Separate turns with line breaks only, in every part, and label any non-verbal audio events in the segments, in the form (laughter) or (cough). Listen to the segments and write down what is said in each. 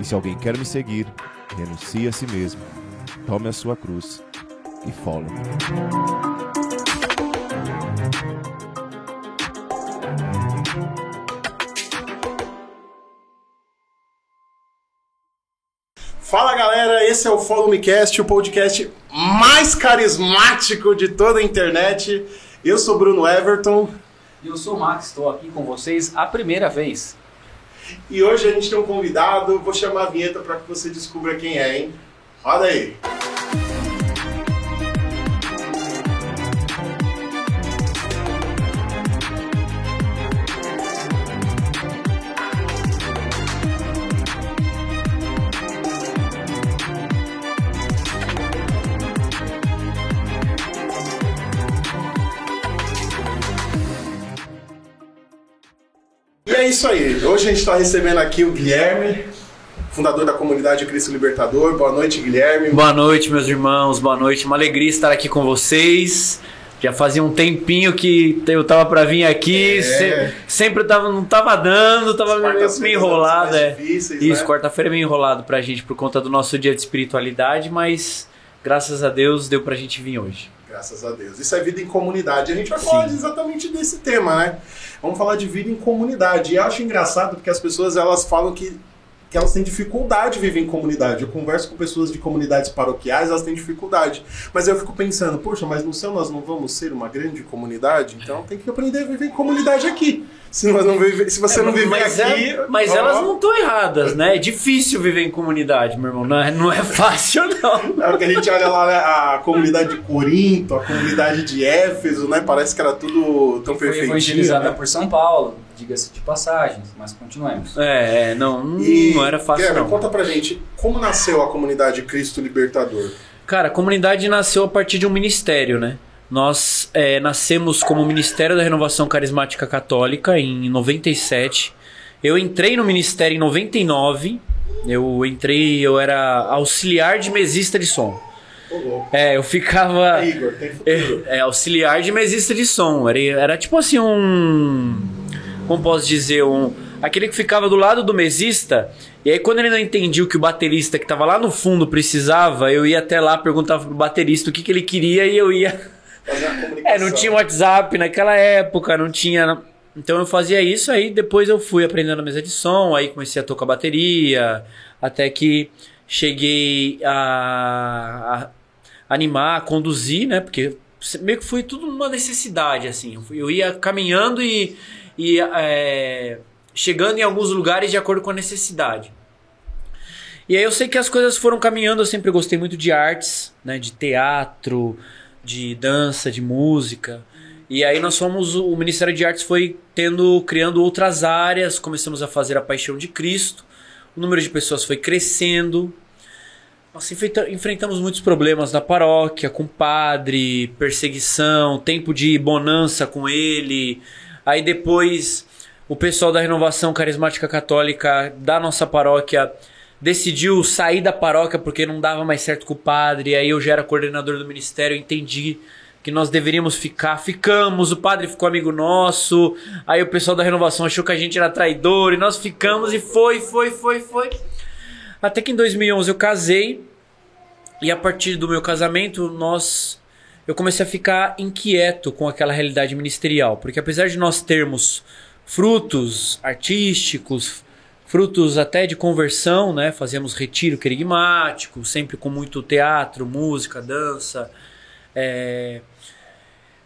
E se alguém quer me seguir, renuncie a si mesmo, tome a sua cruz e follow-me.
Fala galera, esse é o Follow Me Cast, o podcast mais carismático de toda a internet. Eu sou Bruno Everton
E eu sou o Max, estou aqui com vocês a primeira vez.
E hoje a gente tem um convidado. Vou chamar a vinheta para que você descubra quem é, hein? Roda aí. Isso aí. Hoje a gente está recebendo aqui o Guilherme, fundador da comunidade Cristo Libertador. Boa noite, Guilherme.
Boa noite, meus irmãos, boa noite. Uma alegria estar aqui com vocês. Já fazia um tempinho que eu tava pra vir aqui,
É.
se- sempre tava, não tava dando, tava meio, meio enrolado. É.
difíceis,
Isso,
né?
quarta-feira é meio enrolado pra gente por conta do nosso dia de espiritualidade, mas graças a Deus deu pra gente vir hoje.
Graças a Deus. Isso é vida em comunidade. A gente vai falar
Sim.
exatamente desse tema, né? Vamos falar de vida em comunidade. E eu acho engraçado porque as pessoas elas falam que, que elas têm dificuldade de viver em comunidade. Eu converso com pessoas de comunidades paroquiais, elas têm dificuldade. Mas eu fico pensando, poxa, mas no céu nós não vamos ser uma grande comunidade? Então tem que aprender a viver em comunidade aqui. Se, nós não viver, se você não viver
mas
aqui.
é- mas
ó,
elas não estão erradas, né? É difícil viver em comunidade, meu irmão. Não é, não é (laughs) fácil, não.
É o que a gente olha lá, né, a comunidade de Corinto, a comunidade de Éfeso, né? Parece que era tudo tão
foi
perfeitinho.
evangelizada
né?
por São Paulo, diga-se de passagem, mas continuemos.
É, é, não, não,
E,
não era fácil,
Guilherme,
não.
conta pra gente, como nasceu a comunidade Cristo Libertador?
Cara, a comunidade nasceu a partir de um ministério, né? Nós é, nascemos como Ministério da Renovação Carismática Católica em 97. Eu entrei no ministério em 99. Eu entrei, eu era auxiliar de mesista de som. É, eu ficava.
Igor, tem futuro.
É, é, auxiliar de mesista de som. Era, era tipo assim um. Como posso dizer? Um, aquele que ficava do lado do mesista. E aí, quando ele não entendia o que o baterista que tava lá no fundo precisava, eu ia até lá, perguntava pro baterista o que, que ele queria e eu ia. (laughs) (laughs) É, não tinha WhatsApp naquela época, não tinha. Então eu fazia isso, aí depois eu fui aprendendo a mesa de som, aí comecei a tocar bateria, até que cheguei a, a animar, a conduzir, né? Porque meio que foi tudo uma necessidade, assim. Eu ia caminhando e, e é, chegando em alguns lugares de acordo com a necessidade. E aí eu sei que as coisas foram caminhando, eu sempre gostei muito de artes, né? De teatro, de dança, de música. E aí nós fomos, o Ministério de Artes foi tendo, criando outras áreas, começamos a fazer a Paixão de Cristo, o número de pessoas foi crescendo. Nós enfrenta- enfrentamos muitos problemas na paróquia, com padre, perseguição, tempo de bonança com ele. Aí depois o pessoal da Renovação Carismática Católica da nossa paróquia decidiu sair da paróquia porque não dava mais certo com o padre. Aí eu já era coordenador do ministério, entendi que nós deveríamos ficar. Ficamos, o padre ficou amigo nosso. Aí o pessoal da renovação achou que a gente era traidor e nós ficamos e foi, foi, foi, foi. Até que em 2011 eu casei e a partir do meu casamento nós eu comecei a ficar inquieto com aquela realidade ministerial, porque apesar de nós termos frutos artísticos, frutos até de conversão, né? Fazemos retiro querigmático, sempre com muito teatro, música, dança. É,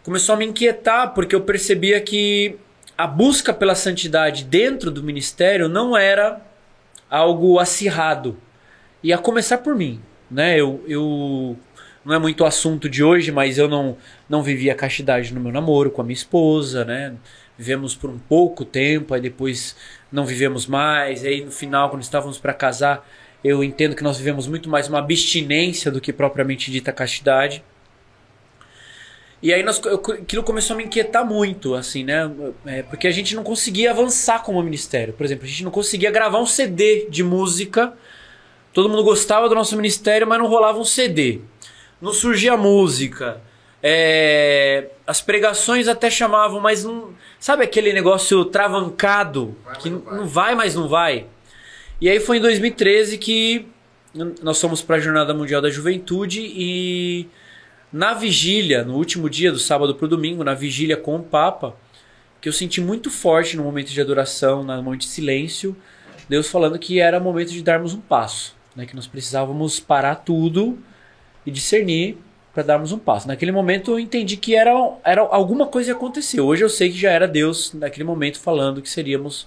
Começou a me inquietar porque eu percebia que a busca pela santidade dentro do ministério não era algo acirrado. E a começar por mim, né? Eu, eu não é muito assunto de hoje, mas eu não não vivi a castidade no meu namoro com a minha esposa, né? Vivemos por um pouco tempo, aí depois não vivemos mais, aí no final quando estávamos para casar, eu entendo que nós vivemos muito mais uma abstinência do que propriamente dita castidade. E aí nós, eu- aquilo começou a me inquietar muito, assim, né? É, porque a gente não conseguia avançar como ministério. Por exemplo, a gente não conseguia gravar um CD de música. Todo mundo gostava do nosso ministério, mas não rolava um CD. Não surgia música. É, as pregações até chamavam, mas não. Sabe aquele negócio travancado?
Vai,
que
não vai.
não vai, mas não vai. E aí foi em 2013 que nós fomos para a Jornada Mundial da Juventude e na vigília, no último dia do sábado para o domingo, na vigília com o Papa, que eu senti muito forte no momento de adoração, no momento de silêncio, Deus falando que era momento de darmos um passo, né? que nós precisávamos parar tudo e discernir para darmos um passo. Naquele momento eu entendi que era, era alguma coisa ia acontecer. Hoje eu sei que já era Deus naquele momento falando que seríamos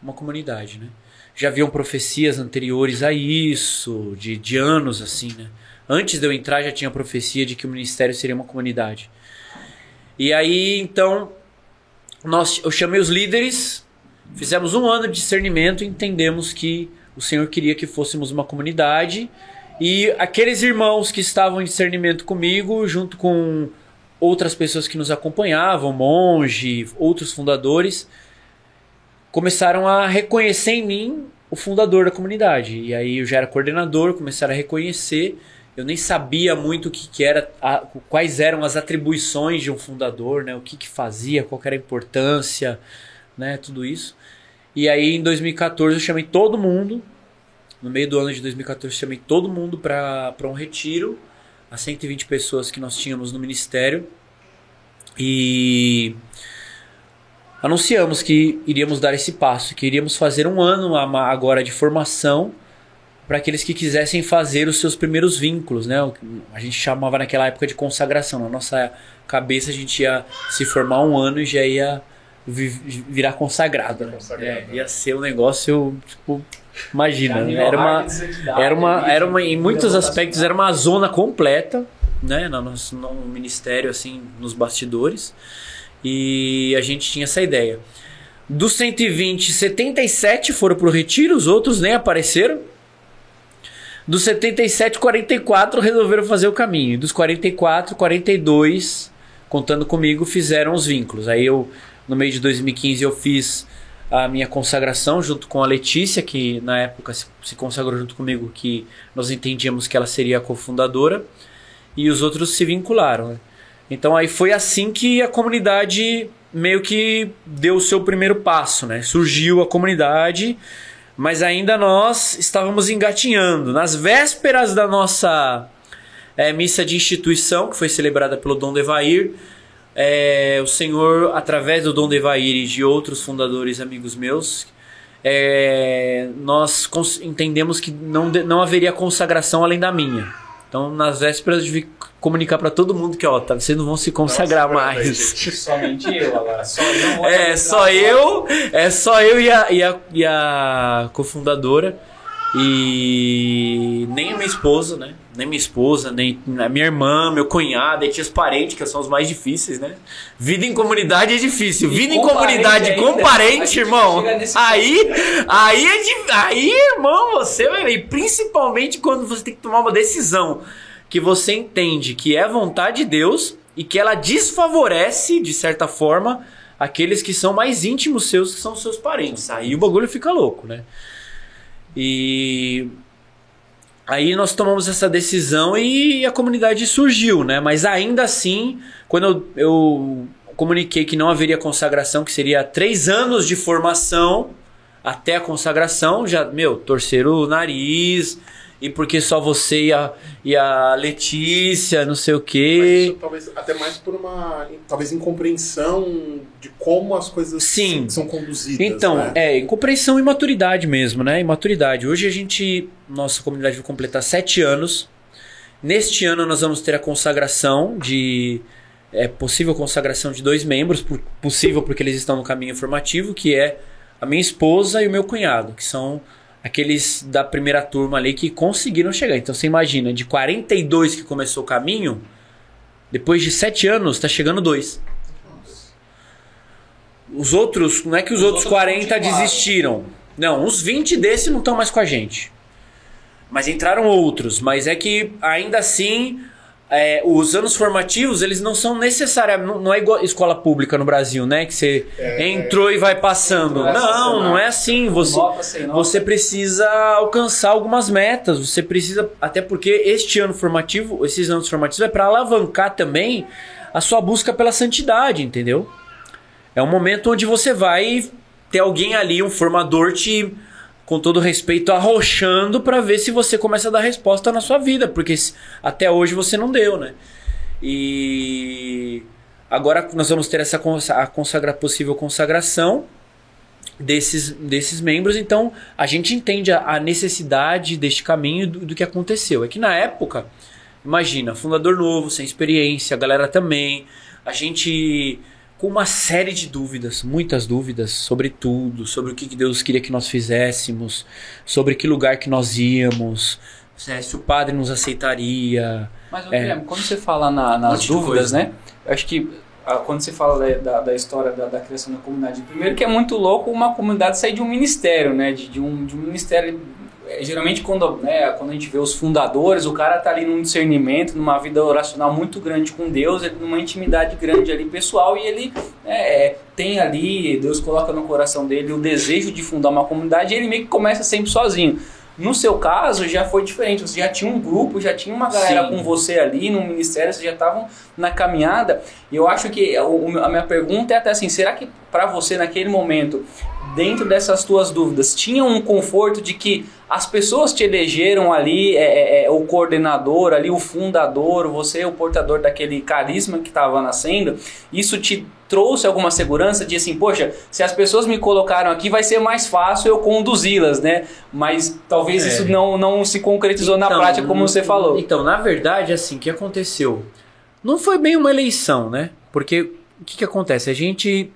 uma comunidade, né? Já haviam profecias anteriores a isso, de, de anos assim, né? Antes de eu entrar já tinha profecia de que o ministério seria uma comunidade. E aí então nós, eu chamei os líderes, fizemos um ano de discernimento e entendemos que o Senhor queria que fôssemos uma comunidade e aqueles irmãos que estavam em discernimento comigo, junto com outras pessoas que nos acompanhavam, monge, outros fundadores, começaram a reconhecer em mim o fundador da comunidade. E aí eu já era coordenador, começaram a reconhecer. Eu nem sabia muito o que, que era, a, quais eram as atribuições de um fundador, né? O que, que fazia, qual era a importância, né? Tudo isso. E aí em 2014 eu chamei todo mundo no meio do ano de 2014, chamei todo mundo para um retiro, as 120 pessoas que nós tínhamos no ministério. E anunciamos que iríamos dar esse passo, que iríamos fazer um ano agora de formação para aqueles que quisessem fazer os seus primeiros vínculos, né? A gente chamava naquela época de consagração. Na nossa cabeça a gente ia se formar um ano e já ia virar consagrado. Né? consagrado. É, ia ser um negócio tipo Imagina, era uma, era uma, era uma, em muitos aspectos era uma zona completa, né, no nosso no ministério assim, nos bastidores. E a gente tinha essa ideia. Dos 120, 77 foram pro retiro, os outros nem apareceram. Dos 77, 44 resolveram fazer o caminho. Dos 44, 42, contando comigo, fizeram os vínculos. Aí eu, no meio de 2015, eu fiz a minha consagração junto com a Letícia, que na época se consagrou junto comigo, que nós entendíamos que ela seria a cofundadora, e os outros se vincularam. Né? Então aí foi assim que a comunidade meio que deu o seu primeiro passo, né? Surgiu a comunidade, mas ainda nós estávamos engatinhando. Nas vésperas da nossa é, missa de instituição, que foi celebrada pelo Dom Devair, é, o Senhor, através do Dom Devair e de outros fundadores amigos meus, é, nós entendemos que não, não haveria consagração além da minha. Então, nas vésperas, de comunicar para todo mundo que, ó, tá, vocês não vão se consagrar Nossa, mais. (laughs)
Somente eu agora. Só eu
é, só eu, é só eu e a, e a, e a cofundadora. E nem a minha esposa, né? Nem minha esposa, nem minha irmã, meu cunhado, e tios parentes, que são os mais difíceis, né? Vida em comunidade é difícil. Vida em comunidade ainda, com parente, irmão. Aí, aí, é de, aí, irmão, você vai ver. Principalmente quando você tem que tomar uma decisão que você entende que é vontade de Deus e que ela desfavorece, de certa forma, aqueles que são mais íntimos seus, que são seus parentes. Aí o bagulho fica louco, né? E aí nós tomamos essa decisão e a comunidade surgiu, né? Mas ainda assim, quando eu, comuniquei que não haveria consagração, que seria três anos de formação até a consagração, já, meu, torcer o nariz, e porque só você e a, e a Letícia, não sei o quê.
Isso talvez até mais por uma talvez incompreensão de como as coisas
Sim.
são conduzidas.
Então,
né?
é, incompreensão e maturidade mesmo, né? Imaturidade. Hoje a gente, nossa comunidade vai completar sete anos. Neste ano nós vamos ter a consagração de. É possível consagração de dois membros, possível porque eles estão no caminho formativo, que é a minha esposa e o meu cunhado, que são aqueles da primeira turma ali que conseguiram chegar. Então você imagina, de 42 que começou o caminho, depois de 7 anos, está chegando dois. Os outros, não é que os, os outros, outros 40 desistiram. Não, uns 20 desses não estão mais com a gente. Mas entraram outros. Mas é que ainda assim é, os anos formativos, eles não são necessariamente. Não, não, é igual escola pública no Brasil, né? Que você é, entrou e vai passando. Não, não é assim. Você, você precisa alcançar algumas metas. Você precisa. Até porque este ano formativo, esses anos formativos, é para alavancar também a sua busca pela santidade, entendeu? É um momento onde você vai ter alguém ali, um formador, te com todo respeito, arrochando pra ver se você começa a dar resposta na sua vida, porque até hoje você não deu, né? E agora nós vamos ter essa a consagra, possível consagração desses, desses membros, então a gente entende a, a necessidade deste caminho do, do que aconteceu. É que na época, imagina, fundador novo, sem experiência, a galera também, a gente com uma série de dúvidas, muitas dúvidas sobre tudo, sobre o que Deus queria que nós fizéssemos, sobre que lugar que nós íamos, né, se o padre nos aceitaria.
Mas,
É.
Guilherme, quando você fala na- nas dúvidas, né? Acho que ah, quando você fala da, da, da história da, da criação da comunidade, primeiro que é muito louco uma comunidade sair de um ministério, né? De, de um, de um ministério. É, Geralmente, quando, né, quando a gente vê os fundadores, o cara tá ali num discernimento, numa vida oracional muito grande com Deus, ele- numa intimidade grande ali pessoal, e ele é, é, tem ali, Deus coloca no coração dele o desejo de fundar uma comunidade, e ele meio que começa sempre sozinho. No seu caso, já foi diferente. Você já tinha um grupo, já tinha uma galera
Sim.
com você ali no ministério, vocês já estavam na caminhada. E eu acho que a minha pergunta é até assim: será que para você naquele momento, dentro dessas tuas dúvidas, tinha um conforto de que as pessoas te elegeram ali, é, é, é, o coordenador, ali, o fundador, você é o portador daquele carisma que estava nascendo? Isso te trouxe alguma segurança de assim, poxa, se as pessoas me colocaram aqui, vai ser mais fácil eu conduzi-las, né? Mas talvez
É.
isso não, não se concretizou na
Então,
prática como você falou.
Então, na verdade, assim, o que aconteceu? Não foi bem uma eleição, né? Porque o que, que acontece? A gente,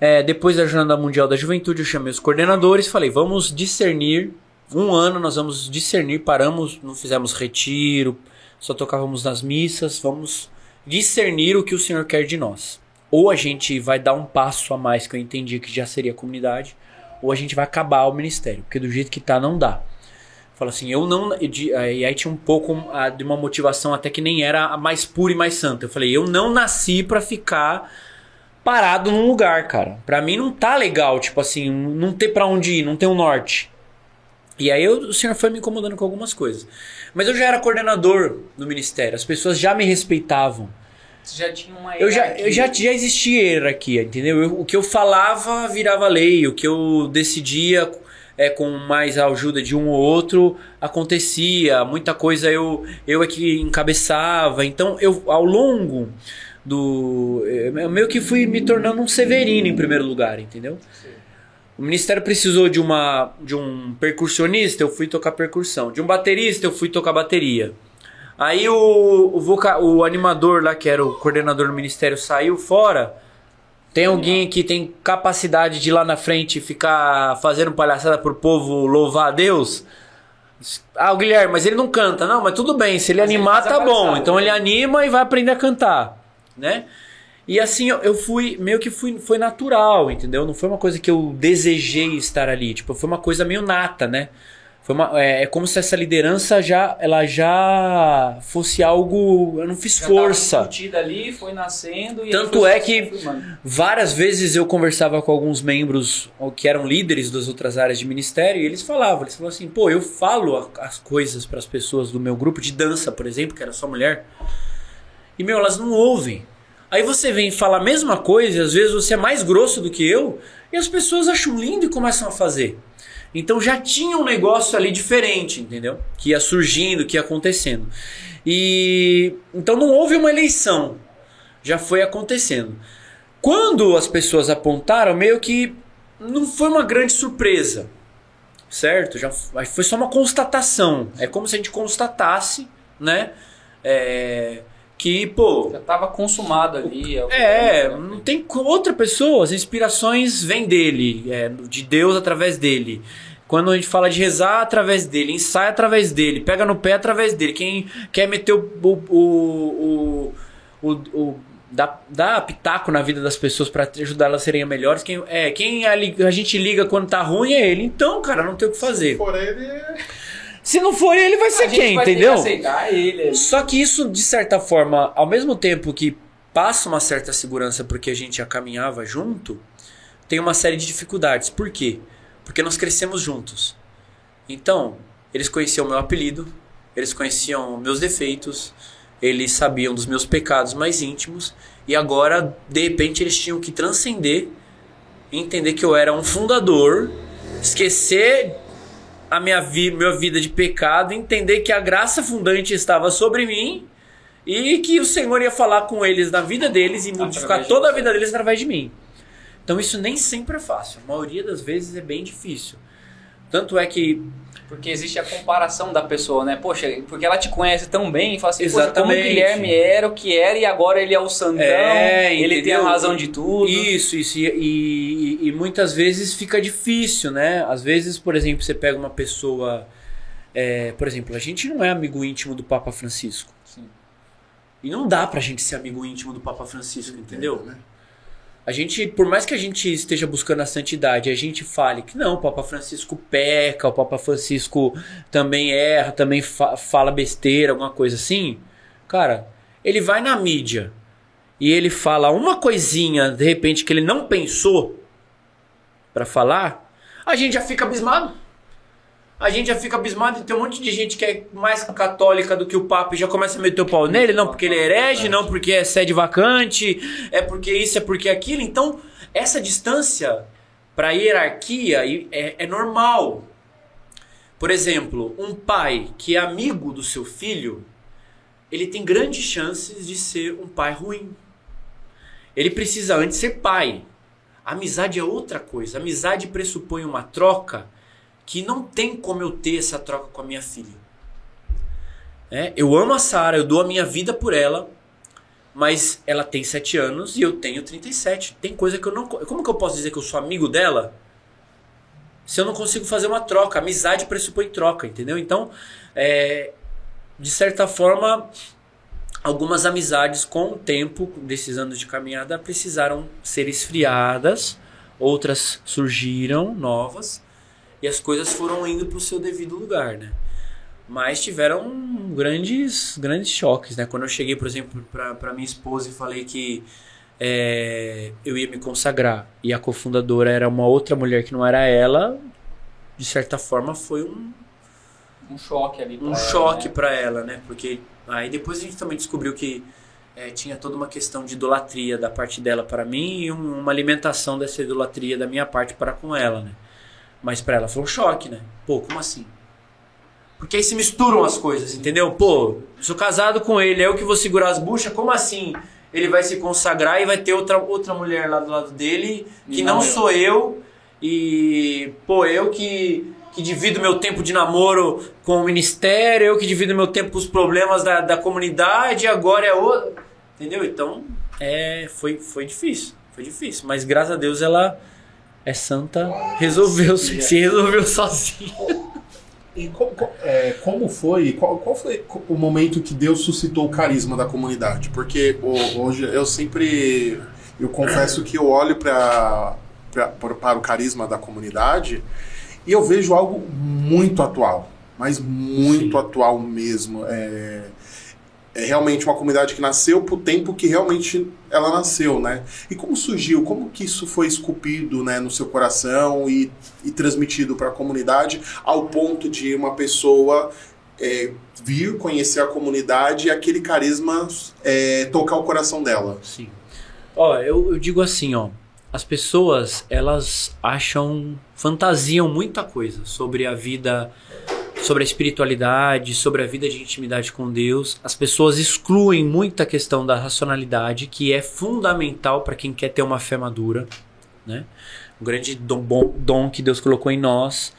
é, depois da Jornada Mundial da Juventude, eu chamei os coordenadores e falei: vamos discernir. Um ano nós vamos discernir, paramos, não fizemos retiro, só tocávamos nas missas, vamos discernir o que o Senhor quer de nós. Ou a gente vai dar um passo a mais, que eu entendi que já seria comunidade, ou a gente vai acabar o ministério, porque do jeito que tá, não dá. Fala assim, eu não. e de- E aí tinha um pouco de uma motivação até que nem era a mais pura e mais santa. Eu falei, eu não nasci pra ficar parado num lugar, cara. Pra mim não tá legal, tipo assim, não ter pra onde ir, não ter um norte. E aí eu- o senhor foi me incomodando com algumas coisas. Mas eu já era coordenador do ministério, as pessoas já me respeitavam.
Você já tinha uma
Eu já,
hierarquia.
eu já, já existia hierarquia, entendeu? Eu- o que eu falava virava lei, o que eu decidia é, com mais a ajuda de um ou outro acontecia, muita coisa eu, eu é que encabeçava. Então eu ao longo do. Eu meio que fui me tornando um Severino em primeiro lugar, entendeu? O ministério precisou de uma de um percussionista, eu fui tocar percussão. De um baterista, eu fui tocar bateria. Aí o, o, voca- o animador lá, que era o coordenador do ministério, saiu fora. Tem alguém que tem capacidade de ir lá na frente ficar fazendo palhaçada pro povo louvar a Deus? Ah, o Guilherme, mas ele não canta. Não, mas tudo bem, se ele
Mas ele
animar,
a
tá bom. Então ele anima e vai aprender a cantar, né? E assim, eu, fui, meio que fui, foi natural, entendeu? Não foi uma coisa que eu desejei estar ali. Tipo, foi uma coisa meio nata, né? Foi uma, é, é como se essa liderança já, ela já fosse algo. Eu não fiz
Já
força.
ali, foi nascendo e
Tanto é que-. Várias vezes eu conversava com alguns membros que eram líderes das outras áreas de ministério e eles falavam, eles falavam assim, pô, eu falo as coisas para as pessoas do meu grupo de dança, por exemplo, que era só mulher, e meu, elas não ouvem. Aí você vem falar a mesma coisa, e às vezes você é mais grosso do que eu, e as pessoas acham lindo e começam a fazer. Então já tinha um negócio ali diferente, entendeu? Que ia surgindo, que ia acontecendo. E então não houve uma eleição, já foi acontecendo. Quando as pessoas apontaram, meio que não foi uma grande surpresa, certo? Já foi só uma constatação. É como se a gente constatasse, né? É, que, pô,
Já tava consumado ali.
é, não tem outra pessoa, as inspirações vêm dele, é, de Deus através dele. Quando a gente fala de rezar através dele, ensaia através dele, pega no pé através dele. Quem quer meter o. o, o, o, dá, dá pitaco na vida das pessoas pra ajudar elas a serem melhores. Quem, é, quem a, li- a gente liga quando tá ruim é ele. Então, cara, não tem o que fazer.
Se for ele,
Se não for ele, vai ser
a gente
quem,
vai ter que
entendeu?
aceitar ele.
Só que isso, de certa forma, ao mesmo tempo que passa uma certa segurança porque a gente já caminhava junto, tem uma série de dificuldades. Por quê? Porque nós crescemos juntos. Então, eles conheciam o meu apelido, eles conheciam meus defeitos, eles sabiam dos meus pecados mais íntimos, e agora, de repente, eles tinham que transcender entender que eu era um fundador, esquecer a minha, vi, minha vida de pecado, entender que a graça fundante estava sobre mim e que o Senhor ia falar com eles na vida deles e modificar toda a vida deles através de mim. Então isso nem sempre é fácil. A maioria das vezes é bem difícil. Tanto é que
Porque existe a comparação da pessoa, né? Poxa, porque ela te conhece tão bem e fala assim, poxa, como o. Guilherme era o que era e agora ele é o Santão,
É,
ele tem a razão de tudo.
Isso, isso. E, e- e muitas vezes fica difícil, né? Às vezes, por exemplo, você pega uma pessoa. é, por exemplo, a gente não é amigo íntimo do Papa Francisco.
Sim.
E não dá pra gente ser amigo íntimo do Papa Francisco, entendeu?
Né?
A gente, por mais que a gente esteja buscando a santidade, a gente fale que não, o Papa Francisco peca, o Papa Francisco também erra, também fa- fala besteira, alguma coisa assim. Cara, ele vai na mídia e ele fala uma coisinha, de repente, que ele não pensou pra falar, a gente já fica abismado. A gente já fica abismado e tem um monte de gente que é mais católica do que o Papa e já começa a meter o pau nele, não porque ele é herege, não porque é sede vacante, é porque isso, é porque aquilo. Então, essa distância para hierarquia é, é normal. Por exemplo, um pai que é amigo do seu filho, ele tem grandes chances de ser um pai ruim. Ele precisa antes ser pai. Amizade é outra coisa. Amizade pressupõe uma troca que não tem como eu ter essa troca com a minha filha. É, eu amo a Sara, eu dou a minha vida por ela, mas ela tem 7 anos e eu tenho 37. Tem coisa que eu não. co- Como que eu posso dizer que eu sou amigo dela se eu não consigo fazer uma troca? Amizade pressupõe troca, entendeu? Então, é, de certa forma, algumas amizades com o tempo desses anos de caminhada precisaram ser esfriadas, outras surgiram novas e as coisas foram indo para o seu devido lugar, né? Mas tiveram grandes, grandes choques, né? Quando eu cheguei, por exemplo, para minha esposa e falei que é, eu ia me consagrar e a cofundadora era uma outra mulher que não era ela, de certa forma foi um,
Um choque ali
um
ela,
choque
né?
pra ela, né? Porque aí depois a gente também descobriu que é, tinha toda uma questão de idolatria da parte dela para mim e um- uma alimentação dessa idolatria da minha parte para com ela, né? Mas pra ela foi um choque, né? Pô, como assim? Porque aí se misturam as coisas, entendeu? Pô, sou casado com ele, é eu que vou segurar as buchas, como assim? Ele vai se consagrar e vai ter outra, outra mulher lá do lado dele, que não,
não
sou eu, e, pô, eu que, que divido meu tempo de namoro com o ministério, eu que divido meu tempo com os problemas da, da comunidade, agora é outro. Entendeu? Então, é, foi, foi difícil, foi difícil, mas graças a Deus ela é santa, resolveu, se, se resolveu sozinha.
E co- co- é, como foi, qual, qual foi o momento que Deus suscitou o carisma da comunidade? Porque hoje eu sempre, eu confesso que eu olho pra- para o carisma da comunidade e eu vejo algo muito atual, mas muito
Sim.
atual mesmo. É, é realmente uma comunidade que nasceu pro tempo que realmente ela nasceu, né? E como surgiu? Como que isso foi esculpido, né, no seu coração e, e transmitido para a comunidade ao ponto de uma pessoa é, vir conhecer a comunidade e aquele carisma é, tocar o coração dela?
Sim. Ó, eu, eu digo assim, ó. As pessoas, elas acham, fantasiam muita coisa sobre a vida, sobre a espiritualidade, sobre a vida de intimidade com Deus. As pessoas excluem muita questão da racionalidade, que é fundamental para quem quer ter uma fé madura, né? Um grande dom, bom- dom que Deus colocou em nós,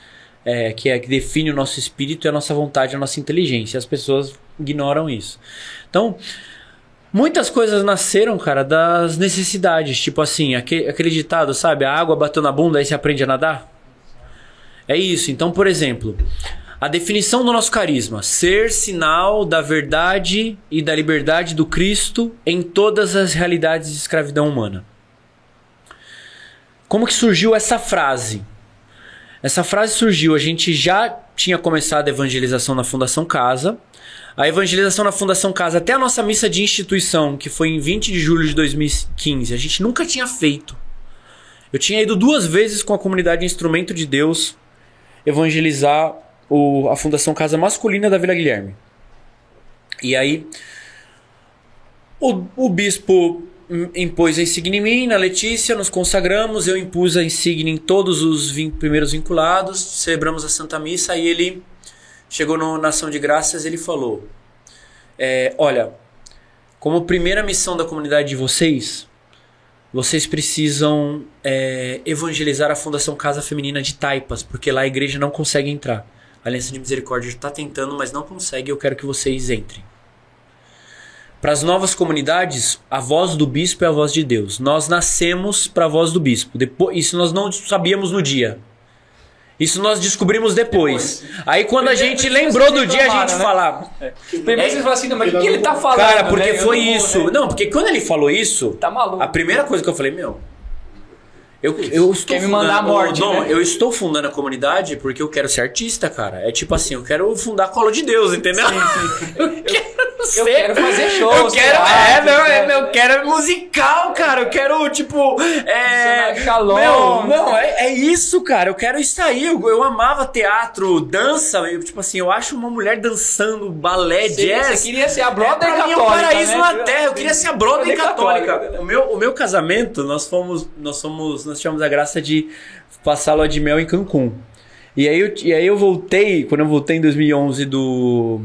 é, que é que define o nosso espírito a nossa vontade, a nossa inteligência. As pessoas ignoram isso. Então, Muitas coisas nasceram, cara, das necessidades. Tipo assim, aquele, sabe? A água bateu na bunda, aí você aprende a nadar. É isso. Então, por exemplo, a definição do nosso carisma: ser sinal da verdade e da liberdade do Cristo em todas as realidades de escravidão humana. Como que surgiu essa frase? Essa frase surgiu, a gente já tinha começado a evangelização na Fundação Casa. A evangelização na Fundação Casa, até a nossa missa de instituição, que foi em 20 de julho de 2015, a gente nunca tinha feito. Eu tinha ido duas vezes com a comunidade Instrumento de Deus evangelizar o- a Fundação Casa Masculina da Vila Guilherme. E aí, o, o bispo impôs a insígnia em mim, na Letícia, nos consagramos, eu impus a insígnia em todos os primeiros vinculados, celebramos a Santa Missa, aí ele chegou no, na ação de graças ele falou: é, Olha, como primeira missão da comunidade de vocês, vocês precisam é, evangelizar a Fundação Casa Feminina de Taipas, porque lá a igreja não consegue entrar. A Aliança de Misericórdia está tentando, mas não consegue. Eu quero que vocês entrem. Para as novas comunidades, a voz do bispo é a voz de Deus. Nós nascemos para a voz do bispo. Depois, isso nós não sabíamos no dia. Isso nós descobrimos depois. Aí quando a gente lembrou do dia, a gente
né?
falava.
Primeiro
É-
vocês falam assim, não, mas o que, ele tá falando?
Cara, porque
né?
Foi isso.
né?
Não, porque quando ele falou isso,
Tá maluco.
a primeira coisa que eu falei, meu. Eu, eu estou
Quer me mandar
fundando-
a morte,
Não,
né?
eu estou fundando a comunidade porque eu quero ser artista, cara. É tipo assim, eu quero fundar a cola de Deus, entendeu? (laughs) eu
Eu quero fazer shows.
Eu quero, é, não, é,
né?
eu quero musical, cara. Eu quero, tipo. É.
Shalom.
Meu, não, é, é isso, cara. Eu quero isso aí. Eu, eu amava teatro, dança. eu, tipo assim, eu acho uma mulher dançando balé,
Você,
jazz.
você queria ser a brother
É, é
católica,
um paraíso
né?
na terra. Eu queria ser a brother católica.
católica.
O meu, o meu casamento, nós fomos, nós fomos, nós tivemos a graça de passar lua de mel em Cancún. E aí, eu, e aí eu voltei, quando eu voltei em 2011 do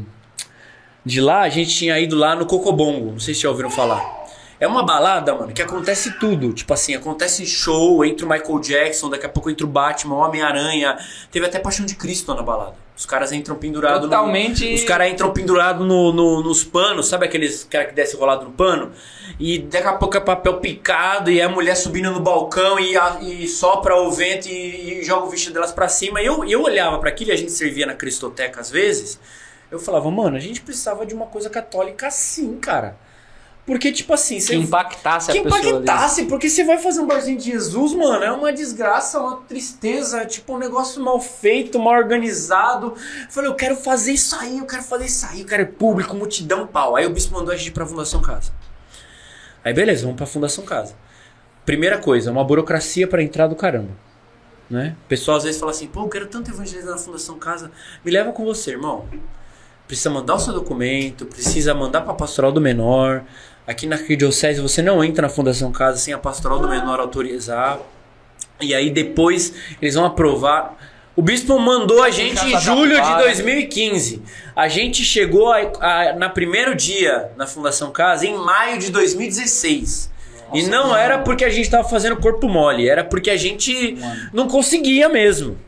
de lá, a gente tinha ido lá no Cocobongo. Não sei se já ouviram falar. É uma balada, mano, que acontece tudo. Tipo assim, acontece show, entra o Michael Jackson, daqui a pouco entra o Batman, o Homem-Aranha. Teve até Paixão de Cristo na balada. Os caras entram pendurados no-
Totalmente-
Os caras entram pendurados no, no- nos panos, sabe aqueles cara que desce rolado no pano? E daqui a pouco é papel picado e é a mulher subindo no balcão e, a- e sopra o vento e, e joga o vestido delas pra cima. E eu, eu olhava para aquilo e a gente servia na Cristoteca às vezes. Eu falava, mano, a gente precisava de uma coisa católica assim, cara. Porque, tipo assim,
Que impactasse
Que
a pessoa. ali.
impactasse, porque você vai fazer um barzinho de Jesus, mano, é uma desgraça, uma tristeza, tipo um negócio mal feito, mal organizado. Eu falei, eu quero fazer isso aí, eu quero fazer isso aí, eu quero público, multidão, pau. Aí o bispo mandou a gente ir pra Fundação Casa. Aí beleza, vamos pra Fundação Casa. Primeira coisa, uma burocracia pra entrar do caramba. Né? O pessoal às vezes fala assim, pô, eu quero tanto evangelizar na Fundação Casa. Me leva com você, irmão. Precisa mandar o seu documento, precisa mandar pra pastoral do menor. Aqui na Arquidiocese você não entra na Fundação Casa sem a pastoral do menor autorizar. E aí depois eles vão aprovar. O bispo mandou a gente em julho de
adaptado.
2015. A gente chegou a, a, na primeiro dia na Fundação Casa em maio de 2016. e não era porque a gente estava fazendo corpo mole, era porque a gente não conseguia mesmo.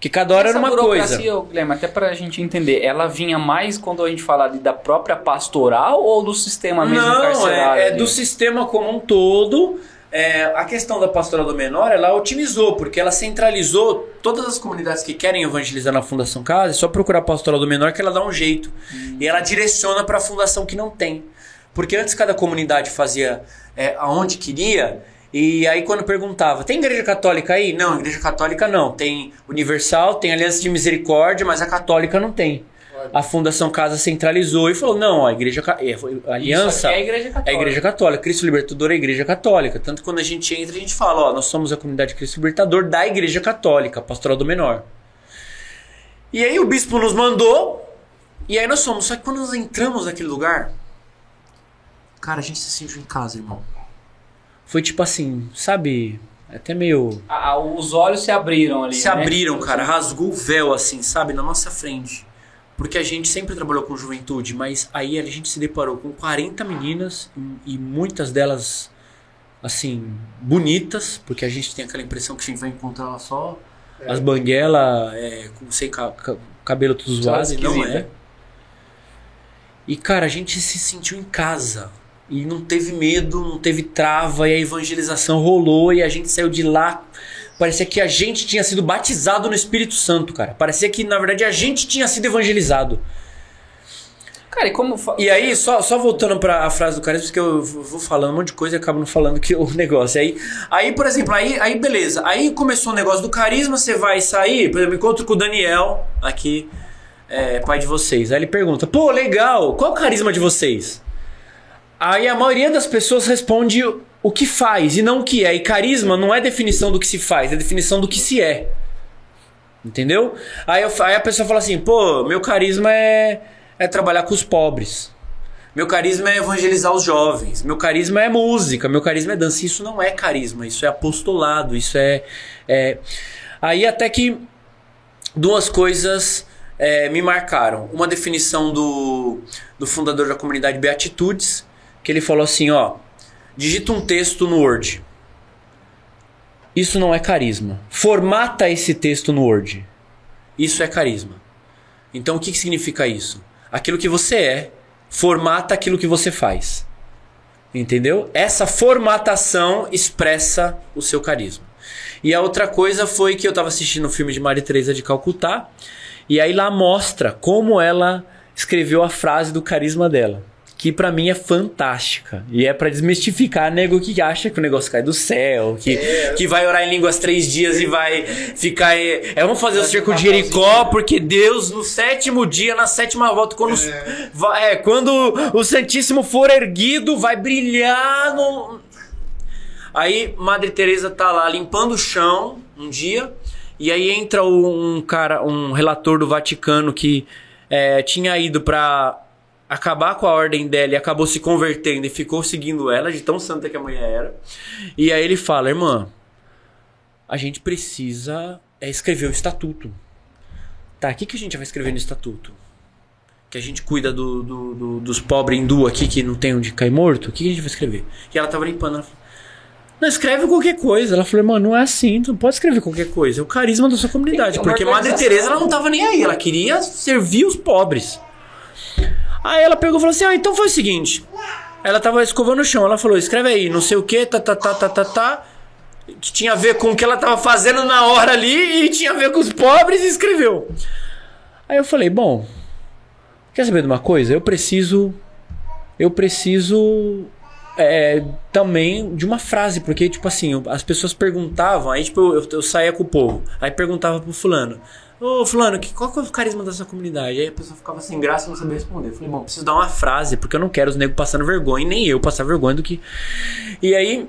Que cada hora
Essa
era uma
burocracia,
coisa.
Guilherme, até pra gente entender, ela vinha mais quando a gente fala de, da própria pastoral ou do sistema mesmo
Não,
carcerário?
é, é
ali?
do sistema como um todo. É, a questão da pastoral do menor, ela otimizou, porque ela centralizou todas as comunidades que querem evangelizar na Fundação Casa, é só procurar a pastoral do menor que ela dá um jeito. E ela direciona para a fundação que não tem. Porque antes cada comunidade fazia é, aonde queria, e aí quando perguntava, tem igreja católica aí? Não, igreja católica não. Tem Universal, tem Aliança de Misericórdia, mas a católica não tem. A Fundação Casa centralizou e falou: não, a igreja é, a aliança
é a igreja
é
católica.
a Igreja Católica. Cristo Libertador é a Igreja Católica. Tanto que quando a gente entra, a gente fala: ó, nós somos a comunidade Cristo Libertador da Igreja Católica, Pastoral do Menor. E aí o bispo nos mandou, e aí nós fomos. Só que quando nós entramos naquele lugar, cara, a gente se sentiu em casa, irmão. Foi tipo assim, sabe? Até meio.
Ah, os olhos se abriram ali.
Se
né?
abriram, cara, rasgou o véu assim, sabe, na nossa frente. Porque a gente sempre trabalhou com juventude, mas aí a gente se deparou com 40 meninas e muitas delas, assim, bonitas, porque a gente tem aquela impressão que a gente vai encontrar lá só as banguelas é, com ca- cabelo tudo zoado, e não é. E cara, a gente se sentiu em casa. E não teve medo, não teve trava, e a evangelização rolou e a gente saiu de lá. Parecia que a gente tinha sido batizado no Espírito Santo, cara. Parecia que, na verdade, a gente tinha sido evangelizado.
Cara, e como.
E aí, só, só voltando pra a frase do carisma, porque eu vou falando um monte de coisa e acabo não falando que o (laughs) negócio. Aí, aí por exemplo, aí, aí beleza. Aí começou o negócio do carisma, você vai sair, por exemplo, encontro com o Daniel, aqui, é, pai de vocês. Aí ele pergunta, pô, legal, qual o carisma de vocês? Aí a maioria das pessoas responde o que faz e não o que é. E carisma não é definição do que se faz, é definição do que se é. Entendeu? Aí, eu- aí a pessoa fala assim, pô, meu carisma é, é trabalhar com os pobres. Meu carisma é evangelizar os jovens. Meu carisma é música. Meu carisma é dança. Isso não é carisma. Isso é apostolado. Isso é. é... Aí até que duas coisas é, me marcaram. Uma definição do, do fundador da comunidade Beatitudes, que ele falou assim: ó, digita um texto no Word. Isso não é carisma. Formata esse texto no Word. Isso é carisma. Então o que, que significa isso? Aquilo que você é, formata aquilo que você faz. Entendeu? Essa formatação expressa o seu carisma. E a outra coisa foi que eu estava assistindo o um filme de Maria Teresa de Calcutá, e aí lá mostra como ela escreveu a frase do carisma dela que para mim é fantástica. E é para desmistificar nego que acha que o negócio cai do céu, que, é. que vai orar em línguas três dias e vai ficar. É, vamos fazer o circo de Jericó, porque Deus, no sétimo dia, na sétima volta, quando, é. Vai, é, quando o Santíssimo for erguido, vai brilhar no. Aí Madre Teresa tá lá limpando o chão um dia, e aí entra um cara, um relator do Vaticano que é, tinha ido para acabar com a ordem dela e acabou se convertendo e ficou seguindo ela, de tão santa que a mulher era. E aí ele fala, irmã, a gente precisa é, escrever o estatuto. Tá, o que, que a gente vai escrever no estatuto? Que a gente cuida do, do, do, dos pobres hindu aqui que não tem onde cair morto? O que, que a gente vai escrever? E ela tava limpando, ela falou, não, escreve qualquer coisa. Ela falou, mano, não é assim, tu não pode escrever qualquer coisa. É o carisma da sua comunidade. Porque Madre Teresa ela não tava nem aí, ela queria servir os pobres. Aí ela pegou e falou assim: Ah, então foi o seguinte. Ela tava escovando o chão. Ela falou: Escreve aí, não sei o que, tá, tá, tá, tá, tá, tá. Que tinha a ver com o que ela tava fazendo na hora ali e tinha a ver com os pobres e escreveu. Aí eu falei: Bom, quer saber de uma coisa? Eu preciso. Eu preciso. É, também de uma frase, porque, tipo assim, as pessoas perguntavam, aí, tipo, eu, eu saía com o povo, aí perguntava pro fulano. Ô, fulano, que, qual que é o carisma da sua comunidade? Aí a pessoa ficava sem graça e não sabia responder. Eu falei, bom, preciso dar uma frase, porque eu não quero os negros passando vergonha, nem eu passar vergonha do que. E aí,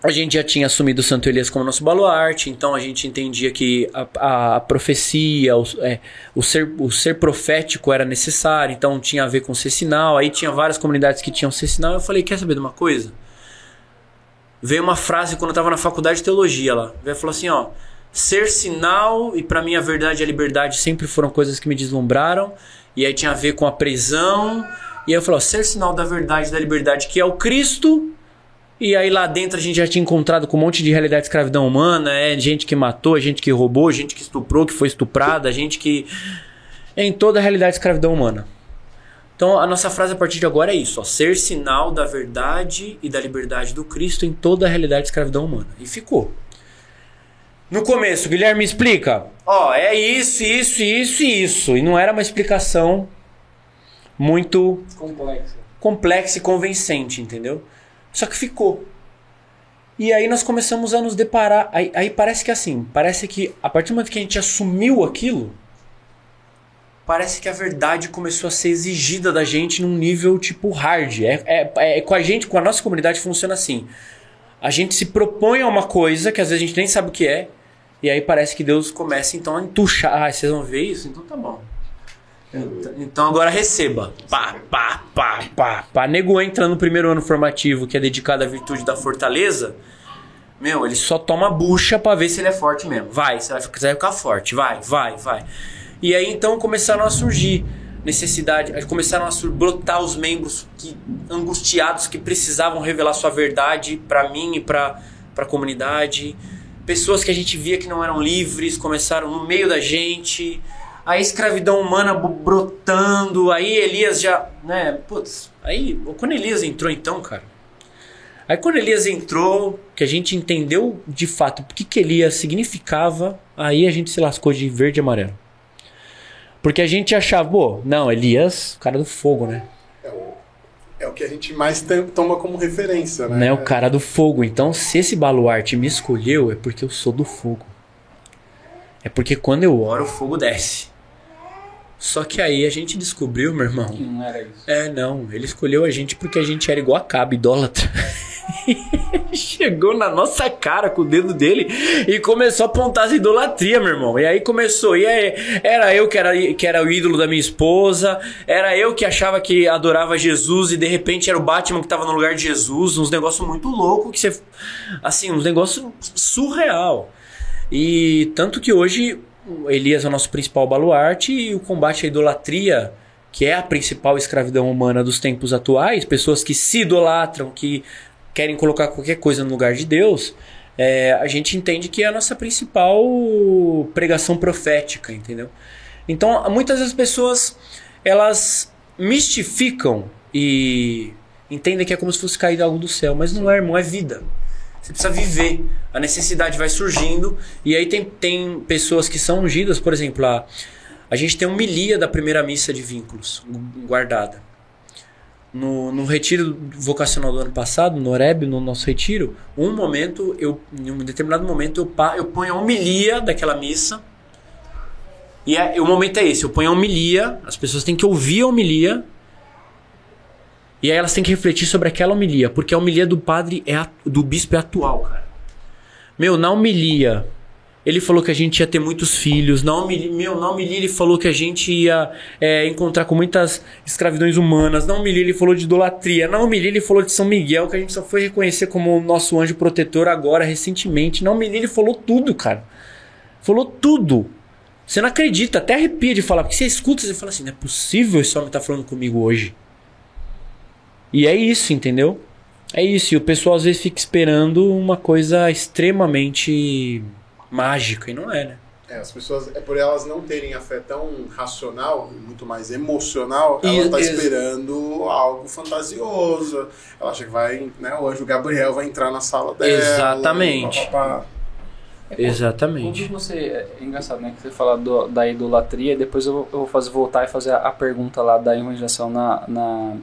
a gente já tinha assumido o Santo Elias como nosso baluarte, então a gente entendia que a, a, a profecia, o, é, o, ser, o ser profético era necessário, então tinha a ver com ser sinal. Aí tinha várias comunidades que tinham ser sinal. Eu falei, quer saber de uma coisa? Veio uma frase quando eu estava na faculdade de teologia lá. Veio falou assim: ó ser sinal e para mim a verdade e a liberdade sempre foram coisas que me deslumbraram e aí tinha a ver com a prisão e aí eu falei, ó, ser sinal da verdade e da liberdade que é o Cristo e aí lá dentro a gente já tinha encontrado com um monte de realidade de escravidão humana, é gente que matou, gente que roubou, gente que estuprou, que foi estuprada, gente que em toda a realidade de escravidão humana. Então a nossa frase a partir de agora é isso: ó, ser sinal da verdade e da liberdade do Cristo em toda a realidade de escravidão humana. E ficou. No começo, Guilherme me explica. Ó, oh, é isso, isso, isso e isso. E não era uma explicação muito
complexa.
complexa e convincente, entendeu? Só que ficou. E aí nós começamos a nos deparar. Aí, aí, parece que assim, parece que a partir do momento que a gente assumiu aquilo, parece que a verdade começou a ser exigida da gente num nível tipo hard. É, é, é com a gente, com a nossa comunidade funciona assim. A gente se propõe a uma coisa que às vezes a gente nem sabe o que é, e aí parece que Deus começa então a entuchar. Ah, vocês vão ver isso? Então tá bom. Então agora receba. Pá, pá, pá, pá, pá. Nego entra no primeiro ano formativo que é dedicado à virtude da fortaleza. Meu, ele só toma bucha para ver se ele é forte mesmo. Vai, você vai ficar forte. Vai, vai, vai. E aí então começaram a surgir necessidade, começaram a brotar os membros que, angustiados que precisavam revelar sua verdade para mim e para a comunidade. Pessoas que a gente via que não eram livres começaram no meio da gente, a escravidão humana brotando, aí Elias já, né, putz, aí quando Elias entrou então, cara, aí quando Elias entrou, que a gente entendeu de fato o que que Elias significava, aí a gente se lascou de verde e amarelo. Porque a gente achava, pô, não, Elias, cara do fogo, né?
É o que a gente mais toma como referência, né?
Não é o cara do fogo. Então, se esse baluarte me escolheu, é porque eu sou do fogo. É porque quando eu oro, o fogo desce. Só que aí a gente descobriu, meu irmão.
Que não era isso.
É, não. Ele escolheu a gente porque a gente era igual a Cabo, idólatra. (laughs) Chegou na nossa cara com o dedo dele e começou a apontar as idolatria, meu irmão. E aí começou. E aí, era eu que era, que era o ídolo da minha esposa, era eu que achava que adorava Jesus e de repente era o Batman que tava no lugar de Jesus. Uns negócios muito loucos que você. Assim, uns negócios surreal. E tanto que hoje Elias é o nosso principal baluarte e o combate à idolatria, que é a principal escravidão humana dos tempos atuais, pessoas que se idolatram, que querem colocar qualquer coisa no lugar de Deus, é, a gente entende que é a nossa principal pregação profética, entendeu? Então, muitas das pessoas elas mistificam e entendem que é como se fosse cair algo do céu, mas não é, irmão, é vida. Você precisa viver. A necessidade vai surgindo. E aí tem, tem pessoas que são ungidas, por exemplo, a, a gente tem um milia da primeira missa de vínculos guardada. No, no retiro vocacional do ano passado, no Oreb, no nosso retiro, um momento, eu, em um determinado momento, eu, eu ponho a homilia daquela missa. E é, o momento é esse, eu ponho a homilia, as pessoas têm que ouvir a homilia e aí elas têm que refletir sobre aquela homilia, porque a homilia do padre é a- do bispo é atual, cara. Meu, na homilia, ele falou que a gente ia ter muitos filhos. Na homilia, meu, na homilia ele falou que a gente ia é, encontrar com muitas escravidões humanas. Na homilia ele falou de idolatria. Na homilia ele falou de São Miguel, que a gente só foi reconhecer como o nosso anjo protetor agora, recentemente. Na homilia ele falou tudo, cara. Falou tudo. Você não acredita, até arrepia de falar, porque você escuta e fala assim, não é possível esse homem estar falando comigo hoje. E é isso, entendeu? É isso. E o pessoal às vezes fica esperando uma coisa extremamente mágica, e não é, né?
É, as pessoas, é por elas não terem a fé tão racional, muito mais emocional,
E-
ela tá
ex-
esperando algo fantasioso. Ela acha que vai, né, o anjo Gabriel vai entrar na sala dela.
Exatamente.
papapá.
Exatamente.
Quando você. É engraçado, né? Que você fala do- da idolatria, e depois eu, vou- eu vou fazer, voltar e fazer a, a pergunta lá da evangelização na, na,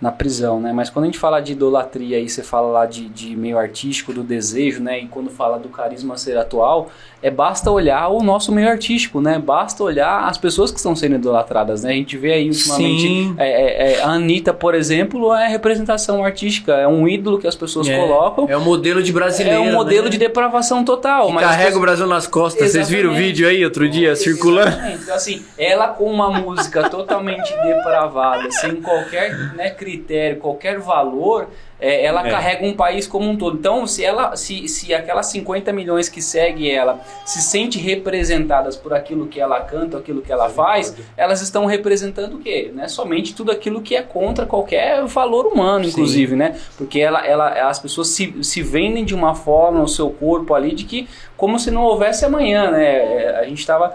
na prisão, né? Mas quando a gente fala de idolatria e você fala lá de, de meio artístico, do desejo, né? E quando fala do carisma ser atual, é basta olhar o nosso meio artístico, né? Basta olhar as pessoas que estão sendo idolatradas, né? A gente vê aí ultimamente. É, é, é, a Anitta, por exemplo, é representação artística, é um ídolo que as pessoas
É,
colocam.
É o modelo de brasileiro.
É um modelo
né?
de depravação total.
Carrega
pessoas-
o Brasil nas costas. Vocês viram o
Exatamente.
vídeo aí outro dia circulando?
Exatamente. Então, assim, ela com uma música totalmente depravada, sem qualquer né, critério, qualquer valor, é, ela
É.
carrega um país como um todo. Então, se ela, se, se aquelas 50 milhões que segue ela se sente representadas por aquilo que ela canta, aquilo que ela faz, elas estão representando o quê? Né? Somente tudo aquilo que é contra qualquer valor humano,
Sim.
inclusive, né? Porque ela, ela, as pessoas se, se vendem de uma forma no seu corpo ali de que como se não houvesse amanhã, né? É, A gente estava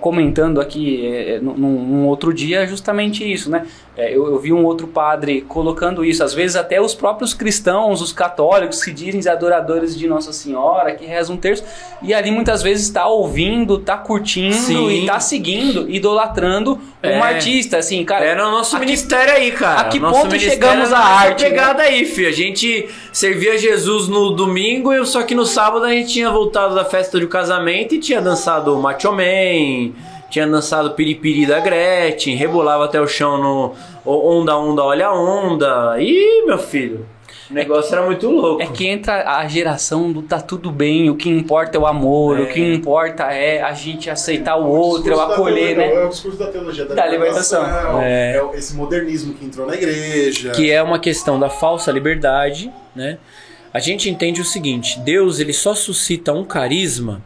comentando aqui é, num, num outro dia justamente isso, né? É, eu, eu vi um outro padre colocando isso. Às vezes até os próprios cristãos, os católicos que dizem adoradores de Nossa Senhora, que rezam um terço, e ali muitas vezes está ouvindo, está curtindo
Sim.
e está seguindo, idolatrando
É.
um artista, assim, cara.
Era o nosso
a que-
ministério aí, cara.
a que
Nosso
ponto
ministério
chegamos
era
à arte, né?
pegada aí, filho. A gente servia Jesus no domingo, só que no sábado a gente tinha voltado da festa do casamento e tinha dançado Macho Man, tinha dançado Piripiri da Gretchen, rebolava até o chão no Onda, Onda, Olha Onda. Ih, meu filho, o negócio era muito louco.
É que entra a geração do tá tudo bem, o que importa é o amor,
É.
o que importa é a gente aceitar o
O
outro, é o acolher,
teologia-
né?
É o discurso da teologia da,
Da libertação.
É.
É. o- esse modernismo que entrou na igreja.
que é uma questão da falsa liberdade, né? A gente entende o seguinte: Deus ele só suscita um carisma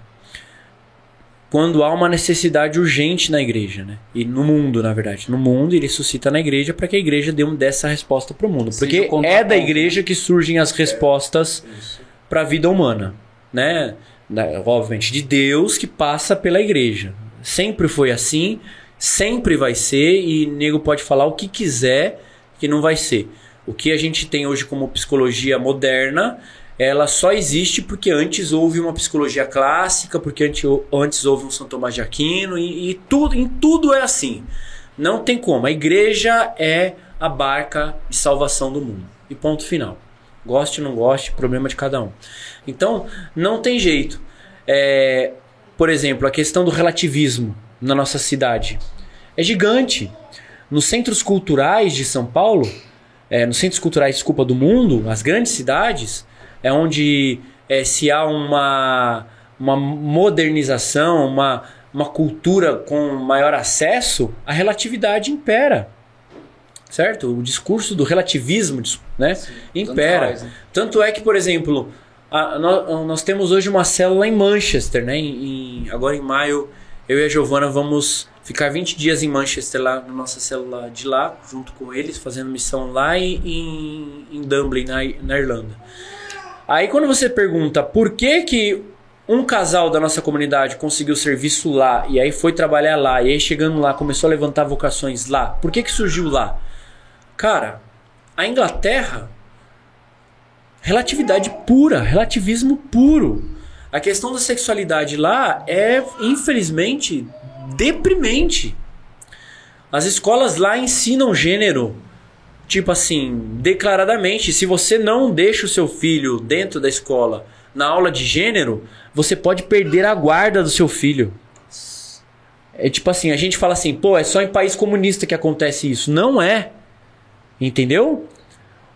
quando há uma necessidade urgente na igreja, né? E no mundo, na verdade, no mundo ele suscita na igreja para que a igreja dê um dessa resposta para o mundo, porque é da igreja que surgem as respostas
Isso.
para a vida humana, né? Obviamente de Deus que passa pela igreja. Sempre foi assim, sempre vai ser e nego pode falar o que quiser que não vai ser. O que a gente tem hoje como psicologia moderna, ela só existe porque antes houve uma psicologia clássica, porque antes, houve um São Tomás de Aquino e, e tudo, em tudo é assim. Não tem como. A igreja é a barca de salvação do mundo. E ponto final. Goste ou não goste, problema de cada um. Então, não tem jeito. É, por exemplo, a questão do relativismo na nossa cidade. é gigante. Nos centros culturais de São Paulo, é, nos centros culturais, desculpa, do mundo, as grandes cidades, é onde é, se há uma, uma modernização, uma, uma cultura com maior acesso, a relatividade impera. Certo? O discurso do relativismo né, impera.
faz, né?
Tanto é que, por exemplo, a- nó- nós, temos hoje uma célula em Manchester, né? Em- em- agora em maio, eu e a Giovana vamos ficar 20 dias em Manchester, lá na nossa célula de lá, junto com eles, fazendo missão lá em, em Dublin, na, na Irlanda. Aí quando você pergunta por que que um casal da nossa comunidade conseguiu serviço lá e aí foi trabalhar lá e aí chegando lá começou a levantar vocações lá, por que que surgiu lá? Cara, a Inglaterra relatividade pura, relativismo puro. A questão da sexualidade lá é, infelizmente, deprimente. As escolas lá ensinam gênero, tipo assim, declaradamente. Se você não deixa o seu filho dentro da escola na aula de gênero, você pode perder a guarda do seu filho. É tipo assim, a gente fala assim, pô, é só em país comunista que acontece isso. Não é. Entendeu?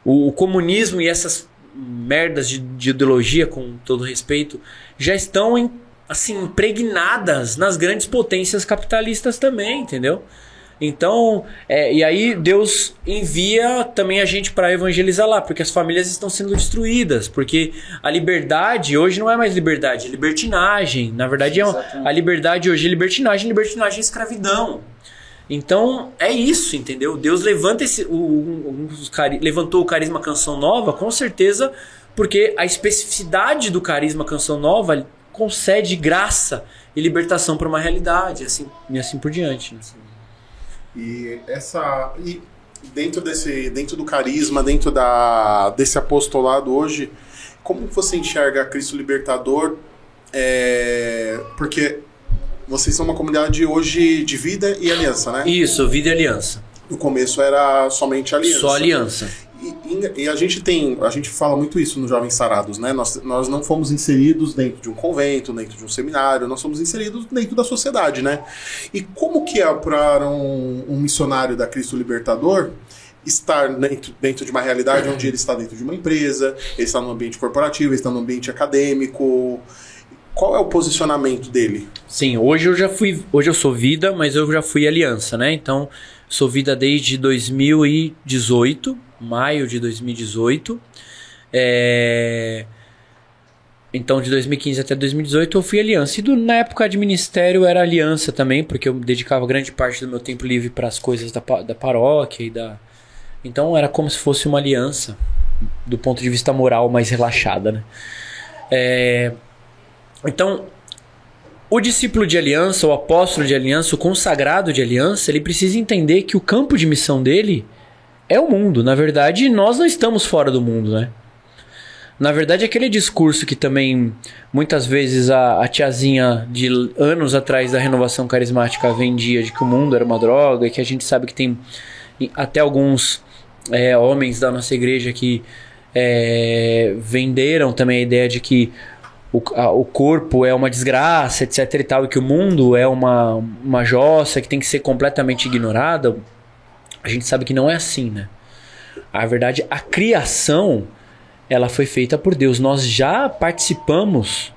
O, o comunismo e essas merdas de, de ideologia, com todo respeito, já estão em- assim impregnadas nas grandes potências capitalistas também, entendeu? Então, é, e aí Deus envia também a gente para evangelizar lá, porque as famílias estão sendo destruídas, porque a liberdade hoje não é mais liberdade, é libertinagem. Na verdade, é um-
Exatamente.
a liberdade hoje é libertinagem, libertinagem é escravidão. Então é isso, entendeu? Deus levanta esse, o, o- cari- levantou o carisma Canção Nova, com certeza, porque a especificidade do carisma Canção Nova concede graça e libertação para uma realidade, assim e assim por diante. né?
E essa e dentro desse dentro do carisma, dentro da desse apostolado hoje, como você enxerga Cristo Libertador? É, porque vocês são uma comunidade hoje de vida e aliança, né?
Isso, vida e aliança.
No começo era somente aliança.
Só aliança.
E, e- a gente tem, a gente fala muito isso nos Jovens Sarados, né? Nós, nós não fomos inseridos dentro de um convento, dentro de um seminário, nós somos inseridos dentro da sociedade, né? E como que é para um, um missionário da Cristo Libertador estar dentro, dentro de uma realidade onde ele está dentro de uma empresa, ele está no ambiente corporativo, ele está no ambiente acadêmico? Qual é o posicionamento dele?
Sim, hoje eu já fui. Hoje eu sou vida, mas eu já fui aliança, né? Então, sou vida desde 2018, maio de 2018. É... Então, de 2015 até 2018 eu fui aliança. E do- na época de ministério era aliança também, porque eu dedicava grande parte do meu tempo livre para as coisas da, da paróquia e da. Então era como se fosse uma aliança, do ponto de vista moral mais relaxada, né? É... Então, o discípulo de aliança, o apóstolo de aliança, o consagrado de aliança, ele precisa entender que o campo de missão dele é o mundo. Na verdade, nós não estamos fora do mundo, né? Na verdade, aquele discurso que também muitas vezes a, a tiazinha de anos atrás da renovação carismática vendia de que o mundo era uma droga e que a gente sabe que tem até alguns é, homens da nossa igreja que é, venderam também a ideia de que o, a- o corpo é uma desgraça, etc e tal, e que o mundo é uma, uma jossa que tem que ser completamente ignorada, a gente sabe que não é assim, né? A verdade, a criação, ela foi feita por Deus. Nós já participamos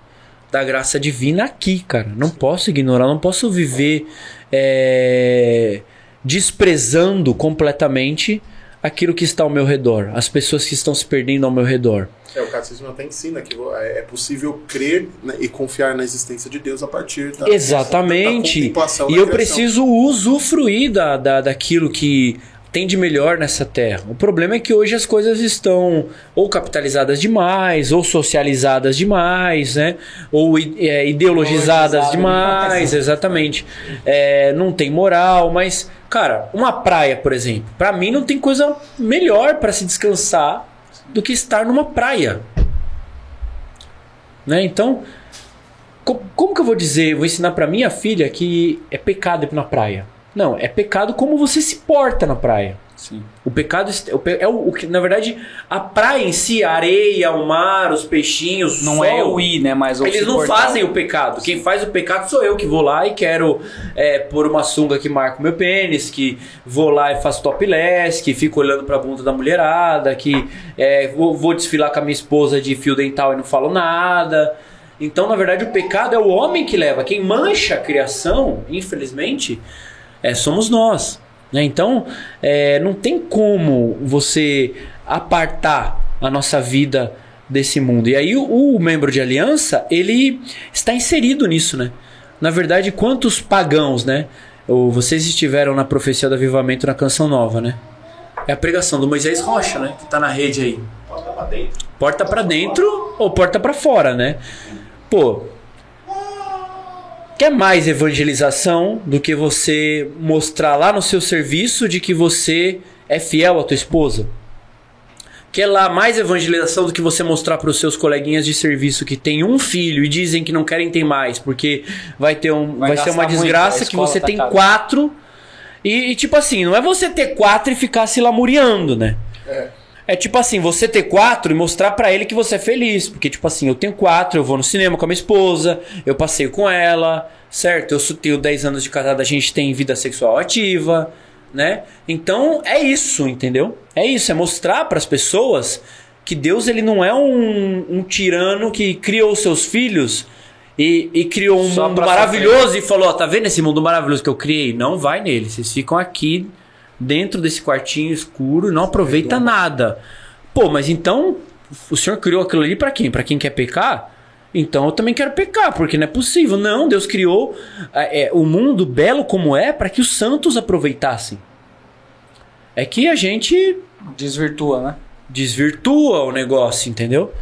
da graça divina aqui, cara. Não posso ignorar, não posso viver é, desprezando completamente aquilo que está ao meu redor, as pessoas que estão se perdendo ao meu redor.
É, o catecismo até ensina que é é possível crer né, e confiar na existência de Deus a partir da,
Exatamente.
da contemplação
E
da
eu
criação.
preciso usufruir da, da, daquilo que tem de melhor nessa terra. O problema é que hoje as coisas estão ou capitalizadas demais, ou socializadas demais, né? Ou é, ideologizadas demais, exatamente. É, não tem moral, mas, cara, uma praia, por exemplo, pra mim não tem coisa melhor pra se descansar do que estar numa praia. Né? Então, Co- Como que eu vou dizer, vou ensinar pra minha filha que é pecado ir na praia? Não, é pecado como você se porta na praia.
Sim.
O pecado é o que, na verdade, a praia em si, a areia, o mar, os peixinhos,
Não
sol,
é o ir, né? Mas
Eles não
portar.
fazem o pecado. Quem faz o pecado sou eu que vou lá e quero é, pôr uma sunga que marca o meu pênis, que vou lá e faço topless, que fico olhando pra bunda da mulherada, que é, vou, vou desfilar com a minha esposa de fio dental e não falo nada. Então, na verdade, o pecado é o homem que leva. Quem mancha a criação, infelizmente, é, somos nós. né? Então, é, não tem como você apartar a nossa vida desse mundo. E aí, o, o membro de aliança, ele está inserido nisso, né? Na verdade, quantos pagãos, né? Ou vocês estiveram na profecia do avivamento na canção nova, né? É a pregação do Moisés Rocha, né? Que tá na rede aí.
Bota pra dentro.
Porta pra dentro ou porta pra fora, né? Pô, quer mais evangelização do que você mostrar lá no seu serviço de que você é fiel à tua esposa? Quer lá mais evangelização do que você mostrar para os seus coleguinhas de serviço que tem um filho e dizem que não querem ter mais porque vai ter um, vai,
Vai
ser uma
muito,
desgraça que você
tá
tem
cara.
quatro e, e, tipo assim não é você ter quatro e ficar se lamuriando, né? É tipo assim, você ter quatro e mostrar pra ele que você é feliz. Porque, tipo assim, eu tenho quatro, eu vou no cinema com a minha esposa, eu passeio com ela, certo? Eu tenho 10 anos de casada, a gente tem vida sexual ativa, né? Então, é isso, entendeu? É isso, é mostrar pras pessoas que Deus, ele não é um, um tirano que criou seus filhos e, e criou um
Só
mundo maravilhoso e falou, ó, tá vendo esse mundo maravilhoso que eu criei? Não vai nele, vocês ficam aqui dentro desse quartinho escuro e não aproveita nada. Pô, mas então o senhor criou aquilo ali pra quem? Pra quem quer pecar? Então eu também quero pecar, porque não é possível. Não, Deus criou é, é, o mundo belo como é para que os santos aproveitassem. É que a gente
Desvirtua, né?
desvirtua o negócio, entendeu?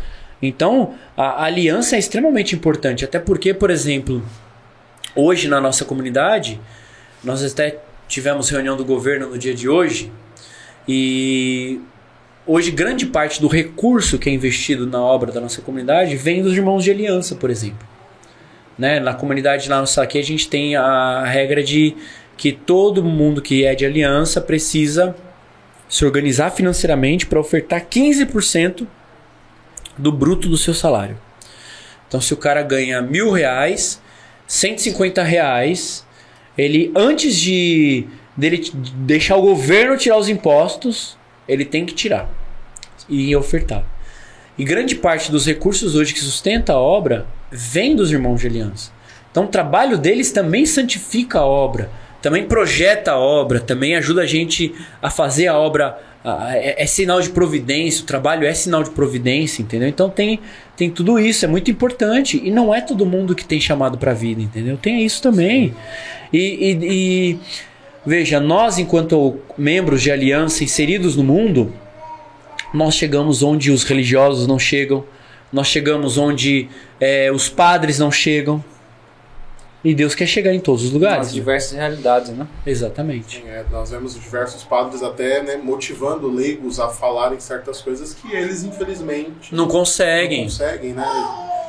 Então, a aliança é extremamente importante, até porque, por exemplo, hoje na nossa comunidade, nós até tivemos reunião do governo no dia de hoje e hoje grande parte do recurso que é investido na obra da nossa comunidade vem dos irmãos de aliança, por exemplo. Né? Na comunidade lá no Saque a gente tem a regra de que todo mundo que é de aliança precisa se organizar financeiramente para ofertar 15% do bruto do seu salário. Então, se o cara ganha mil reais, 150 reais, ele antes de dele deixar o governo tirar os impostos, ele tem que tirar e ofertar. E grande parte dos recursos hoje que sustenta a obra vem dos irmãos de aliança. Então, o trabalho deles também santifica a obra, também projeta a obra, também ajuda a gente a fazer a obra. A- É, é sinal de providência, o trabalho é sinal de providência, entendeu? Então tem, tem tudo isso, é muito importante. E não é todo mundo que tem chamado para a vida, entendeu? Tem isso também. E, e- e, veja, nós, enquanto membros de aliança inseridos no mundo, nós chegamos onde os religiosos não chegam, nós chegamos onde é, os padres não chegam. E Deus quer chegar em todos os lugares.
Nas
né?
diversas realidades, né?
Exatamente.
Sim, é, nós vemos diversos padres até né, motivando leigos a falarem certas coisas que eles, infelizmente,
Não conseguem.
não conseguem, né?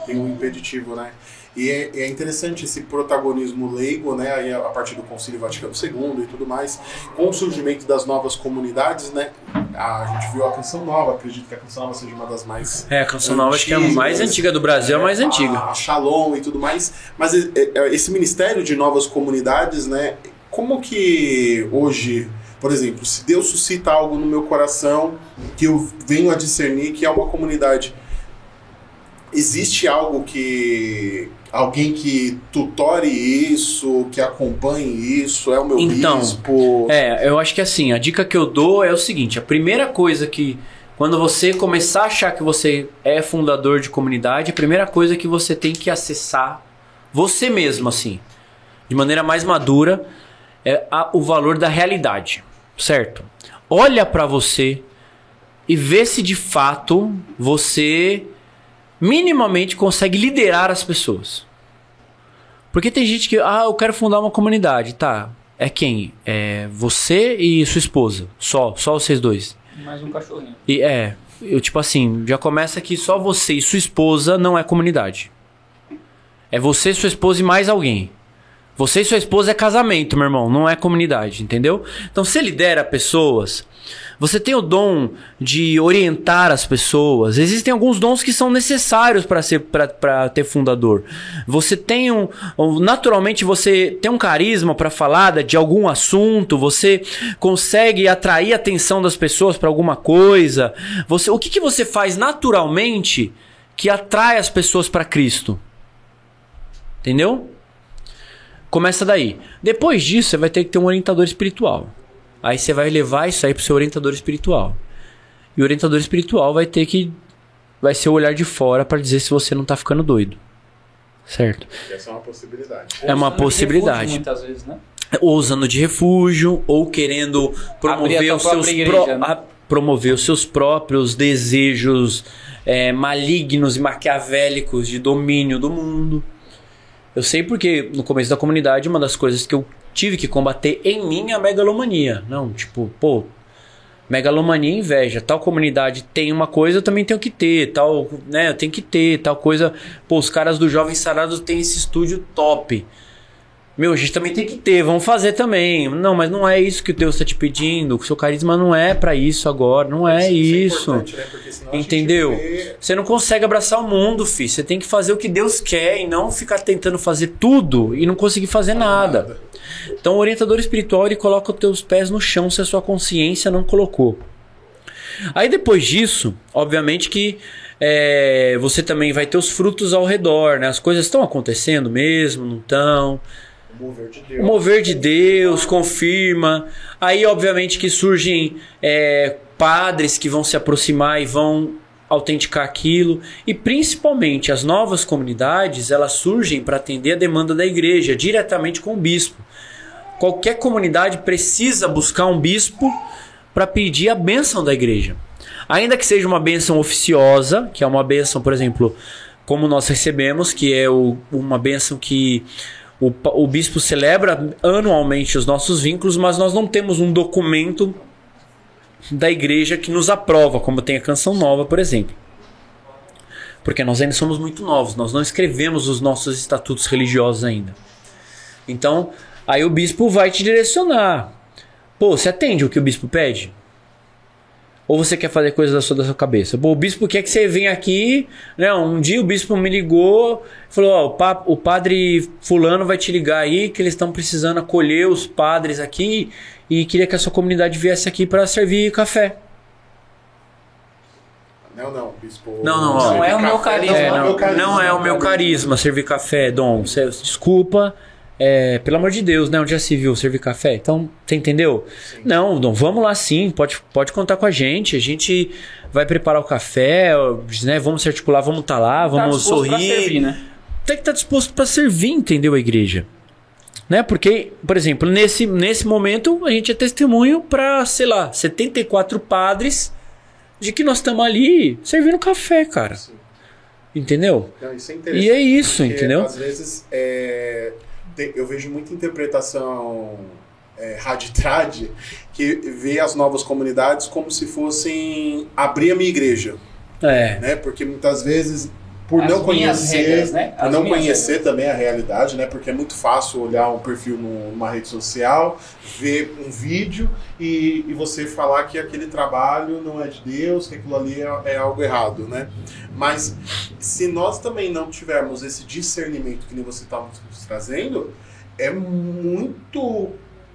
Tem um impeditivo, né? E é, é interessante esse protagonismo leigo, né? Aí a partir do Concílio Vaticano II e tudo mais, com o surgimento das novas comunidades, né? A gente viu a Canção Nova, acredito que a Canção Nova seja uma das mais
É, a Canção Nova acho que é a
Antigas.
mais antiga do Brasil, é a mais antiga.
a Shalom e tudo mais. Mas é, é, esse ministério de novas comunidades, né? Como que hoje, por exemplo, se Deus suscita algo no meu coração que eu venho a discernir que é uma comunidade, existe algo que alguém que tutore isso, que acompanhe isso, é o meu
Então,
bispo?
É, eu acho que assim, a dica que eu dou é o seguinte: a primeira coisa que. Quando você começar a achar que você é fundador de comunidade, a primeira coisa que você tem que acessar você mesmo, assim, de maneira mais madura, é a- o valor da realidade, certo? Olha pra você e vê se de fato você minimamente consegue liderar as pessoas. Porque tem gente que, ah, eu quero fundar uma comunidade, tá? É quem? É você e sua esposa. Só, só vocês dois.
Mais um cachorrinho.
E é, eu tipo assim, já começa que só você e sua esposa não é comunidade. É você, sua esposa e mais alguém. Você e sua esposa é casamento, meu irmão, não é comunidade, entendeu? Então você lidera pessoas, você tem o dom de orientar as pessoas. Existem alguns dons que são necessários para ser para ter fundador. Você tem um, naturalmente você tem um carisma para falar de algum assunto, você consegue atrair a atenção das pessoas para alguma coisa. Você, o que, que você faz naturalmente que atrai as pessoas para Cristo? Entendeu? Começa daí. Depois disso, você vai ter que ter um orientador espiritual. Aí você vai levar isso aí pro seu orientador espiritual. E o orientador espiritual vai ter que. Vai ser o olhar de fora para dizer se você não tá ficando doido. Certo?
Essa é uma possibilidade.
É uma possibilidade.
Muitas vezes, né?
Ou usando de refúgio, ou querendo promover os seus
igreja,
pró-
né?
a- promover os seus próprios desejos é, malignos e maquiavélicos de domínio do mundo. Eu sei porque no começo da comunidade uma das coisas que eu tive que combater em mim é a megalomania. Não, tipo, pô, megalomania e inveja. Tal comunidade tem uma coisa, eu também tenho que ter. Tal, né, eu tenho que ter. Tal coisa. Pô, os caras do Jovem Sarado têm esse estúdio top. Meu, a gente também tem que ter, vamos fazer também. Não, mas não é isso que Deus está te pedindo. O seu carisma não é pra isso agora, não é isso.
importante, né? Senão a gente
Entendeu?
vê-
Você não consegue abraçar o mundo, filho. Você tem que fazer o que Deus quer e não ficar tentando fazer tudo e não conseguir fazer nada. Então, o orientador espiritual ele coloca os teus pés no chão se a sua consciência não colocou. Aí depois disso, obviamente que é, você também vai ter os frutos ao redor, né? As coisas estão acontecendo mesmo, não estão.
O mover de
O
Deus.
mover de Deus confirma. Aí, obviamente, que surgem é, padres que vão se aproximar e vão autenticar aquilo. E principalmente as novas comunidades, elas surgem para atender a demanda da igreja diretamente com o bispo. Qualquer comunidade precisa buscar um bispo para pedir a bênção da igreja. Ainda que seja uma bênção oficiosa, que é uma bênção, por exemplo, como nós recebemos, que é o- uma bênção que o, o bispo celebra anualmente os nossos vínculos, mas nós não temos um documento da igreja que nos aprova, como tem a canção nova, por exemplo. Porque nós ainda somos muito novos, nós não escrevemos os nossos estatutos religiosos ainda. Então, aí o bispo vai te direcionar. Pô, você atende o que o bispo pede? Ou você quer fazer coisas da sua, da sua cabeça? Pô, o bispo quer que você venha aqui. Né? Um dia o bispo me ligou, falou: Ó, o, pa- o padre Fulano vai te ligar aí, que eles estão precisando acolher os padres aqui e queria que a sua comunidade viesse aqui para servir café.
Não, não, bispo.
Não, não, ó.
Não é o meu carisma.
É,
Não,
não,
meu carisma,
não é o meu carisma servir café, Dom. Desculpa. É, pelo amor de Deus, né? Onde já se viu servir café? Então, você entendeu? Não, Dom, vamos lá sim. Pode, pode contar com a gente. A gente vai preparar o café, né? Vamos se articular, vamos estar lá,
Tá
vamos
pra
sorrir.
servir, né?
Tem que estar disposto para servir, entendeu? A igreja. Né? Porque, por exemplo, nesse, nesse momento a gente é testemunho para, sei lá, 74 padres de que nós estamos ali servindo café, cara.
Sim.
Entendeu?
Não, isso é interessante.
E é isso, entendeu?
Às vezes é, tem- eu vejo muita interpretação é, raditrad que vê as novas comunidades como se fossem abrir a minha igreja,
É.
né? Porque muitas vezes por
As
não conhecer,
regras, né?
por não conhecer também a realidade, né? Porque é muito fácil olhar um perfil numa rede social, ver um vídeo e, e você falar que aquele trabalho não é de Deus, que aquilo ali é, é algo errado, né? Mas se nós também não tivermos esse discernimento que você está nos trazendo, é muito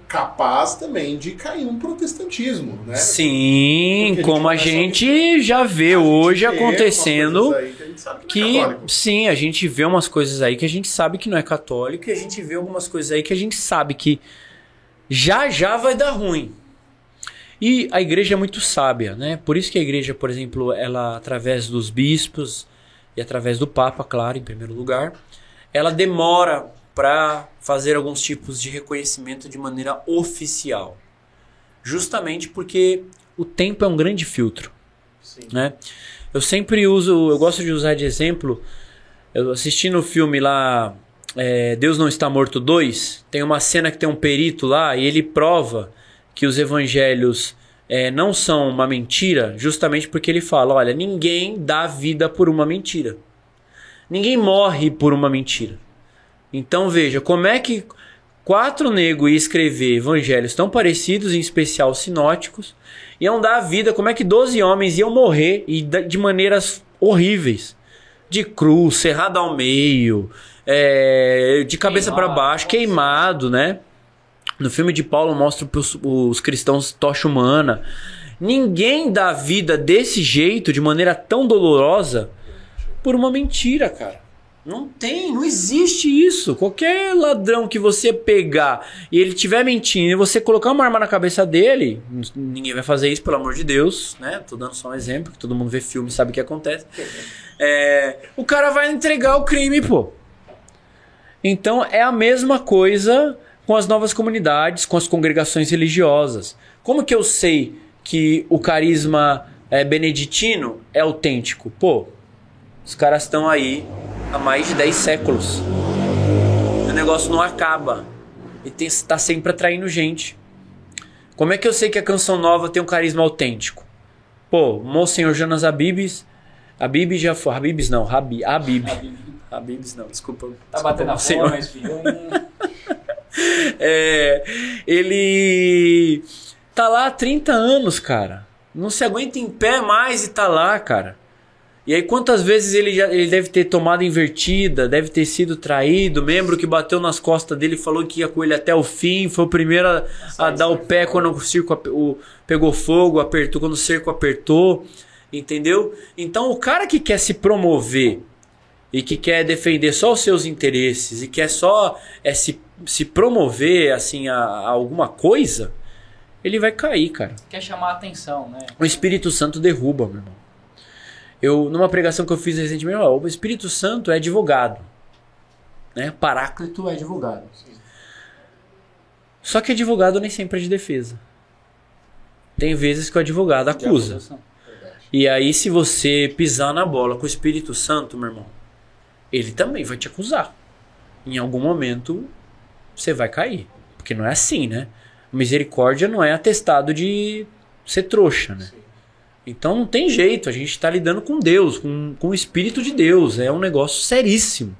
capaz também de cair no protestantismo, né?
Sim,
a
como a gente já vê
A
hoje acontecendo.
que a que, é
Que
católico.
sim, a gente vê umas coisas aí que a gente sabe que não é católico e a gente vê algumas coisas aí que a gente sabe que já já vai dar ruim. E a igreja é muito sábia, né? Por isso que a igreja, por exemplo, ela através dos bispos e através do papa, claro, em primeiro lugar, ela demora para fazer alguns tipos de reconhecimento de maneira oficial. Justamente porque o tempo é um grande filtro
Sim.
né? Eu sempre uso, eu gosto de usar de exemplo. Eu assisti no filme lá, é, Deus Não Está Morto 2, tem uma cena que tem um perito lá e ele prova que os evangelhos é, não são uma mentira, justamente porque ele fala: olha, ninguém dá vida por uma mentira. Ninguém morre por uma mentira. Então veja, como é que quatro negros ia escrever evangelhos tão parecidos, em especial sinóticos, iam dar a vida, como é que 12 homens iam morrer e de maneiras horríveis. De cruz, cerrado ao meio, é, de cabeça para baixo, queimado, né? No filme de Paulo mostra os, os cristãos tocha humana. Ninguém dá a vida desse jeito, de maneira tão dolorosa, por uma mentira, cara. Não tem, não existe isso. Qualquer ladrão que você pegar e ele tiver mentindo e você colocar uma arma na cabeça dele, ninguém vai fazer isso, pelo amor de Deus, né? Tô dando só um exemplo, que todo mundo vê filme e sabe o que acontece. É, o cara vai entregar o crime, pô. Então é a mesma coisa com as novas comunidades, com as congregações religiosas. Como que eu sei que o carisma é, beneditino é autêntico? Pô, os caras estão aí há mais de 10 séculos. O negócio não acaba. E tem, tá sempre atraindo gente. Como é que eu sei que a canção nova tem um carisma autêntico? Pô, Monsenhor Jonas Abibes. Abibes já foi. Habibes não, Habib. Habibes não, desculpa.
Tá
desculpa,
batendo a fome, filho. (laughs)
É, ele tá lá há 30 anos, cara. Não se aguenta em pé mais e tá lá, cara. E aí quantas vezes ele, já, ele deve ter tomado invertida, deve ter sido traído, membro que bateu nas costas dele falou que ia com ele até o fim, foi o primeiro a, a dar o pé quando o circo o, pegou fogo, apertou quando o cerco apertou, entendeu? Então o cara que quer se promover e que quer defender só os seus interesses e quer só é, se, se promover assim a, a alguma coisa, ele vai cair, cara.
Quer chamar a atenção, né?
O Espírito Santo derruba, meu irmão. Eu, numa pregação que eu fiz recentemente, ó, o Espírito Santo é advogado. Né? Paráclito é advogado. Só que advogado nem sempre é de defesa. Tem vezes que o advogado acusa. E aí, se você pisar na bola com o Espírito Santo, meu irmão, ele também vai te acusar. Em algum momento, você vai cair. Porque não é assim, né? Misericórdia não é atestado de ser trouxa, né? Então não tem jeito, a gente está lidando com Deus, com, com o Espírito de Deus. É um negócio seríssimo.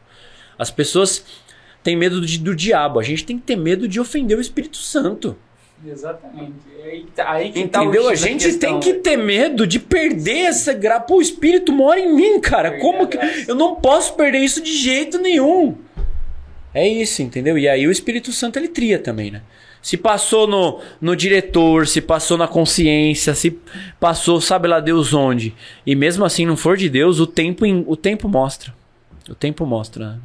As pessoas têm medo de- do diabo, a gente tem que ter medo de ofender o Espírito Santo.
Exatamente. Aí, tá- aí que tá o
Entendeu? a
X da
gente
questão,
tem que
né?
ter medo de perder essa graça. Pô, o Espírito mora em mim, cara.
Perder
Como
a
que. Eu não posso perder isso de jeito nenhum. É isso, entendeu? E aí o Espírito Santo ele tria também, né? Se passou no, no diretor, se passou na consciência, se passou, sabe lá Deus onde. E mesmo assim não for de Deus, o tempo, em- o tempo mostra. O tempo mostra. né?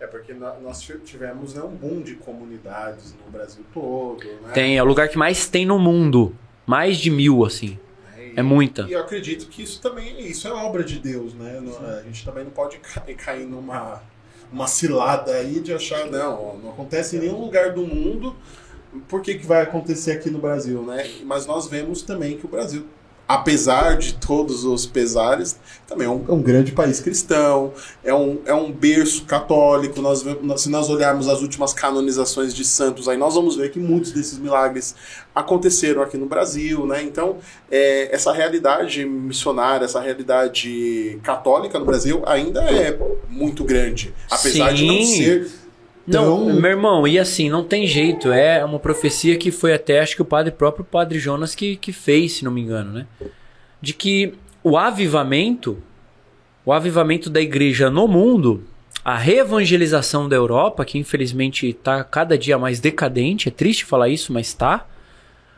É porque nó- nós tivemos né, um boom de comunidades no Brasil todo, né?
Tem, é o lugar que mais tem no mundo. Mais de mil, assim.
E-
É muita.
E eu acredito que isso também isso é obra de Deus, né? Não- A gente também não pode cair, cair numa uma cilada aí de achar, não, não acontece em nenhum lugar do mundo, por que, que vai acontecer aqui no Brasil, né? Mas nós vemos também que o Brasil, apesar de todos os pesares, também é um, é um grande país cristão, é um, é um berço católico. Nós, se nós olharmos as últimas canonizações de santos, aí nós vamos ver que muitos desses milagres aconteceram aqui no Brasil, né? Então, é, essa realidade missionária, essa realidade católica no Brasil ainda é muito grande, apesar de não
Sim.
Ser
Não, meu irmão, e assim, não tem jeito. É uma profecia que foi até, acho que o padre próprio padre Jonas que, que fez, se não me engano, né? De que o avivamento, o avivamento da igreja no mundo, a reevangelização da Europa, que infelizmente está cada dia mais decadente, é triste falar isso, mas tá,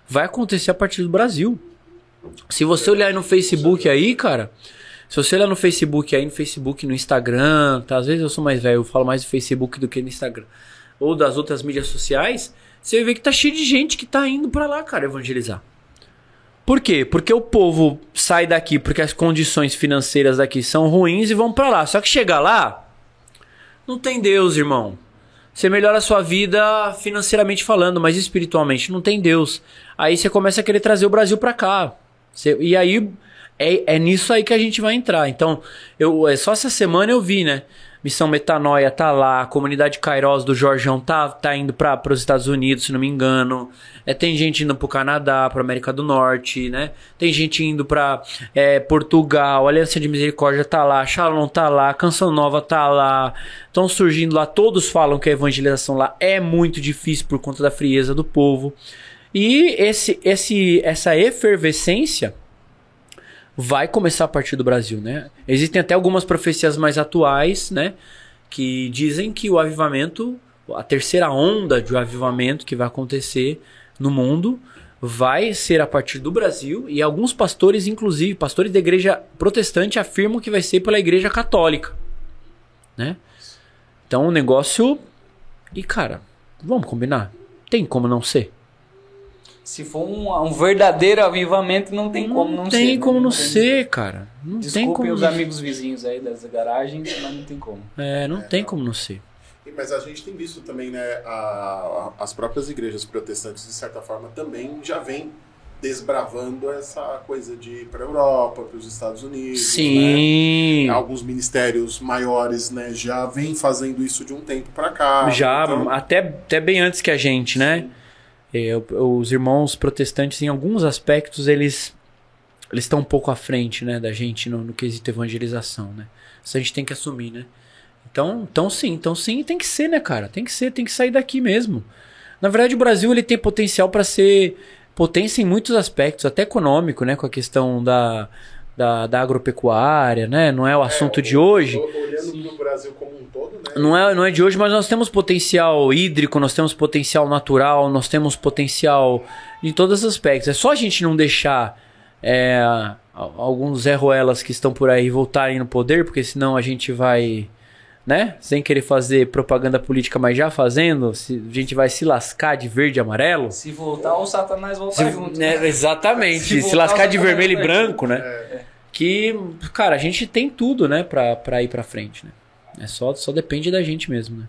vai acontecer a partir do Brasil. Se você olhar aí no Facebook aí, cara, se você olhar no Facebook aí, no Facebook, no Instagram, tá? Às vezes eu sou mais velho, eu falo mais do Facebook do que no Instagram. Ou das outras mídias sociais, você ver que tá cheio de gente que tá indo pra lá, cara, evangelizar. Por quê? Porque o povo sai daqui porque as condições financeiras daqui são ruins e vão pra lá. Só que chegar lá, não tem Deus, irmão. Você melhora a sua vida financeiramente falando, mas espiritualmente não tem Deus. Aí você começa a querer trazer o Brasil pra cá. Você- e aí é, é nisso aí que a gente vai entrar. Então, eu é, só essa semana eu vi, né? Missão Metanoia tá lá, a comunidade Kairos do Jorgeão tá, tá indo para os Estados Unidos, se não me engano. É, tem gente indo pro Canadá, pra América do Norte, né? Tem gente indo pra é, Portugal, Aliança de Misericórdia tá lá, Shalom tá lá, Canção Nova tá lá. Estão surgindo lá, todos falam que a evangelização lá é muito difícil por conta da frieza do povo. E esse, esse, essa efervescência vai começar a partir do Brasil, né? Existem até algumas profecias mais atuais, né? Que dizem que o avivamento, a terceira onda de avivamento que vai acontecer no mundo, vai ser a partir do Brasil e alguns pastores, inclusive pastores da igreja protestante, afirmam que vai ser pela igreja católica, né? Então o negócio e cara, vamos combinar, tem como não ser?
Se for um, um verdadeiro avivamento, não tem como não,
não
ser.
Tem
né?
como não,
tem-
ser, cara. Não
Desculpem
tem como
os
não-
amigos vizinhos aí das garagens, mas não tem como.
É, não tem como não ser.
Mas a gente tem visto também, né, a- a- as próprias igrejas protestantes, de certa forma, também já vêm desbravando essa coisa de ir para a Europa, para os Estados Unidos.
Sim.
Né? Alguns ministérios maiores né, já vêm fazendo isso de um tempo para cá.
Já,
Então,
até, até bem antes que a gente, né? É, os irmãos protestantes, em alguns aspectos, eles eles estão um pouco à frente, né, da gente no, no quesito evangelização, né? Isso a gente tem que assumir, né? Então, então sim, então sim, tem que ser, né, cara? Tem que ser, tem que sair daqui mesmo. Na verdade, o Brasil ele tem potencial para ser potência em muitos aspectos, até econômico, né, com a questão da, da, da agropecuária, né? Não é o assunto de hoje.
Olhando para o Brasil como um todo, né?
Não é, não é de hoje, mas nós temos potencial hídrico, nós temos potencial natural, nós temos potencial em todos os aspectos. É só a gente não deixar é, alguns Zé Ruelas que estão por aí voltarem no poder, porque senão a gente vai, né? Sem querer fazer propaganda política, mas já fazendo, se- a gente vai se lascar de verde e amarelo.
Se voltar, o Satanás voltar
Se-
junto.
né, exatamente, (laughs)
Se
se,
voltar,
lascar de vermelho e branco, né?
É.
Que, cara, a gente tem tudo, né, pra, pra ir pra frente, né? É só, só depende da gente mesmo, né?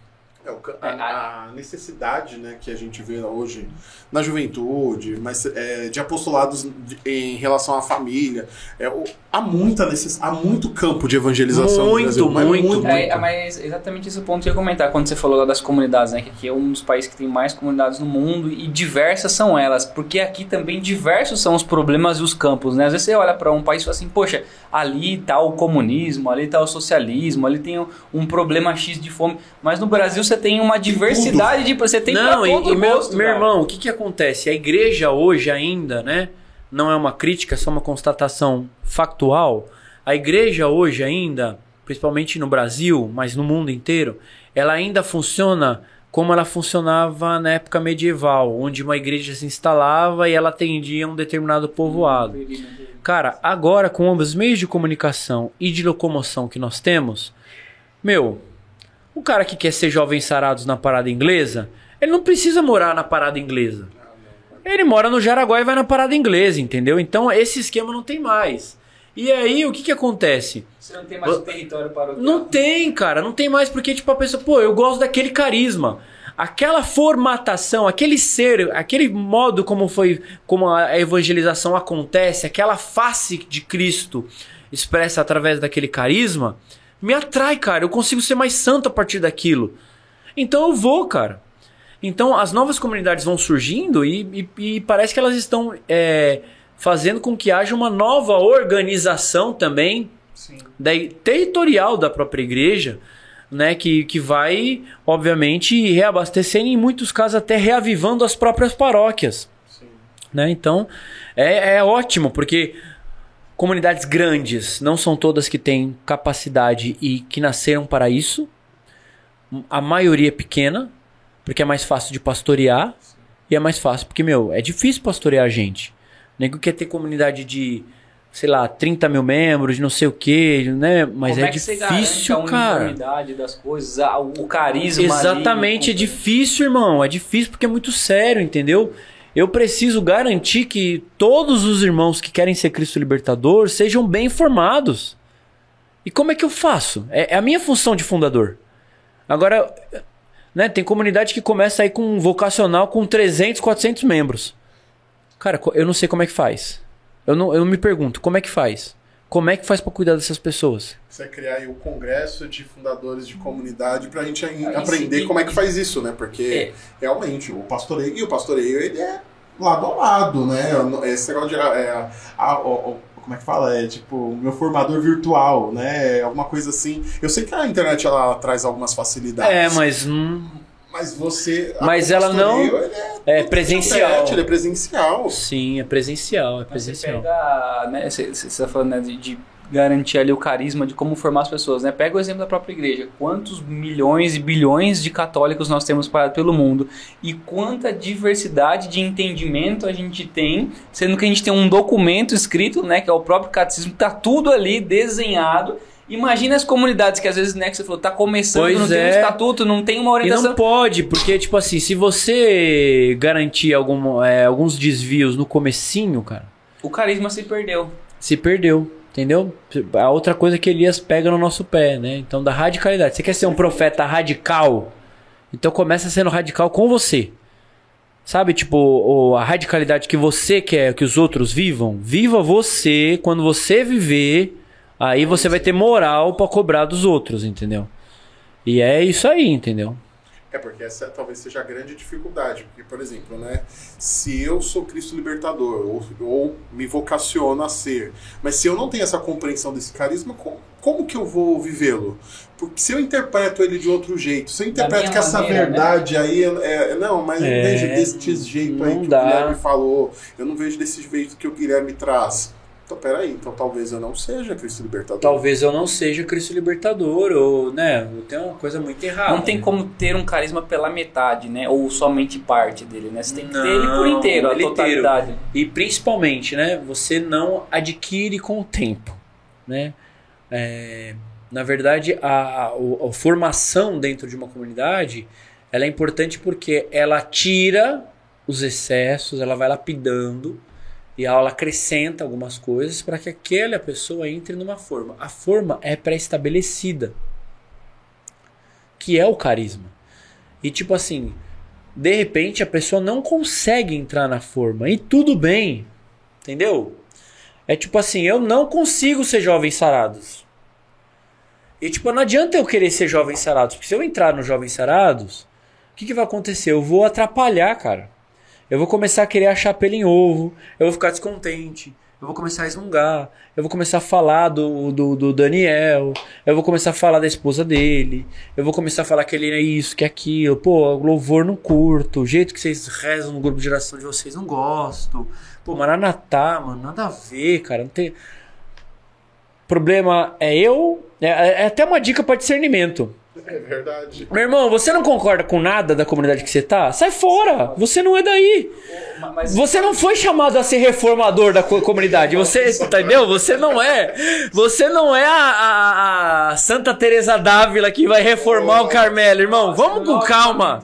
É, o ca- a, a necessidade né, que a gente vê hoje na juventude, mas é, de apostolados de- em relação à família. É, o- há muita necess... há muito campo de evangelização
Muito,
no Brasil, mas
muito,
É, mas exatamente esse ponto que eu ia comentar quando você falou lá das comunidades, né? Que aqui é um dos países que tem mais comunidades no mundo e diversas são elas, porque aqui também diversos são os problemas e os campos, né? Às vezes você olha para um país e fala assim, poxa, ali tá o comunismo, ali tá o socialismo, ali tem um, um problema X de fome, mas no Brasil você tem uma diversidade de. Você tem
não, e,
todo
e meu,
gosto,
meu irmão, o que que acontece? A igreja hoje ainda, né? Não é uma crítica, é só uma constatação factual. A igreja hoje ainda, principalmente no Brasil, mas no mundo inteiro, ela ainda funciona como ela funcionava na época medieval, onde uma igreja se instalava e ela atendia um determinado povoado. Cara, agora com os meios de comunicação e de locomoção que nós temos, meu, o cara que quer ser jovem sarados na parada inglesa, ele não precisa morar na parada inglesa. Ele mora no Jaraguá e vai na parada inglesa, entendeu? Então esse esquema não tem mais. E aí o que que acontece?
Você não tem mais o território para o
Não tem, cara, não tem mais porque tipo a pessoa, pô, eu gosto daquele carisma. Aquela formatação, aquele ser, aquele modo como foi, como a evangelização acontece, aquela face de Cristo expressa através daquele carisma, me atrai, cara. Eu consigo ser mais santo a partir daquilo. Então eu vou, cara. Então as novas comunidades vão surgindo e, e- e parece que elas estão é, fazendo com que haja uma nova organização também
Sim.
da, territorial da própria igreja, né, que, que vai, obviamente, reabastecendo e em muitos casos até reavivando as próprias paróquias.
Sim.
Né? Então é, é ótimo, porque comunidades grandes não são todas que têm capacidade e que nasceram para isso. A maioria é pequena, porque é mais fácil de pastorear. E é mais fácil, porque, meu, é difícil pastorear a gente. Nego quer ter comunidade de, sei lá, 30 mil membros, não sei o que, né? Mas
Como
é,
você garante
difícil,
a
cara.
uniformidade das coisas, a- o carisma
Exatamente, é
ali,
difícil, irmão. É difícil porque é muito sério, entendeu? Eu preciso garantir que todos os irmãos que querem ser Cristo Libertador sejam bem informados. E como é que eu faço? É, é a minha função de fundador. Agora, né, tem comunidade que começa aí com um vocacional com 300, 400 membros. Cara, eu não sei como é que faz. Eu não, eu me pergunto, como é que faz? Como é que faz pra cuidar dessas pessoas?
Você criar aí o congresso de fundadores de comunidade pra gente aí aprender
sim.
como é que faz isso, né? Porque realmente o pastoreio, e o pastoreio ele é lado a lado, né? Esse negócio de. É, a- o- o- como é que fala? É tipo, o meu formador virtual, né? Alguma coisa assim. Eu sei que a internet ela traz algumas facilidades.
É, mas. hum,
Mas você.
Mas
o
ela não-
é,
é presencial.
internet, ele é presencial.
Sim, é presencial, é
Mas Você
presencial.
pega, né, você está falando né, de, de garantir ali o carisma de como formar as pessoas, né? Pega o exemplo da própria igreja. Quantos milhões e bilhões de católicos nós temos espalhados pelo mundo e quanta diversidade de entendimento a gente tem, sendo que a gente tem um documento escrito, né, que é o próprio catecismo, tá tudo ali desenhado. Imagina as comunidades que às vezes, né, que você falou, tá começando,
Pois
não tem um
é.
estatuto, não tem uma
E
orientação.
não pode, porque, tipo assim, se você garantir algum, é, alguns desvios no comecinho, cara,
O carisma se perdeu.
se perdeu, entendeu? A outra coisa que Elias pega no nosso pé, né? Então, da radicalidade. Você quer ser um profeta radical? Então começa sendo radical com você. Sabe, tipo, a radicalidade que você quer que os outros vivam, viva você. Quando você viver, aí você vai ter moral pra cobrar dos outros, entendeu? E é isso aí, entendeu?
É porque essa talvez seja a grande dificuldade. Porque, por exemplo, né? Se eu sou Cristo libertador, ou, ou me vocaciono a ser, mas se eu não tenho essa compreensão desse carisma, como, como que eu vou vivê-lo? Porque se eu interpreto ele de outro jeito, se eu interpreto que essa
maneira,
verdade aí. É, não, mas eu
É,
não vejo desse jeito aí
não
que
dá.
o Guilherme falou, eu não vejo desse jeito que o Guilherme traz. Então, peraí, então talvez eu não seja Cristo libertador.
Talvez eu não seja Cristo libertador, ou, né? Tem uma coisa muito errada.
Não tem
né?
como ter um carisma pela metade, né? Ou somente parte dele, né? Você tem que ter
Não,
ele por inteiro, a totalidade.
E principalmente, né? Você não adquire com o tempo, né? É, na verdade, a, a, o- a formação dentro de uma comunidade, ela é importante porque ela tira os excessos, ela vai lapidando e ela acrescenta algumas coisas para que aquela pessoa entre numa forma. A forma é pré-estabelecida, que é o carisma. E tipo assim, de repente a pessoa não consegue entrar na forma e tudo bem, entendeu? É tipo assim, eu não consigo ser jovens sarados. E tipo, não adianta eu querer ser jovens sarados, porque se eu entrar no jovens sarados, o que, que vai acontecer? Eu vou atrapalhar, cara. Eu vou começar a querer achar pelo em ovo, eu vou ficar descontente, eu vou começar a resmungar, eu vou começar a falar do, do, do Daniel, eu vou começar a falar da esposa dele, eu vou começar a falar que ele é isso, que é aquilo, pô, louvor não curto, o jeito que vocês rezam no grupo de geração de vocês não gosto, pô, Maranatá, mano, nada a ver, cara, não tem. Problema é eu, é, é até uma dica para discernimento.
É verdade.
Meu irmão, você não concorda com nada da comunidade que você tá? Sai fora! Você não é daí! Você não foi chamado a ser reformador da co- comunidade. Você, entendeu? Você não é. Você não é a, a- a Santa Teresa d'Ávila que vai reformar o Carmelo, irmão. Vamos com calma.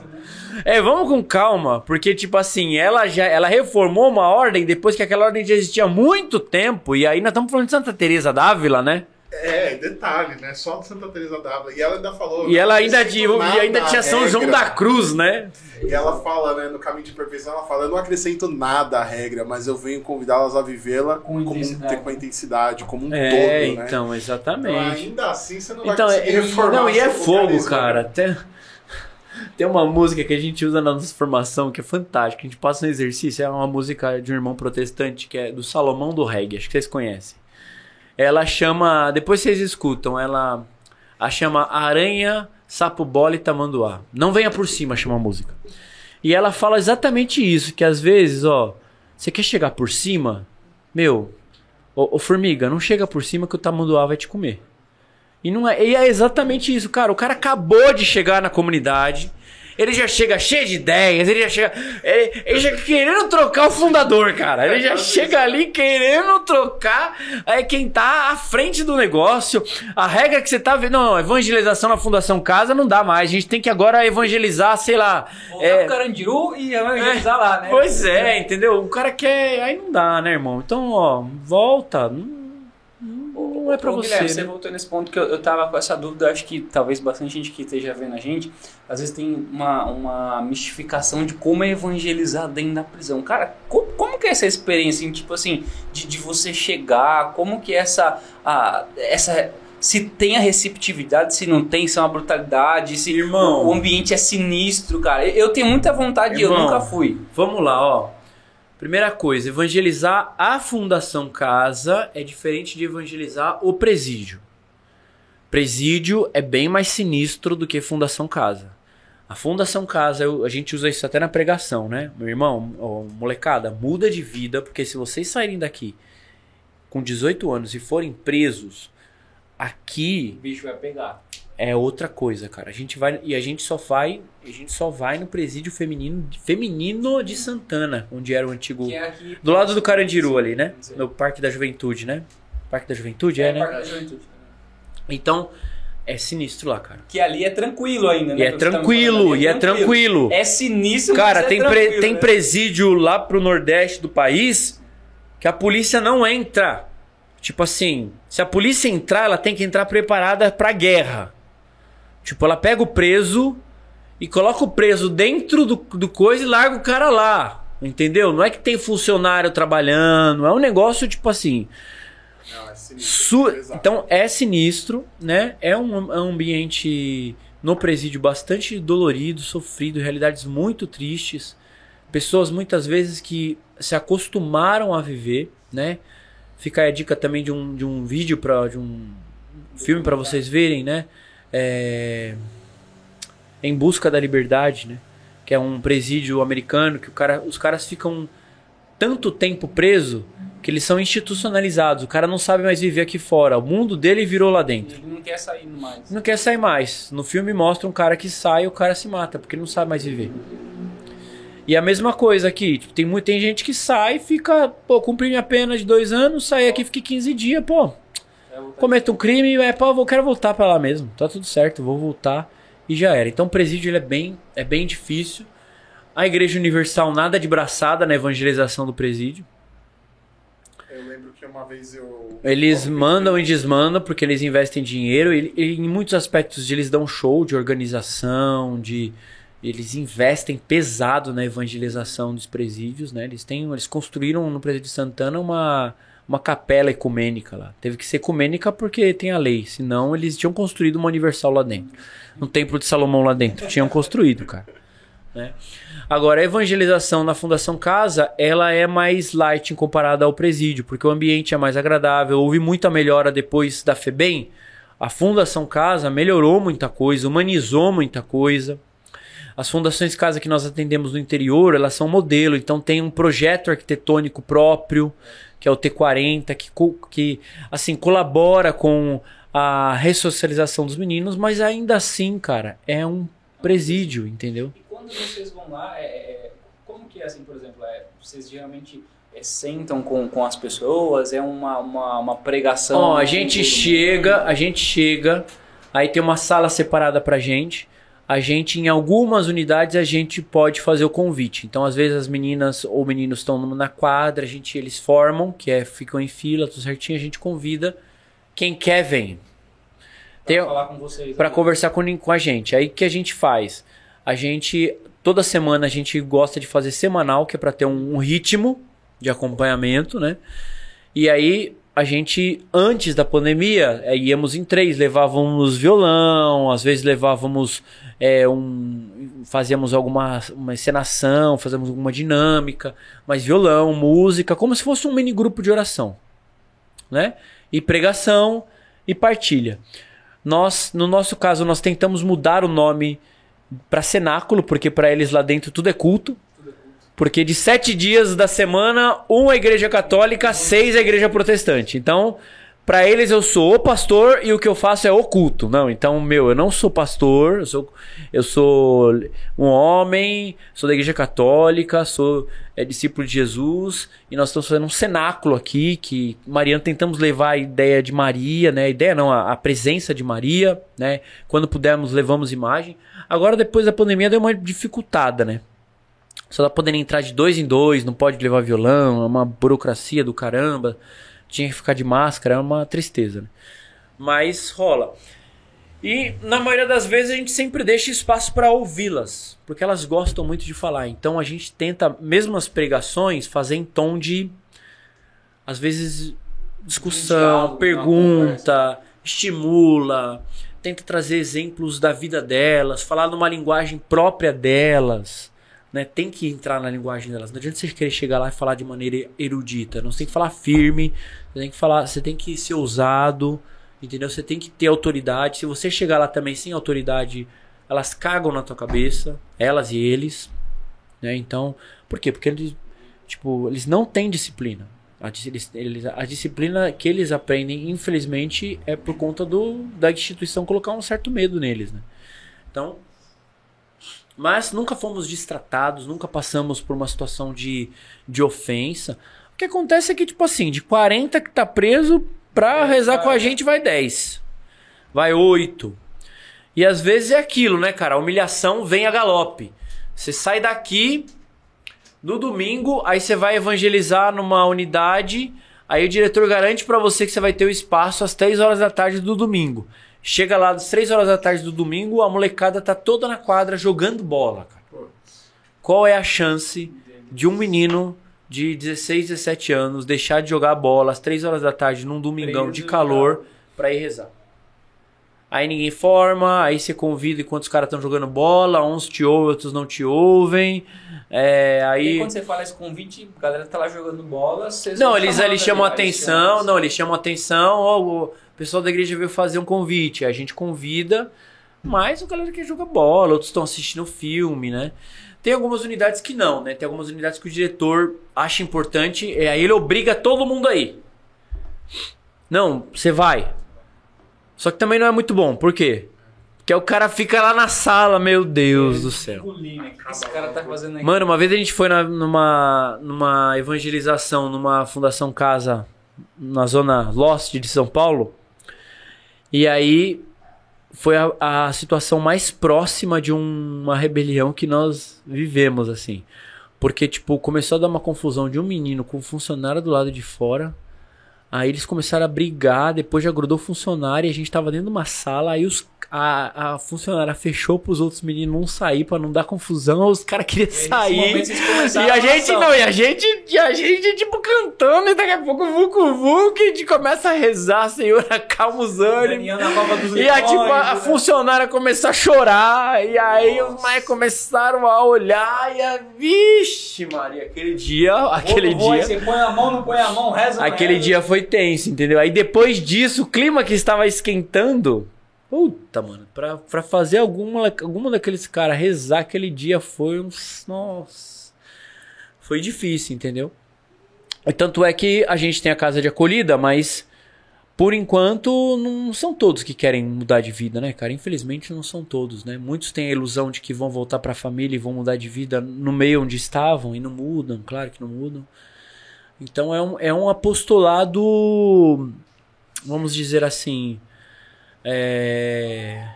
É, vamos com calma, porque tipo assim, ela já ela reformou uma ordem depois que aquela ordem já existia há muito tempo e aí nós estamos falando de Santa Teresa d'Ávila, né?
É, detalhe, né? Só de Santa Teresa d'Ávila. E ela ainda falou.
E
né,
ela ainda, de, e ainda tinha São João
regra.
da Cruz, né?
E ela fala, né, no caminho de perfeição, ela fala, eu não acrescento nada à regra, mas eu venho convidá-las a vivê-la
Com
como um,
intensidade.
com a intensidade, como um
É,
todo, né?
então,
Então,
exatamente.
ainda assim você não vai
Então,
conseguir
é,
reformar
não, e é fogo,
carisma,
cara.
né?
Tem, uma música que a gente usa na nossa formação que é fantástica. A gente passa no exercício, é uma música de um irmão protestante que é do Salomão do Reggae, acho que vocês conhecem. Ela chama, depois vocês escutam, ela a chama Aranha, Sapo Bola e Tamanduá. Não venha por cima, chama a música. E ela fala exatamente isso, que às vezes, ó, você quer chegar por cima? Meu, ô, ô formiga, não chega por cima que o Tamanduá vai te comer. E, não é, e é exatamente isso, cara. O cara acabou de chegar na comunidade. Ele já chega cheio de ideias, ele já chega. Ele, ele já querendo trocar o fundador, cara. Ele já chega ali querendo trocar é, quem tá à frente do negócio. A regra que você tá vendo. Não, evangelização na Fundação Casa não dá mais. A gente tem que agora evangelizar, sei lá.
voltar
é,
pro Carandiru e evangelizar lá, né?
Pois é, entendeu? O cara quer. Aí não dá, né, irmão? Então, ó, volta. Não, não- é pra
Ô,
você.
Guilherme,
né?
você voltou nesse ponto que eu, eu tava com essa dúvida, acho que talvez bastante gente que esteja vendo a gente, às vezes tem uma, uma mistificação de como é evangelizar dentro da prisão. Cara, co- como, que é essa experiência, assim, tipo assim, de, de você chegar, como que é essa, a, essa... Se tem a receptividade, se não tem, se é uma brutalidade, se
Irmão.
o ambiente é sinistro, cara. Eu, eu tenho muita vontade, eu
Irmão.
nunca fui.
Vamos lá, ó. Primeira coisa, evangelizar a Fundação Casa é diferente de evangelizar o presídio. Presídio é bem mais sinistro do que Fundação Casa. A Fundação Casa, a gente usa isso até na pregação, né? Meu irmão, ó, molecada, muda de vida, porque se vocês saírem daqui com 18 anos e forem presos, aqui
O bicho vai pegar.
É outra coisa, cara. A gente vai e a gente só vai, a gente só vai no presídio feminino, feminino de Santana, onde era o antigo
é aqui,
do lado do Carandiru ali, né? No Parque da Juventude, né? Parque da Juventude é,
Parque
né?
da Juventude.
Então é sinistro lá, cara.
Que ali é tranquilo ainda, né?
E é
tá
tranquilo,
ali
e é tranquilo.
É sinistro,
Cara,
é
tem, pre-
tranquilo,
tem
né?
presídio lá pro nordeste do país que a polícia não entra. Tipo assim, se a polícia entrar, ela tem que entrar preparada pra guerra. Tipo, ela pega o preso e coloca o preso dentro do, do coisa e larga o cara lá. Entendeu? Não é que tem funcionário trabalhando, é um negócio tipo assim.
Não, é sinistro.
Su-
Exato.
Então é sinistro, né? É um, é um ambiente no presídio bastante dolorido, sofrido, realidades muito tristes. Pessoas muitas vezes que se acostumaram a viver, né? Fica aí a dica também de um, de um vídeo para de um filme para vocês verem, né? É... Em busca da liberdade, né? Que é um presídio americano que o cara, os caras ficam tanto tempo preso que eles são institucionalizados. O cara não sabe mais viver aqui fora. O mundo dele virou lá dentro.
Ele não quer sair mais.
Não quer sair mais. No filme mostra um cara que sai e o cara se mata, porque ele não sabe mais viver. E a mesma coisa aqui, tipo, tem, muito, tem gente que sai e fica, pô, cumpri minha pena de dois anos, sai aqui, fica 15 dias, pô, cometo um crime, é, pô, eu quero voltar pra lá mesmo, tá tudo certo, vou voltar e já era. Então o presídio é bem, é bem difícil. A Igreja Universal nada de braçada na evangelização do presídio.
Eu lembro que uma vez eu.
Eles mandam e desmandam porque eles investem dinheiro e, e em muitos aspectos eles dão show de organização, de eles investem pesado na evangelização dos presídios, né? Eles têm, eles construíram no presídio de Santana uma uma capela ecumênica lá. Teve que ser ecumênica porque tem a lei, senão eles tinham construído uma universal lá dentro. No templo de Salomão lá dentro, tinham construído, cara. Né? Agora, a evangelização na Fundação Casa, ela é mais light em comparada ao presídio, porque o ambiente é mais agradável. Houve muita melhora depois da FEBEM. A Fundação Casa melhorou muita coisa, humanizou muita coisa. As fundações casa que nós atendemos no interior, elas são modelo, então tem um projeto arquitetônico próprio, que é o T40, que, que assim colabora com a ressocialização dos meninos, mas ainda assim, cara, é um presídio, entendeu?
E quando vocês vão lá, é, é- como que é assim, por exemplo? É, vocês geralmente é, sentam com, com as pessoas? É uma, uma, uma pregação?
Ó, a
com
gente chega, a gente chega, aí tem uma sala separada pra gente. A gente, em algumas unidades, a gente pode fazer o convite. Então, às vezes, as meninas ou meninos estão na quadra, a gente, eles formam, que é, ficam em fila, tudo certinho, a gente convida. Quem quer, vem.
Pra
Tem-
falar com vocês. Né?
conversar com, com a gente. Aí o que a gente faz? A gente, toda semana, a gente gosta de fazer semanal, que é pra ter um, um ritmo de acompanhamento, né? E aí a gente, antes da pandemia, é, íamos em três, levávamos violão, às vezes levávamos é, um. Fazíamos alguma uma encenação, fazíamos alguma dinâmica, mas violão, música, como se fosse um mini grupo de oração. Né? E pregação e partilha. Nós, no nosso caso, nós tentamos mudar o nome para cenáculo, porque para eles lá dentro tudo é culto. Porque de sete dias da semana, um é igreja católica, seis é igreja protestante. Então, para eles eu sou o pastor e o que eu faço é o culto. Não, então, meu, eu não sou pastor, eu sou, eu sou um homem, sou da igreja católica, sou é, discípulo de Jesus, e nós estamos fazendo um cenáculo aqui, que Mariano tentamos levar a ideia de Maria, né? A ideia não, a, a presença de Maria, né? Quando pudermos, levamos imagem. Agora, depois da pandemia, deu uma dificultada, né? Só tá podendo entrar de dois em dois, não pode levar violão, é uma burocracia do caramba. tinha que ficar de máscara, é uma tristeza, né? Mas rola. E na maioria das vezes a gente sempre deixa espaço para ouvi-las, porque elas gostam muito de falar. Então a gente tenta, mesmo as pregações, fazer em tom de às vezes discussão,
diálogo,
pergunta, estimula, tenta trazer exemplos da vida delas, falar numa linguagem própria delas. Né? Tem que entrar na linguagem delas. Não adianta você querer chegar lá e falar de maneira erudita. Não, você tem que falar firme, você tem que falar, você tem que ser ousado, entendeu? Você tem que ter autoridade. Se você chegar lá também sem autoridade, elas cagam na tua cabeça, elas e eles, né? Então, por quê? Porque eles, tipo, eles não têm disciplina. A, eles- a disciplina que eles aprendem, infelizmente, é por conta do, da instituição colocar um certo medo neles, né? Então, mas nunca fomos distratados, nunca passamos por uma situação de, de ofensa. O que acontece é que, tipo assim, de 40 que tá preso, pra rezar com a gente vai 10. Vai 8. E às vezes é aquilo, né, cara? A humilhação vem a galope. Você sai daqui no domingo, aí você vai evangelizar numa unidade, aí o diretor garante pra você que você vai ter o espaço às 3 horas da tarde do domingo. Chega lá às 3 horas da tarde do domingo, a molecada tá toda na quadra jogando bola, cara. Qual é a chance de um menino de 16, 17 anos deixar de jogar bola às 3 horas da tarde num domingão de calor pra ir rezar? Aí ninguém forma, aí você convida enquanto os caras estão jogando bola, uns te ouvem, outros não te ouvem. É,
E
aí.
quando você fala esse convite, a galera tá lá jogando bola, vocês
Não, eles,
chamando
eles chamam atenção, não, eles chamam atenção, ó, pessoal da igreja veio fazer um convite, a gente convida, mas a galera quer jogar bola, outros estão assistindo filme, né? Tem algumas unidades que não, né? Tem algumas unidades que o diretor acha importante, e aí ele obriga todo mundo aí. Não, você vai. Só que também não é muito bom, por quê? Porque o cara fica lá na sala, meu Deus do céu.
O que tá?
Mano, uma vez a gente foi na- numa, numa evangelização numa Fundação Casa na zona Lost de São Paulo. E aí foi a, a situação mais próxima de um- uma rebelião que nós vivemos, assim. Porque, tipo, começou a dar uma confusão de um menino com um funcionário do lado de fora. Aí eles começaram a brigar, depois já grudou o funcionário e a gente tava dentro de uma sala, aí os, a, a funcionária fechou pros outros meninos não sair pra não dar confusão, os caras queriam sair. E a
a
gente não, e a gente, e a gente tipo cantando, e daqui a pouco vucu vucu, a gente começa a rezar, Senhor, acalma os ânimos. E a, tipo, a, a
né?
funcionária começou a chorar, e aí os mais começaram a olhar, e a. Vixe, Maria, aquele dia, aquele dia.
Você põe a mão, não põe a mão, reza
Aquele
reza.
dia foi tenso, entendeu? Aí depois disso, o clima que estava esquentando. Puta, mano, pra, pra fazer alguma, alguma daqueles caras rezar aquele dia foi uns. Nossa. Foi difícil, entendeu? E tanto é que a gente tem a casa de acolhida, mas por enquanto não são todos que querem mudar de vida, né, cara? Infelizmente não são todos, né? Muitos têm a ilusão de que vão voltar pra família e vão mudar de vida no meio onde estavam e não mudam, claro que não mudam. Então é um, é um apostolado, vamos dizer assim, é...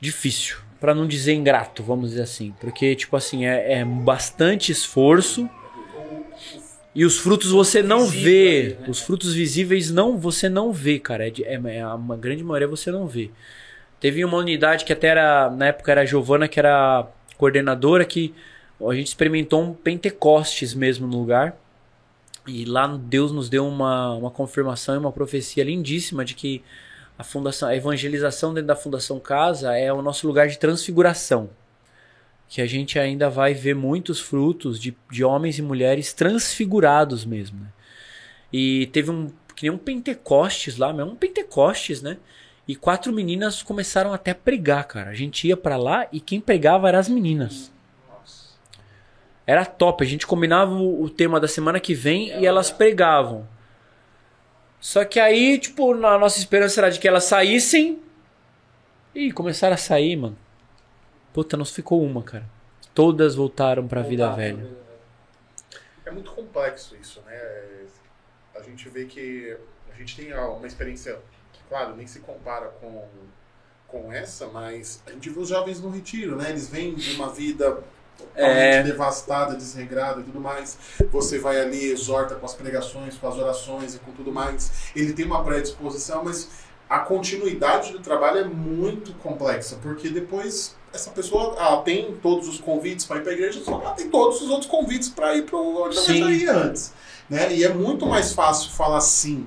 difícil, para não dizer ingrato, vamos dizer assim, porque tipo assim é, é bastante esforço e os frutos você não vê,
né?
os frutos visíveis não você não vê, cara, é, é, é uma grande maioria você não vê. Teve uma unidade que até era na época era a Giovana que era coordenadora que a gente experimentou um Pentecostes mesmo no lugar. E lá Deus nos deu uma, uma confirmação e uma profecia lindíssima de que a fundação, a evangelização dentro da Fundação Casa é o nosso lugar de transfiguração. Que a gente ainda vai ver muitos frutos de, de homens e mulheres transfigurados mesmo. né? E teve um que nem um Pentecostes lá, mesmo um Pentecostes, né? E quatro meninas começaram até a pregar, cara. A gente ia pra lá e quem pregava eram as meninas. Era top. A gente combinava o, tema da semana que vem e elas pregavam. Só que aí, tipo, a nossa esperança era de que elas saíssem. E começaram a sair, mano. Puta, não ficou uma, cara. Todas voltaram pra vida
Voltar pra
velha.
vida velha.
É muito complexo isso, né? A gente vê que a gente tem uma experiência, claro, nem se compara com, com essa, mas a gente vê os jovens no retiro, né? Eles vêm de uma vida
É.
devastada, desregrada e tudo mais. Você vai ali, exorta com as pregações, com as orações e com tudo mais. Ele tem uma predisposição, mas a continuidade do trabalho é muito complexa, porque depois essa pessoa ela tem todos os convites para ir para a igreja, só que ela tem todos os outros convites para ir para onde ela já ia antes. Né? E é muito mais fácil falar sim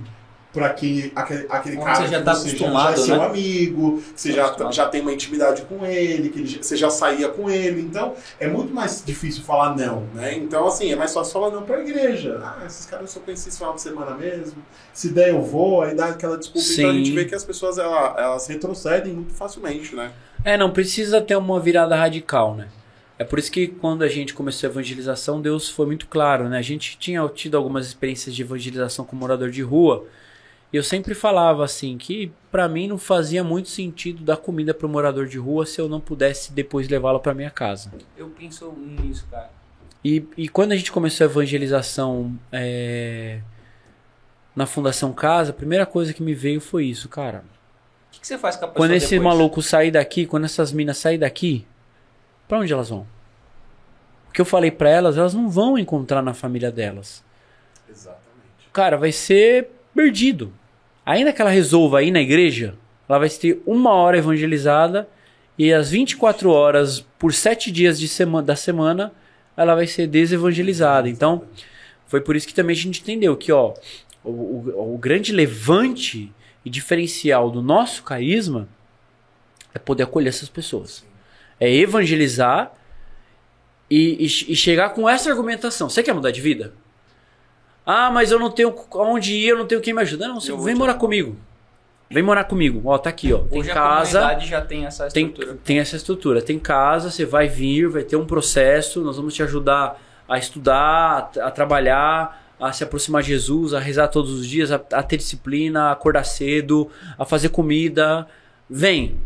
para aquele, aquele, aquele cara
você já
que
tá
você já, é seu
né?
amigo, que você
Tá
já,
acostumado.
já tem uma intimidade com ele, que ele, você já saía com ele. Então, é muito mais difícil falar não, né? Então, assim, é mais fácil falar não pra igreja. Ah, esses caras eu só conheci esse final de semana mesmo. Se der, eu vou, aí dá aquela desculpa. Então, a gente
Sim.
vê que as pessoas, ela- elas retrocedem muito facilmente, né?
É, não precisa ter uma virada radical, né? É por isso que quando a gente começou a evangelização, Deus foi muito claro, né? A gente tinha tido algumas experiências de evangelização com morador de rua, eu sempre falava assim que pra mim não fazia muito sentido dar comida pro morador de rua se eu não pudesse depois levá-lo pra minha casa.
Eu penso nisso, cara.
E, e quando a gente começou a evangelização é, na Fundação Casa, a primeira coisa que me veio foi isso, cara.
O que, que você faz com a pessoa
Quando esse
depois?
maluco sair daqui, quando essas minas sair daqui, pra onde elas vão? O que eu falei pra elas, elas não vão encontrar na família delas.
Exatamente.
Cara, vai ser perdido. Ainda que ela resolva ir na igreja, ela vai ter uma hora evangelizada e as 24 horas por sete dias de sema da semana ela vai ser desevangelizada. Então, foi por isso que também a gente entendeu que ó, o, o- o grande levante e diferencial do nosso carisma é poder acolher essas pessoas. É evangelizar e, e, e chegar com essa argumentação. Você quer mudar de vida? Ah, mas eu não tenho onde ir, eu não tenho quem me ajudar. Não, você
Eu
vem morar comigo. Vem morar comigo. Ó, tá aqui, ó. Tem
Hoje a
casa
comunidade já tem essa
tem,
estrutura.
tem essa estrutura. Tem casa, você vai vir, vai ter um processo, nós vamos te ajudar a estudar, a, a trabalhar, a se aproximar de Jesus, a rezar todos os dias, a, a ter disciplina, a acordar cedo, a fazer comida. Vem.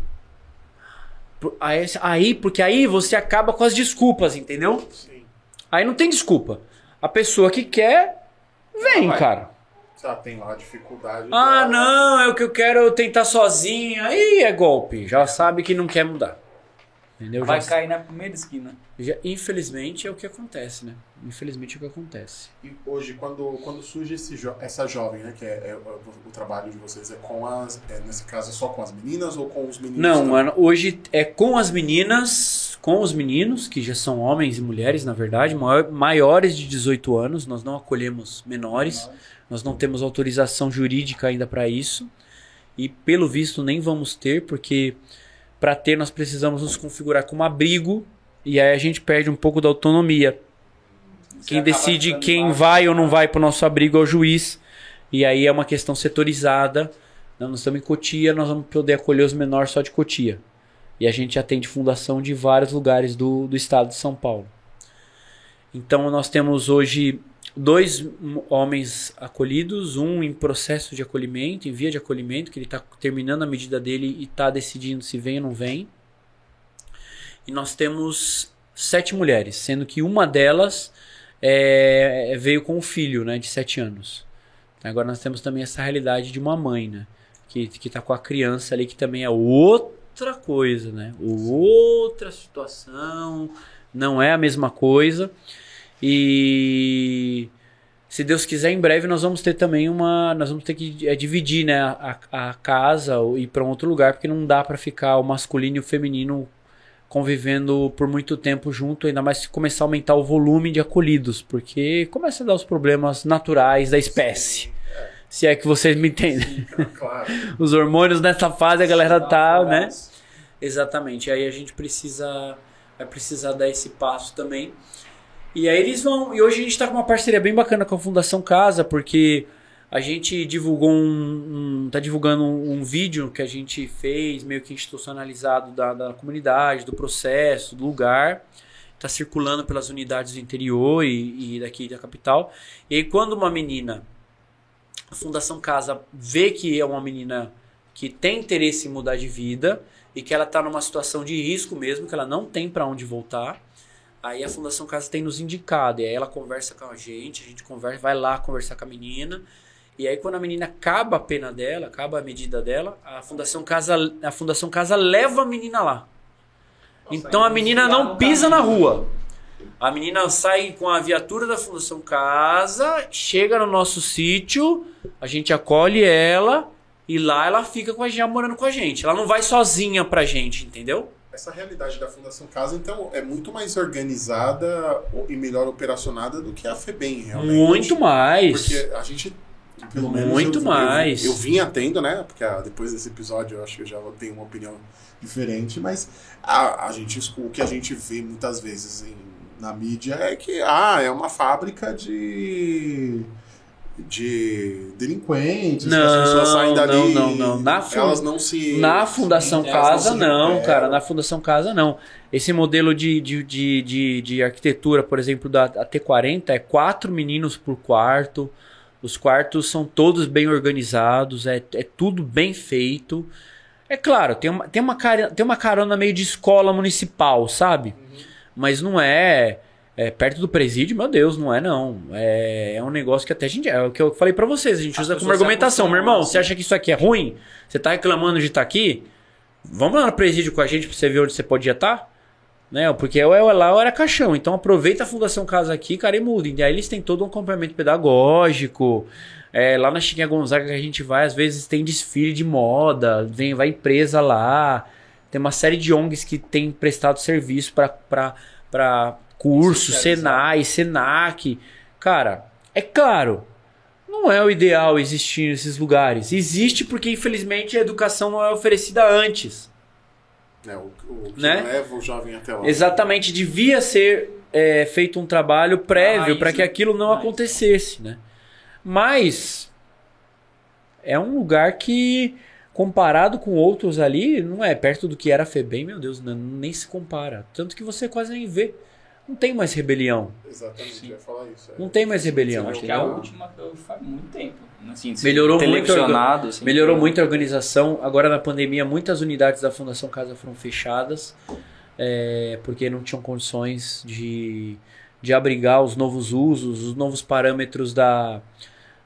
Por- Aí, aí, porque aí você acaba com as desculpas, entendeu?
Sim.
Aí não tem desculpa. A pessoa que quer, vem,
Vai.
cara.
Já tem lá a dificuldade.
Ah,
dela.
não, é o que eu quero tentar sozinho. Aí é golpe. Já sabe que não quer mudar. Entendeu?
Vai
Já-
cair na primeira esquina.
já- infelizmente é o que acontece, né? Infelizmente é o que acontece.
E hoje, quando, quando surge esse jo- essa jovem, né? Que é, é o, o trabalho de vocês, é com as. é, nesse caso, é só com as meninas ou com os meninos?
Não,
também?
mano, hoje é com as meninas, com os meninos, que já são homens e mulheres, na verdade, maior- maiores de 18 anos. Nós não acolhemos menores. Nós não temos autorização jurídica ainda para isso. E pelo visto nem vamos ter, porque para ter nós precisamos nos configurar como abrigo e aí a gente perde um pouco da autonomia.
Você
Quem decide quem vai ou não vai para o nosso abrigo é o juiz. E aí é uma questão setorizada. Nós estamos em Cotia, nós vamos poder acolher os menores só de Cotia. E a gente atende fundação de vários lugares do, do estado de São Paulo. Então nós temos hoje dois homens acolhidos, um em processo de acolhimento, em via de acolhimento, que ele está terminando a medida dele e está decidindo se vem ou não vem. E nós temos sete mulheres, sendo que uma delas é, veio com um filho, né, de sete anos. Agora nós temos também essa realidade de uma mãe, né, que que está com a criança ali, que também é outra coisa, né, outra situação, não é a mesma coisa. E se Deus quiser, em breve nós vamos ter também uma. Nós vamos ter que é, dividir né, a, a casa ou ir para um outro lugar, porque não dá para ficar o masculino e o feminino convivendo por muito tempo junto, ainda mais se começar a aumentar o volume de acolhidos, porque começa a dar os problemas naturais da espécie. Se é que vocês me entendem.
Claro. (laughs)
Os hormônios nessa fase a galera tá, né? Exatamente. Aí a gente precisa vai precisar dar esse passo também. E aí eles vão. E hoje a gente está com uma parceria bem bacana com a Fundação Casa, porque a gente divulgou um. um tá divulgando um, um vídeo que a gente fez, meio que institucionalizado da, da comunidade, do processo, do lugar. Está circulando pelas unidades do interior e, e daqui da capital. E aí, quando uma menina, a Fundação Casa vê que é uma menina que tem interesse em mudar de vida e que ela está numa situação de risco mesmo, que ela não tem para onde voltar. Aí a Fundação Casa tem nos indicado, e aí ela conversa com a gente, a gente conversa, vai lá conversar com a menina. E aí quando a menina acaba a pena dela, acaba a medida dela, a Fundação Casa, a Fundação Casa leva a menina lá.
Nossa,
então a menina não pisa na rua. A menina sai com a viatura da Fundação Casa, chega no nosso sítio, a gente acolhe ela e lá ela fica com a gente, morando com a gente. Ela não vai sozinha pra gente, entendeu?
Essa realidade da Fundação Casa, então, é muito mais organizada e melhor operacionada do que a FEBEM, realmente.
Muito mais.
Porque a gente, pelo menos.
Muito
eu,
mais.
Eu, eu vinha tendo, né? Porque ah, depois desse episódio eu acho que eu já tenho uma opinião diferente, mas a, a gente, o que a gente vê muitas vezes em, na mídia é que ah, é uma fábrica de de delinquentes, que as
Não,
pessoas saem dali,
não, não, não. Na fun-
elas não se
Na Fundação
Elas
Casa,
não se
não,
recuperam.
cara. Na Fundação Casa, não. Esse modelo de, de, de, de, de arquitetura, por exemplo, da a T40 é quatro meninos por quarto. Os quartos são todos bem organizados, é, é tudo bem feito. É claro, tem uma, tem, uma cara, tem uma carona meio de escola municipal, sabe? Mas não é, é perto do presídio, meu Deus, não é não. É, é um negócio que até a gente. É o que eu falei pra vocês, a gente
As
usa como argumentação. Meu irmão, você
assim.
acha que isso aqui é ruim? Você tá reclamando de estar aqui? Vamos lá no presídio com a gente pra você ver onde você podia estar? Né? Porque ou é lá ou era caixão. Então aproveita a Fundação Casa aqui, cara, e muda. E aí eles têm todo um acompanhamento pedagógico. É, lá na Chiquinha Gonzaga que a gente vai, às vezes tem desfile de moda, vem, vai empresa lá. Tem uma série de ONGs que tem prestado serviço para cursos, Senai, Senac. Cara, é claro, não é o ideal existir nesses lugares. Existe porque, infelizmente, a educação não é oferecida antes.
É, o, o que
Né?
leva o jovem até lá.
Exatamente, devia ser é, feito um trabalho prévio
Raiz,
para que
né?
aquilo não acontecesse, né? Mas é um lugar que, comparado com outros ali, não é perto do que era a FEBEM, meu Deus, não- nem se compara. Tanto que você quase nem vê. Não tem mais rebelião.
Exatamente,
Sim.
eu ia falar isso. é.
Não tem mais rebelião.
Acho que é a última que eu faz muito tempo. Assim,
Melhorou muito
assim,
Melhorou muito a organização. Agora na pandemia, muitas unidades da Fundação Casa foram fechadas é, porque não tinham condições de, de abrigar os novos usos, os novos parâmetros da,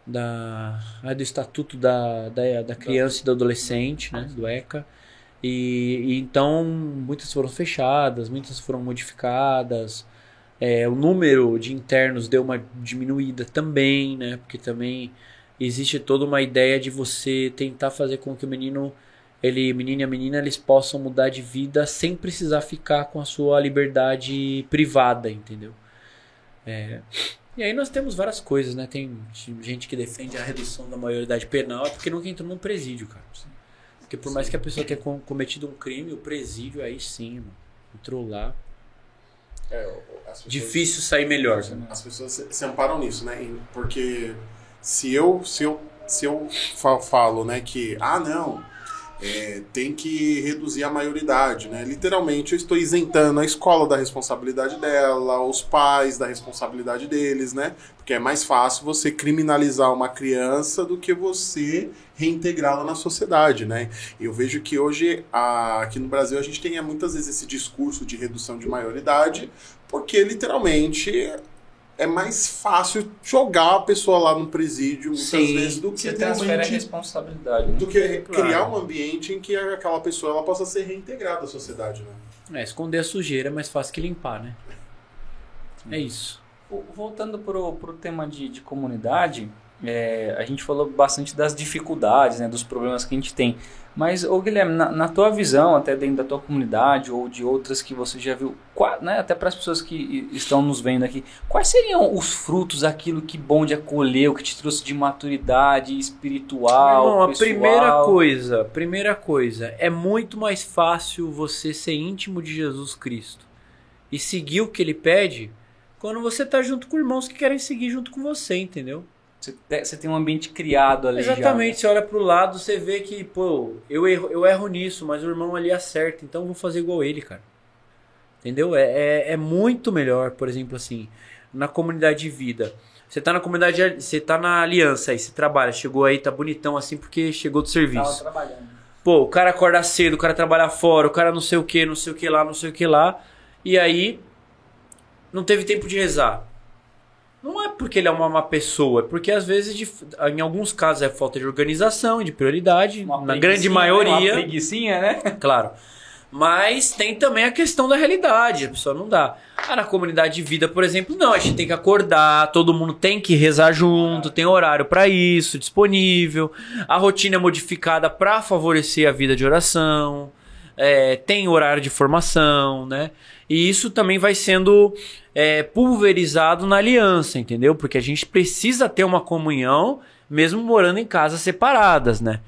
da, do Estatuto da, da, da Criança e do Adolescente, né, do ECA. E, e então muitas foram fechadas, muitas foram modificadas. É, o número de internos deu uma diminuída também, né? Porque também existe toda uma ideia de você tentar fazer com que o menino, ele, menino e a menina, eles possam mudar de vida sem precisar ficar com a sua liberdade privada, entendeu? É, e aí nós temos várias coisas, né? Tem gente que defende a redução da maioridade penal é porque nunca entrou num presídio, cara. Porque por mais que a pessoa tenha com- cometido um crime, o presídio aí sim, mano. Entrou lá.
É, pessoas-
Difícil sair melhor.
As pessoas se, amparam nisso, né? Porque se eu, se eu, se eu fa- falo, né, que, ah, não, é, tem que reduzir a maioridade, né? Literalmente eu estou isentando a escola da responsabilidade dela, os pais da responsabilidade deles, né? Porque é mais fácil você criminalizar uma criança do que você reintegrá-la na sociedade, né? Eu vejo que hoje, a- aqui no Brasil, a gente tem é, muitas vezes esse discurso de redução de maioridade, porque literalmente é mais fácil jogar a pessoa lá no presídio muitas
Sim,
vezes do que
Você transfere a responsabilidade. Né?
do que
Claro.
criar um ambiente em que aquela pessoa ela possa ser reintegrada à sociedade, né?
É, esconder a sujeira é mais fácil que limpar, né? É isso.
O- Voltando pro, pro tema de, de comunidade, é, a gente falou bastante das dificuldades, né, dos problemas que a gente tem. Mas, ô Guilherme, na, na tua visão, até dentro da tua comunidade ou de outras que você já viu, qua- né, até para as pessoas que estão nos vendo aqui, quais seriam os frutos, aquilo que bom de acolher, o que te trouxe de maturidade espiritual,
irmão, a
pessoal?
primeira coisa, primeira coisa, é muito mais fácil você ser íntimo de Jesus Cristo e seguir o que ele pede quando você tá junto com irmãos que querem seguir junto com você, entendeu?
Você, te- você tem um ambiente criado ali já, né?
Exatamente, você olha pro lado, você vê que, pô, eu erro, eu erro nisso, mas o irmão ali acerta, então eu vou fazer igual ele, cara. Entendeu? É, é, é muito melhor, por exemplo, assim, na comunidade de vida. Você tá na comunidade, você tá na aliança aí, você trabalha, chegou aí, tá bonitão assim porque chegou do
Tava
serviço.
trabalhando.
Pô, o cara acorda cedo, o cara trabalha fora, o cara não sei o que, não sei o que lá, não sei o que lá. E aí, não teve tempo de rezar. Porque ele é uma má pessoa, é porque às vezes, de- em alguns casos, é falta de organização, de prioridade,
Uma
na grande
né?
maioria.
Uma preguicinha, né? (laughs)
Claro. Mas tem também a questão da realidade, a pessoa não dá. Ah, na comunidade de vida, por exemplo, não, a gente tem que acordar, todo mundo tem que rezar junto, tem horário para isso disponível, a rotina é modificada para favorecer a vida de oração, é, tem horário de formação, né? E isso também vai sendo é, pulverizado na aliança, entendeu? Porque a gente precisa ter uma comunhão mesmo morando em casas separadas, né?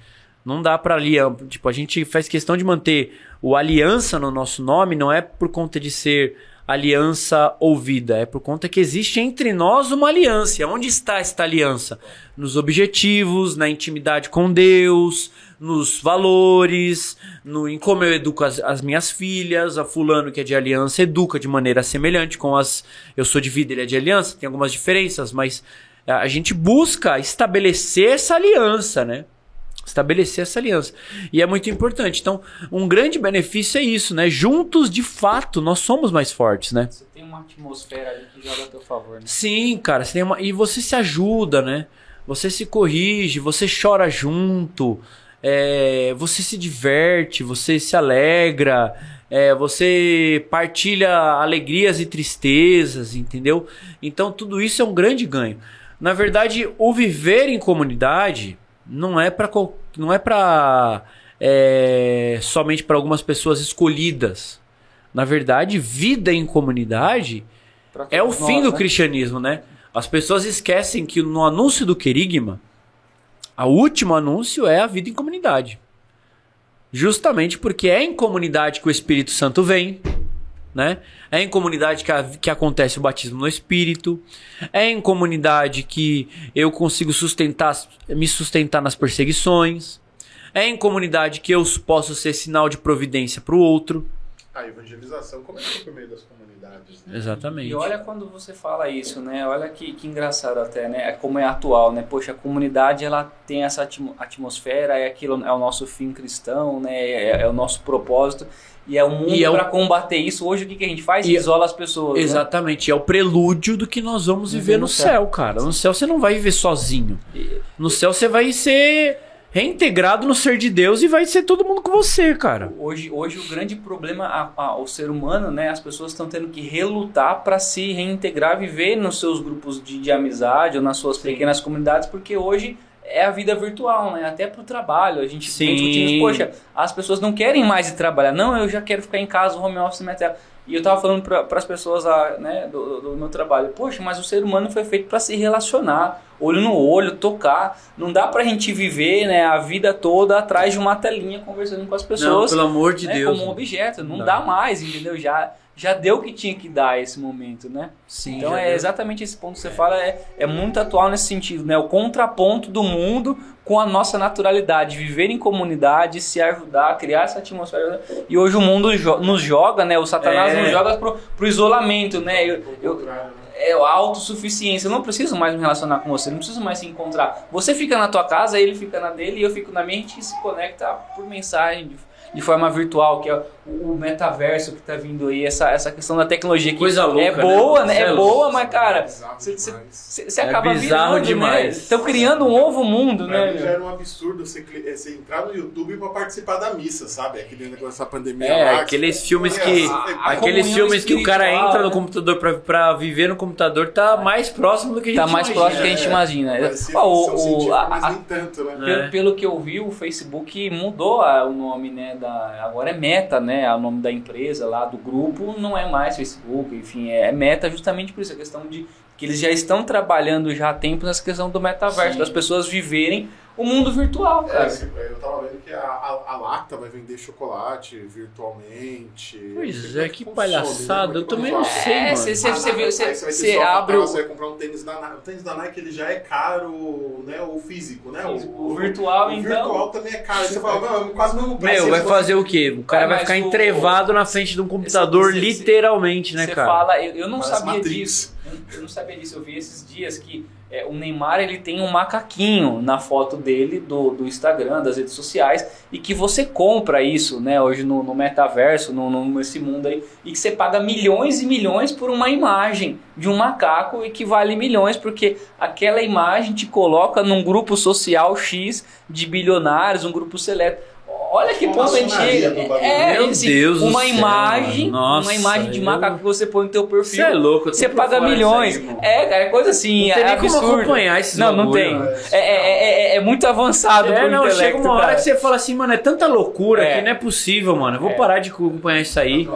Não dá para ali, tipo, a gente faz questão de manter o aliança no nosso nome, não é por conta de ser aliança ouvida, é por conta que existe entre nós uma aliança. Onde está esta aliança? Nos objetivos, na intimidade com Deus, nos valores, no, em como eu educo as, as, minhas filhas, a fulano que é de aliança educa de maneira semelhante com as. Eu sou de vida, ele é de aliança, tem algumas diferenças, mas a gente busca estabelecer essa aliança, né? Estabelecer essa aliança. E é muito importante. Então, um grande benefício é isso, né? Juntos, de fato, nós somos mais fortes, né?
Você tem uma atmosfera ali que joga a teu favor, né?
Sim, cara. Você tem uma... E você se ajuda, né? Você se corrige, você chora junto, é... você se diverte, você se alegra, é... você partilha alegrias e tristezas, entendeu? Então, tudo isso é um grande ganho. Na verdade, o viver em comunidade não é para não é para é, somente para algumas pessoas escolhidas. Na verdade, vida em comunidade é o fim do né? cristianismo, né? As pessoas esquecem que no anúncio do querigma, o último anúncio é a vida em comunidade. Justamente porque é em comunidade que o Espírito Santo vem, né? É em comunidade que, a, que acontece o batismo no Espírito. É em comunidade que eu consigo sustentar, me sustentar nas perseguições. É em comunidade que eu posso ser sinal de providência para o outro.
A evangelização começa por meio das comunidades. Né?
Exatamente.
E olha quando você fala isso, né? Olha que, que engraçado até, né? É como é atual, né? Poxa, a comunidade ela tem essa atmosfera, é aquilo, é o nosso fim cristão, né? É, é o nosso propósito. E é o mundo é para combater isso. Hoje o que, que a gente faz? E Isola as pessoas.
Né? Exatamente. Né? É o prelúdio do que nós vamos viver no, no céu, céu, cara. No céu você não vai viver sozinho. No céu você vai ser reintegrado no ser de Deus e vai ser todo mundo com você, cara.
Hoje, hoje o grande problema ao ser humano, né? As pessoas estão tendo que relutar para se reintegrar, viver nos seus grupos de, de amizade ou nas suas Sim. pequenas comunidades, porque hoje é a vida virtual, né? Até pro trabalho. A gente
Sim.
vem discutindo, poxa, as pessoas não querem mais ir trabalhar. Não, eu já quero ficar em casa, home office, minha tela. E eu tava falando para as pessoas lá, né, do, do, meu trabalho, poxa, mas o ser humano foi feito para se relacionar, olho no olho, tocar. Não dá pra gente viver, né, a vida toda atrás de uma telinha conversando com as pessoas.
Não, pelo amor de
né,
Deus.
Como um objeto. Não, não dá mais, entendeu? Já já deu o que tinha que dar esse momento, né?
Sim.
Então é deu. exatamente esse ponto que você é. fala, é, é muito atual nesse sentido, né? O contraponto do mundo com a nossa naturalidade, viver em comunidade, se ajudar, criar essa atmosfera. E hoje o mundo jo nos joga, né? O Satanás é. nos joga pro, pro isolamento, né? Eu, eu, é a autossuficiência. Eu não preciso mais me relacionar com você, não preciso mais se encontrar. Você fica na tua casa, ele fica na dele e eu fico na minha, a gente se conecta por mensagem, de forma virtual, que é o metaverso que está vindo aí, essa, essa questão da tecnologia que
Coisa louca,
é boa, né? né? É, boa, mas cara, você acaba
é bizarro virando, demais.
Estão né? criando um novo mundo,
pra
né?
Mim já era um absurdo você, você entrar no YouTube para participar da missa, sabe? Aquele negócio dessa pandemia.
É,
lá,
aqueles filmes que a, aqueles filmes que o cara entra no né? computador para viver no computador tá mais próximo do que a
tá
gente
Tá mais
imagina.
próximo do que a gente imagina.
É, o, o, a, mas nem tanto, né?
Pelo, pelo que eu vi, o Facebook mudou o nome, né? Da, agora é Meta, né? É o nome da empresa lá, do grupo, não é mais Facebook, enfim, é Meta justamente por isso, a questão de que eles já estão trabalhando já há tempo nessa questão do metaverso, Sim. das pessoas viverem o mundo virtual,
é,
cara.
É, eu tava vendo que a, a, a, Lacta vai vender chocolate virtualmente.
Pois é, que palhaçada. Eu também não sei, é,
Você você abre
o... Você vai comprar um tênis da Nike. O tênis da Nike ele já é caro, né? O físico, né?
O, o virtual,
o
então...
O virtual também é caro. Você fala, não, quase mesmo preço.
Meu, vai fazer o quê? O cara vai ficar entrevado na frente de um computador, literalmente, né, cara?
Você fala, eu, eu não sabia disso. Eu não sabia disso. Eu vi esses dias que é, o Neymar ele tem um macaquinho na foto dele do, do Instagram, das redes sociais, e que você compra isso, né, hoje no, no metaverso, no, no, nesse mundo aí, e que você paga milhões e milhões por uma imagem de um macaco e que vale milhões, porque aquela imagem te coloca num grupo social X de bilionários, um grupo seleto. Olha que ponto a gente
Maçonaria
chega.
do bagulho.
É,
Meu
assim,
Deus
uma imagem.
Nossa,
uma imagem de
eu-
macaco que você põe no teu perfil.
Você é louco,
Você paga milhões.
aí,
é, cara, é coisa assim,
Não tem
é
nem como
absurdo.
acompanhar esses
Não, não tem.
né?
É, é, é, é muito avançado
É,
pro
não, chega uma hora
cara.
que você fala assim, mano, é tanta loucura
É.
que não é possível, mano. Eu vou
É.
parar de acompanhar isso aí.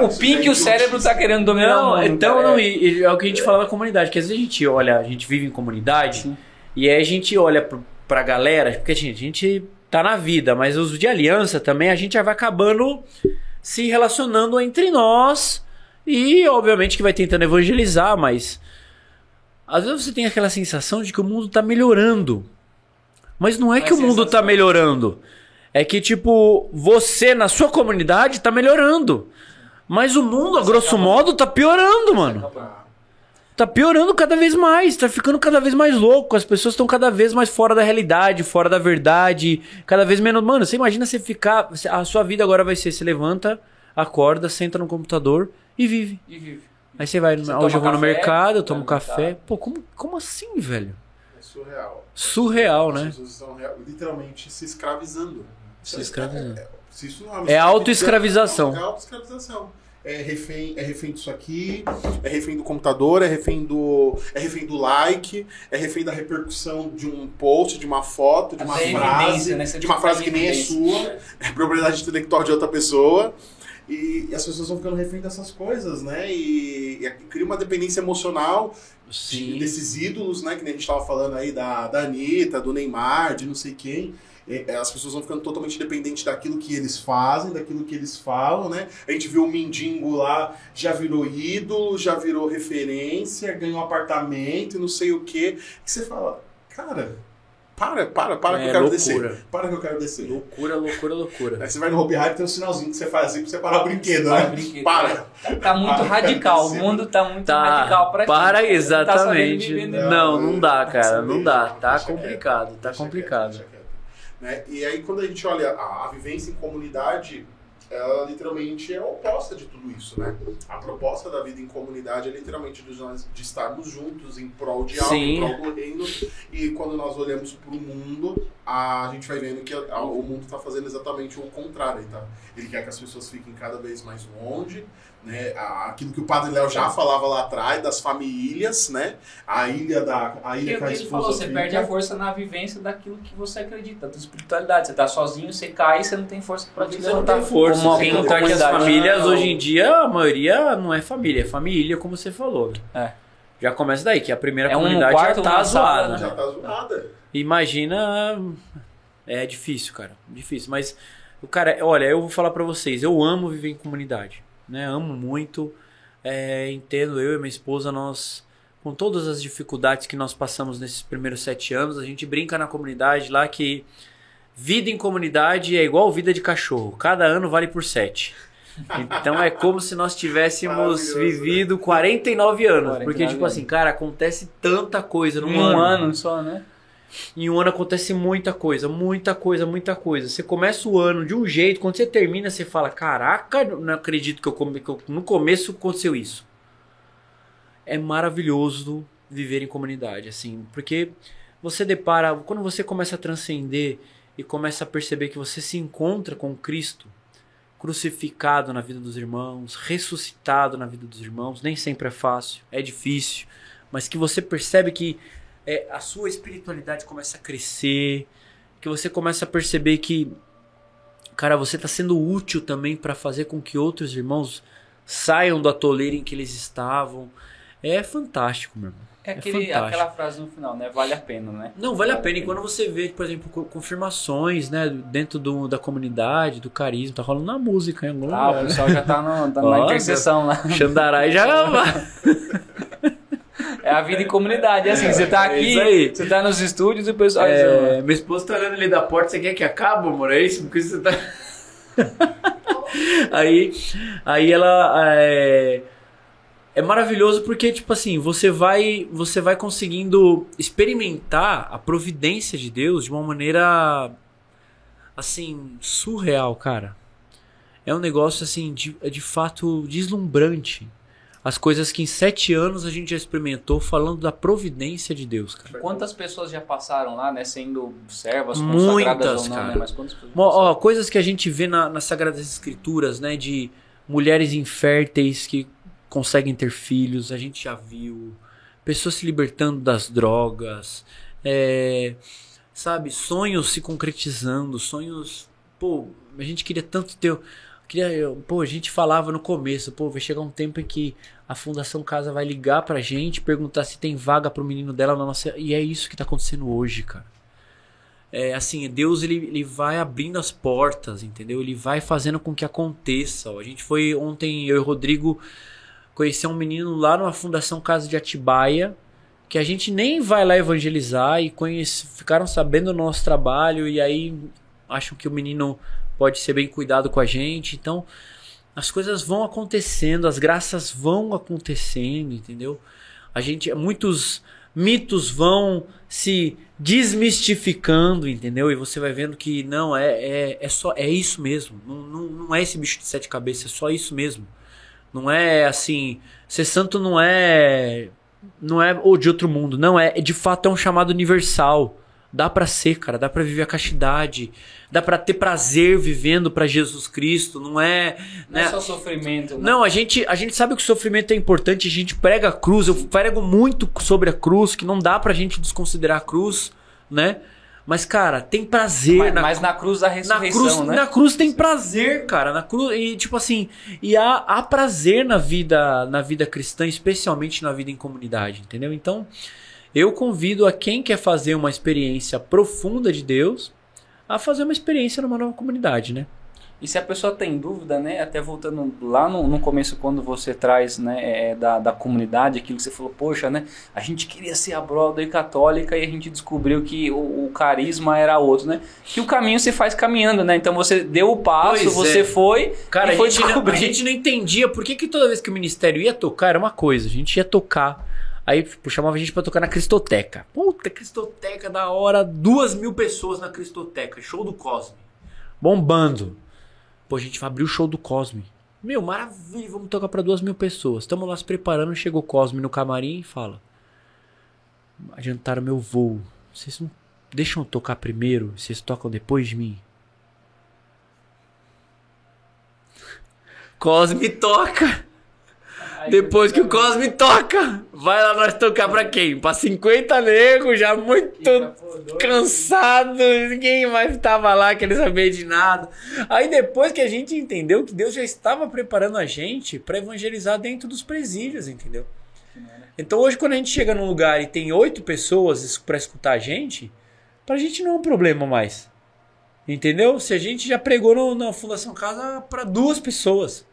O
isso
pink
já
e
é
o cérebro tá querendo dominar
Não,
o mundo.
então não, e, e é o que a gente fala na comunidade, que às vezes a gente olha, a gente vive em comunidade
Sim.
e aí a gente olha pro, pra galera, porque assim, a gente tá na vida, mas os de aliança também a gente já vai acabando se relacionando entre nós e obviamente que vai tentando evangelizar, mas às vezes você tem aquela sensação de que o mundo tá melhorando. Mas não é que o mundo tá melhorando. É que, tipo, você na sua comunidade tá melhorando. Mas o mundo, a grosso modo, tá piorando, mano. Tá piorando cada vez mais, tá ficando cada vez mais louco. As pessoas estão cada vez mais fora da realidade, fora da verdade, cada vez menos. Mano, você imagina você ficar. A sua vida agora vai ser: você levanta, acorda, senta no computador e vive.
E vive.
Aí você vai.
Você
hoje eu
toma
vou no
café,
mercado, eu tomo café. Pô, como, como assim, velho?
É surreal.
Surreal,
As
né?
pessoas estão literalmente se escravizando.
Se escravizando.
É, é, se isso não uma
É
escravidão,
autoescravização.
É autoescravização. É refém, é refém disso aqui, é refém do computador, é refém do, é refém do like, é refém da repercussão de um post, de uma foto, de uma
Até
frase,
né?
De uma frase que nem é sua, é propriedade intelectual de outra pessoa. E, e as pessoas vão ficando refém dessas coisas, né? E, e cria uma dependência emocional de- desses ídolos, né? Que nem a gente tava falando aí da, da Anitta, do Neymar, de não sei quem. É, As pessoas vão ficando totalmente dependentes daquilo que eles fazem, daquilo que eles falam, né? A gente viu o Mindingo lá, já virou ídolo, já virou referência, ganhou apartamento e não sei o quê. E você fala, cara, para, para, para que
É
eu quero
loucura.
descer. Para que eu quero descer.
Loucura, loucura, loucura.
Aí você vai no Hobby Hype tem um sinalzinho que você faz assim pra você parar o brinquedo,
Para
né?
brinquedo.
Para.
Tá, tá muito
Para,
radical. O mundo tá muito
Tá,
radical pra
para
gente. Tá
exatamente.
né?
não, não dá, cara, não dá. Tá complicado, tá
deixa
complicado.
Né? E aí, quando a gente olha a, a vivência em comunidade, ela literalmente é oposta de tudo isso, né? A proposta da vida em comunidade é literalmente de nós de estarmos juntos em prol de algo,
Sim.
em prol do reino. E quando nós olhamos para o mundo, a gente vai vendo que a- o mundo está fazendo exatamente o contrário, tá? Ele quer que as pessoas fiquem cada vez mais longe, né? Aquilo que o Padre Léo já falava lá atrás das famílias, né? A ilha da a ilha
o
que a
que ele falou, você
fica.
perde a força na vivência daquilo que você acredita, da tua espiritualidade. Você tá sozinho, você cai, você não tem força pra te
Você não
levantar.
tem força.
Como alguém
contar que as famílias
Não.
hoje em dia, a maioria não é família, é família, como você falou.
É.
Já começa daí, que a primeira
É um
comunidade
quarto,
já tá zoada.
Já tá zoada.
Imagina. É difícil, cara. Difícil. Mas, o cara, olha, eu vou falar pra vocês, eu amo viver em comunidade. Né? Amo muito. É, entendo, eu e minha esposa, nós. Com todas as dificuldades que nós passamos nesses primeiros sete anos, a gente brinca na comunidade lá que vida em comunidade é igual vida de cachorro. Cada ano vale por sete. Então é como se nós tivéssemos
né?
vivido 49 anos.
49
Porque, tipo
anos.
assim, cara, acontece tanta coisa num
Um
ano.
ano só, né?
Em um ano acontece muita coisa, muita coisa, muita coisa. Você começa o ano de um jeito, quando você termina, você fala: Caraca, não acredito que, eu, come- que eu- no começo aconteceu isso. É maravilhoso viver em comunidade, assim, porque você depara, quando você começa a transcender e começa a perceber que você se encontra com Cristo crucificado na vida dos irmãos, ressuscitado na vida dos irmãos, nem sempre é fácil, é difícil, mas que você percebe que é, a sua espiritualidade começa a crescer, que você começa a perceber que, cara, você está sendo útil também para fazer com que outros irmãos saiam do atoleiro em que eles estavam. É fantástico, meu irmão.
É aquele,
fantástico.
aquela frase no final, né? Vale a pena, né?
Não, vale a pena. E quando você vê, por exemplo, co- confirmações, né, dentro do, da comunidade, do carisma, tá rolando na música em algum
Ah, o pessoal já tá, no, tá na intercessão lá.
Xandarai já. (laughs)
É a vida em comunidade. É assim, você tá
É
aqui,
aí.
você tá nos estúdios e o pessoal...
É, minha esposa tá olhando ali da porta, você quer que acabe, amor? É isso? Porque você tá. (laughs) aí, aí ela. É, é maravilhoso porque, tipo assim, você vai, você vai conseguindo experimentar a providência de Deus de uma maneira. Assim, surreal, cara. É um negócio, assim, de, é de fato deslumbrante. As coisas que em sete anos a gente já experimentou falando da providência de Deus, cara.
Quantas pessoas já passaram lá, né? Sendo servas,
Muitas,
ou não,
cara.
né? Mas quantas pessoas
Ó, coisas que a gente vê na- nas Sagradas Escrituras, né? De mulheres inférteis que conseguem ter filhos, a gente já viu. Pessoas se libertando das drogas, é, sabe? Sonhos se concretizando, sonhos. Pô, a gente queria tanto ter. Queria, pô, a gente falava no começo, pô, vai chegar um tempo em que a Fundação Casa vai ligar pra gente, perguntar se tem vaga pro menino dela na nossa. E é isso que tá acontecendo hoje, cara é, assim, Deus ele, ele vai abrindo as portas, entendeu? Ele vai fazendo com que aconteça. A gente foi ontem, eu e o Rodrigo, conhecer um menino lá numa Fundação Casa de Atibaia, que a gente nem vai lá evangelizar e conhece, ficaram sabendo do nosso trabalho e aí acham que o menino pode ser bem cuidado com a gente. Então, as coisas vão acontecendo, as graças vão acontecendo, entendeu? A gente, muitos mitos vão se desmistificando, entendeu? E você vai vendo que não é é, é só é isso mesmo. Não, não, não é esse bicho de sete cabeças, é só isso mesmo. Não é assim, ser santo não é não é ou de outro mundo, não é, de fato é um chamado universal. Dá pra ser, cara, dá pra viver a castidade, dá pra ter prazer vivendo pra Jesus Cristo, não é,
Não é
né?
só sofrimento. né?
Não, a gente, a gente sabe que o sofrimento é importante, a gente prega a cruz, eu prego muito sobre a cruz, que não dá pra gente desconsiderar a cruz, né? Mas, cara, tem prazer
Mas,
na
mas na cruz da
na
ressurreição,
cruz,
né?
na cruz tem prazer, cara. Na cruz e tipo assim, e há, há prazer na vida, na vida cristã, especialmente na vida em comunidade, entendeu? Então, eu convido a quem quer fazer uma experiência profunda de Deus a fazer uma experiência numa nova comunidade, né?
E se a pessoa tem dúvida, né? Até voltando lá no, no começo, quando você traz né, é, da, da comunidade, aquilo que você falou, poxa, né? A gente queria ser a Broadway católica e a gente descobriu que o, o carisma era outro, né? Que o caminho se faz caminhando, né? Então você deu o passo,
Pois
você
é.
foi
Cara, a
foi
gente, não, a gente não entendia por que, que toda vez que o ministério ia tocar era uma coisa. A gente ia tocar. Aí tipo, chamava a gente pra tocar na Cristoteca. Puta, Cristoteca da hora. Duas mil pessoas na Cristoteca. Show do Cosme. Bombando. Pô, a gente vai abrir o show do Cosme. Meu, maravilha, vamos tocar pra duas mil pessoas. Estamos lá se preparando, chegou o Cosme no camarim e fala: Adiantaram meu voo. Vocês não deixam eu tocar primeiro? Vocês tocam depois de mim? Cosme toca! Depois que o Cosme toca, vai lá nós tocar pra quem? Pra 50 negros, já muito cansado, ninguém mais tava lá querendo saber de nada. Aí depois que a gente entendeu que Deus já estava preparando a gente pra evangelizar dentro dos presídios, entendeu? Então hoje quando a gente chega num lugar e tem oito pessoas es- pra escutar a gente, pra gente não é um problema mais. Entendeu? Se a gente já pregou no- na Fundação Casa pra duas pessoas.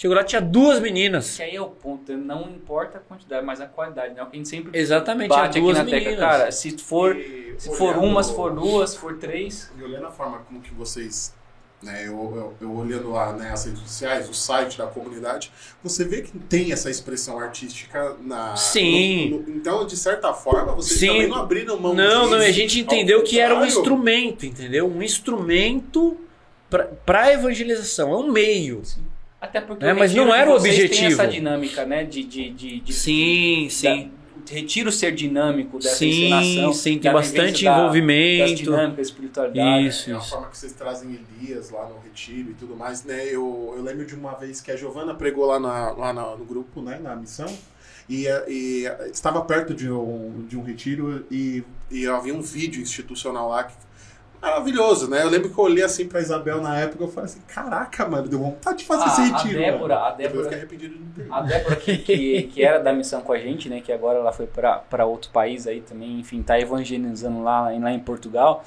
Chegou lá, tinha duas meninas.
Que aí é o ponto, não importa a quantidade, mas a qualidade, né? O que a gente sempre
Exatamente,
bate
tinha
aqui na
meninas.
Cara, se for,
E
se for
olhando-
uma, se for duas, se for três,
E olhando a forma como que vocês, né, eu, eu, eu olhando lá né, as redes sociais, o site da comunidade, você vê que tem essa expressão artística na.
Sim.
no- no- então, de certa forma, vocês
Sim.
também não abriram mão
Não,
disso.
não, a gente entendeu que era um instrumento, entendeu? Um instrumento pra, pra evangelização, é um meio.
Até porque
É, mas não
de
era o objetivo.
essa dinâmica, né? De, de, de, de
Sim, sim.
da- retiro ser dinâmico dessa
Sim,
encenação.
sim, tem bastante
da- Das
envolvimento.
dinâmicas, espiritualidade.
Isso,
É a
isso.
forma que vocês trazem Elias lá no retiro e tudo mais, né? Eu, eu lembro de uma vez que a Giovana pregou lá, na, lá na- no grupo, né? Na missão. E, e estava perto de um, de um retiro e, e havia um vídeo institucional lá que maravilhoso, né? Eu lembro que eu olhei assim pra Isabel na época e eu falei assim, caraca, mano, deu vontade de fazer
Ah,
esse
a
retiro.
Débora-
mano.
a
eu
Débora-
fiquei arrependido de ter.
A Débora, que, que, (laughs) que era da missão com a gente, né? Que agora ela foi para outro país aí também, enfim, tá evangelizando lá, lá em Portugal.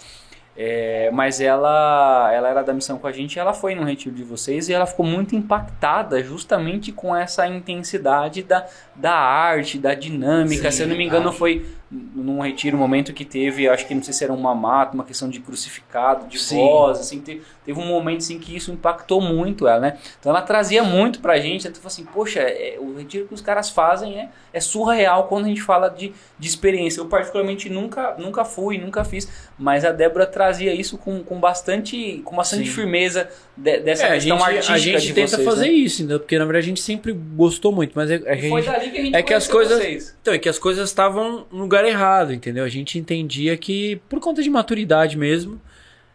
É, mas ela, ela era da missão com a gente e ela foi no retiro de vocês e ela ficou muito impactada justamente com essa intensidade da, da arte, da dinâmica.
Sim,
Se eu não me engano,
arte.
foi num retiro, um momento que teve, acho que não sei se era um mamato, uma questão de crucificado, de
Sim.
voz, assim, teve, teve um momento assim que isso impactou muito ela, né? Então ela trazia muito pra gente, ela falou assim, poxa, é, o retiro que os caras fazem é, é surreal quando a gente fala de, de experiência. Eu particularmente nunca, nunca fui, nunca fiz, mas a Débora trazia isso com, com bastante, com bastante
Sim.
firmeza de- dessa
É, a
questão
gente,
artística
a gente tenta
vocês,
fazer
né?
isso, entendeu? Porque na verdade a gente sempre gostou muito, mas é, a
foi
gente-
dali que a gente
é que as coisas-
vocês.
Então, é que as coisas estavam no lugar errado, entendeu? A gente entendia que, por conta de maturidade mesmo,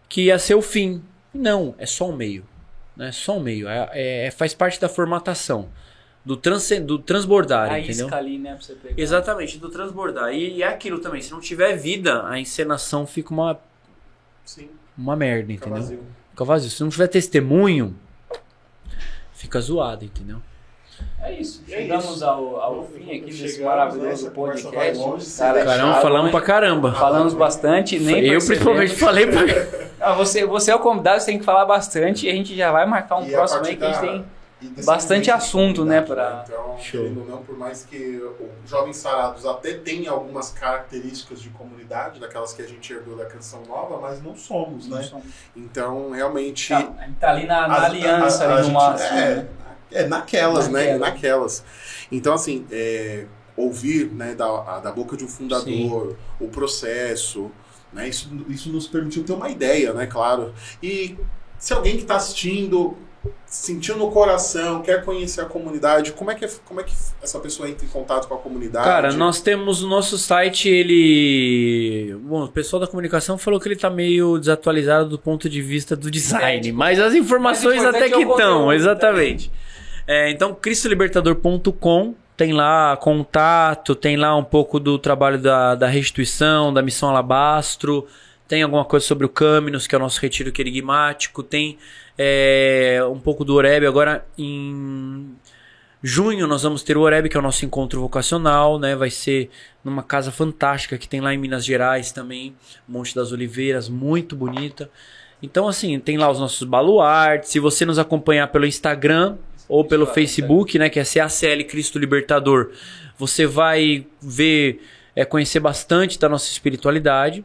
que ia ser o fim. Não, é só um meio. Né? Só um meio. É, é- faz parte da formatação. Do, transcen- do transbordar,
A
entendeu?
ali, né.
Exatamente, do transbordar. E, e é aquilo também, se não tiver vida, a encenação fica uma,
Sim,
uma merda,
fica
entendeu?
vazio.
Fica vazio. Se não tiver testemunho, fica zoado, entendeu?
É isso.
É
Chegamos
isso.
ao, ao fim aqui desse
chegamos, né?
maravilhoso podcast.
longe,
Cara,
Caramba,
chato,
falamos
hein?
pra caramba.
Falamos bastante, nem
Eu principalmente falei pra. (laughs)
Ah, você, você é o convidado, você tem que falar bastante e a gente já vai marcar um
E a
próximo aí que a gente tem. Bastante
de
assunto, né, pra-
Então,
Show.
querendo ou não, por mais que o Jovens Sarados até tem algumas características de comunidade, daquelas que a gente herdou da Canção Nova, mas não somos, né? Então, realmente...
Tá, a gente tá ali na, na aliança,
a- a
ali no
gente-
máximo.
É,
né?
É naquelas, né?
Naquela.
Naquelas. Então, assim, é, ouvir né, da, da boca de um fundador, o processo, né? Isso, isso nos permitiu ter uma ideia, né? Claro. E se alguém que está assistindo sentiu no coração, quer conhecer a comunidade, como é que, como é que essa pessoa entra em contato com a comunidade?
Cara, nós temos o nosso site, ele. Bom, o pessoal da comunicação falou que ele tá meio desatualizado do ponto de vista do design,
Estético.
mas as informações
Mas
até que
é
estão,
conteúdo,
exatamente. É, então, cristolibertador.com tem lá contato, tem lá um pouco do trabalho da, da restituição, da missão Alabastro, tem alguma coisa sobre o Câminos, que é o nosso retiro querigmático, tem é, um pouco do Oreb. Agora, em junho, nós vamos ter o Oreb, que é o nosso encontro vocacional, né? Vai ser numa casa fantástica que tem lá em Minas Gerais também, Monte das Oliveiras, muito bonita. Então, assim, tem lá os nossos baluartes. Se você nos acompanhar pelo Instagram ou pelo Facebook, né, que é CACL Cristo Libertador, você vai ver, é, conhecer bastante da nossa espiritualidade.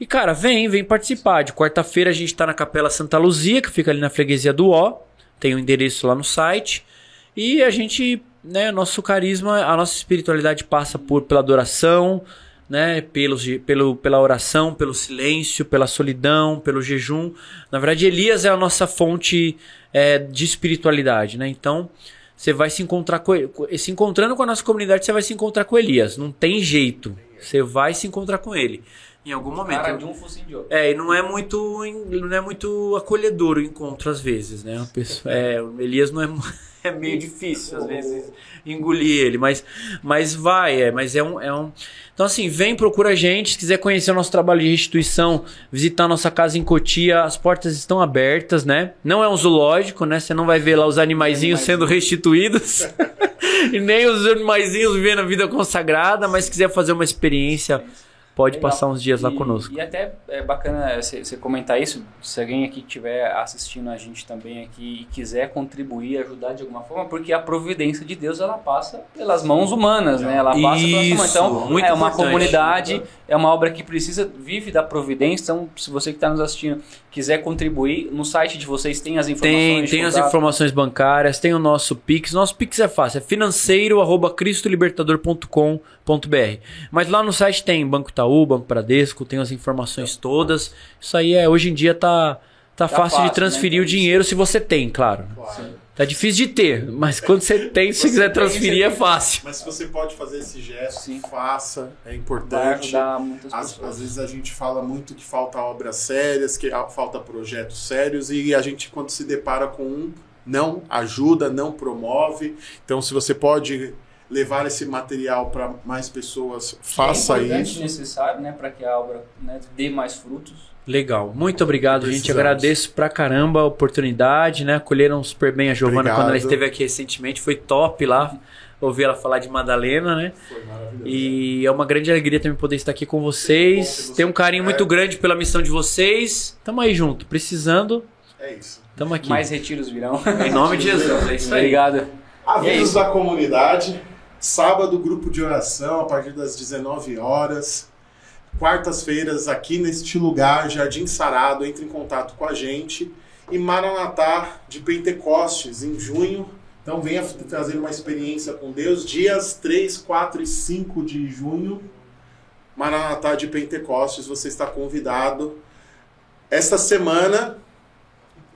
E, cara, vem, vem participar. De quarta-feira a gente tá na Capela Santa Luzia, que fica ali na freguesia do Ó. Tem o endereço lá no site. E a gente, né, nosso carisma, a nossa espiritualidade passa por pela adoração, né, pelos, pelo, pela oração, pelo silêncio, pela solidão, pelo jejum. Na verdade, Elias é a nossa fonte é, de espiritualidade, né? Então, você vai se encontrar com se encontrando com a nossa comunidade, você vai se encontrar com Elias. Não tem jeito. Você vai se encontrar com ele em algum momento.
Cara de um focinho de outro.
É, e não é muito, não é muito acolhedor o encontro às vezes, né? Pessoa, é, o Elias não é, (laughs) é meio difícil às vezes engolir ele, mas, mas vai, é, mas é um, é um. Então assim, vem procura a gente, se quiser conhecer o nosso trabalho de restituição, visitar a nossa casa em Cotia, as portas estão abertas, né? Não é um zoológico, né? Você não vai ver lá os animaizinhos sendo restituídos. (laughs) e nem os animaizinhos vivendo a vida consagrada, mas se quiser fazer uma experiência, pode
Legal.
passar uns dias lá
E-
conosco.
E até é bacana você você comentar isso. Se alguém aqui estiver assistindo a gente também aqui e quiser contribuir, ajudar de alguma forma, porque a providência de Deus ela passa pelas mãos humanas, né? Ela passa pelas
Isso,
mãos. Então
muito
é uma
importante.
comunidade, é uma obra que precisa vive da providência. Então, se você que está nos assistindo quiser contribuir, no site de vocês tem as informações.
Tem, tem as informações bancárias, tem o nosso Pix. Nosso Pix é fácil, é financeiro arroba cristolibertador.com.br. Mas lá no site tem Banco Itaú, Banco Bradesco, tem as informações todas. Isso aí é hoje em dia tá tá, fácil,
fácil,
de transferir
né?
o dinheiro se você tem, claro.
Claro.
Tá difícil de ter, mas quando você tem, se
Você
quiser
tem,
transferir é fácil.
Mas se você pode fazer esse gesto,
Sim.
faça, é importante. Às, às vezes a gente fala muito que falta obras sérias, que falta projetos sérios, e a gente, quando se depara com um, não ajuda, não promove. Então, se você pode levar esse material para mais pessoas, faça
é importante,
isso.
necessário, né, para que a obra né, dê mais frutos.
Legal, muito obrigado, gente.
Precisamos.
Agradeço pra caramba a oportunidade, né? Acolheram super bem a Giovana
Obrigado.
quando ela esteve aqui recentemente, foi top lá. (laughs) Ouvir ela falar de Madalena, né?
Foi maravilhoso.
E é uma grande alegria também poder estar aqui com vocês.
Bom ter você
Tem um carinho
por
muito grande pela missão de vocês. Tamo aí junto, precisando,
É isso.
tamo aqui.
Mais retiros virão.
Em nome de (laughs) Jesus, é isso aí.
Obrigado.
Avisos
isso.
da comunidade. Sábado, grupo de oração a partir das 19 horas. Quartas-feiras, aqui neste lugar, Jardim Sarado, entre em contato com a gente. E Maranatá de Pentecostes, em junho. Então venha trazer uma experiência com Deus. Dias 3, 4 e 5 de junho. Maranatá de Pentecostes, você está convidado. Esta semana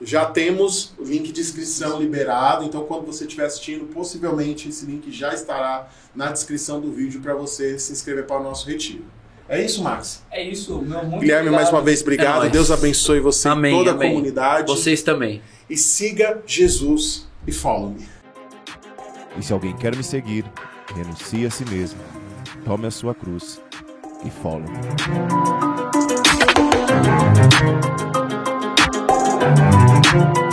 já temos o link de inscrição liberado, então quando você estiver assistindo, possivelmente esse link já estará na descrição do vídeo para você se inscrever para o nosso retiro. É isso, Max?
É isso, meu muito
Guilherme,
obrigado.
mais uma vez,
É
obrigado.
nóis.
Deus abençoe você
Amém,
e toda a
amém.
comunidade.
Vocês também.
E siga Jesus e follow me.
E se alguém quer me seguir, renuncie a si mesmo, tome a sua cruz e follow me. Bye.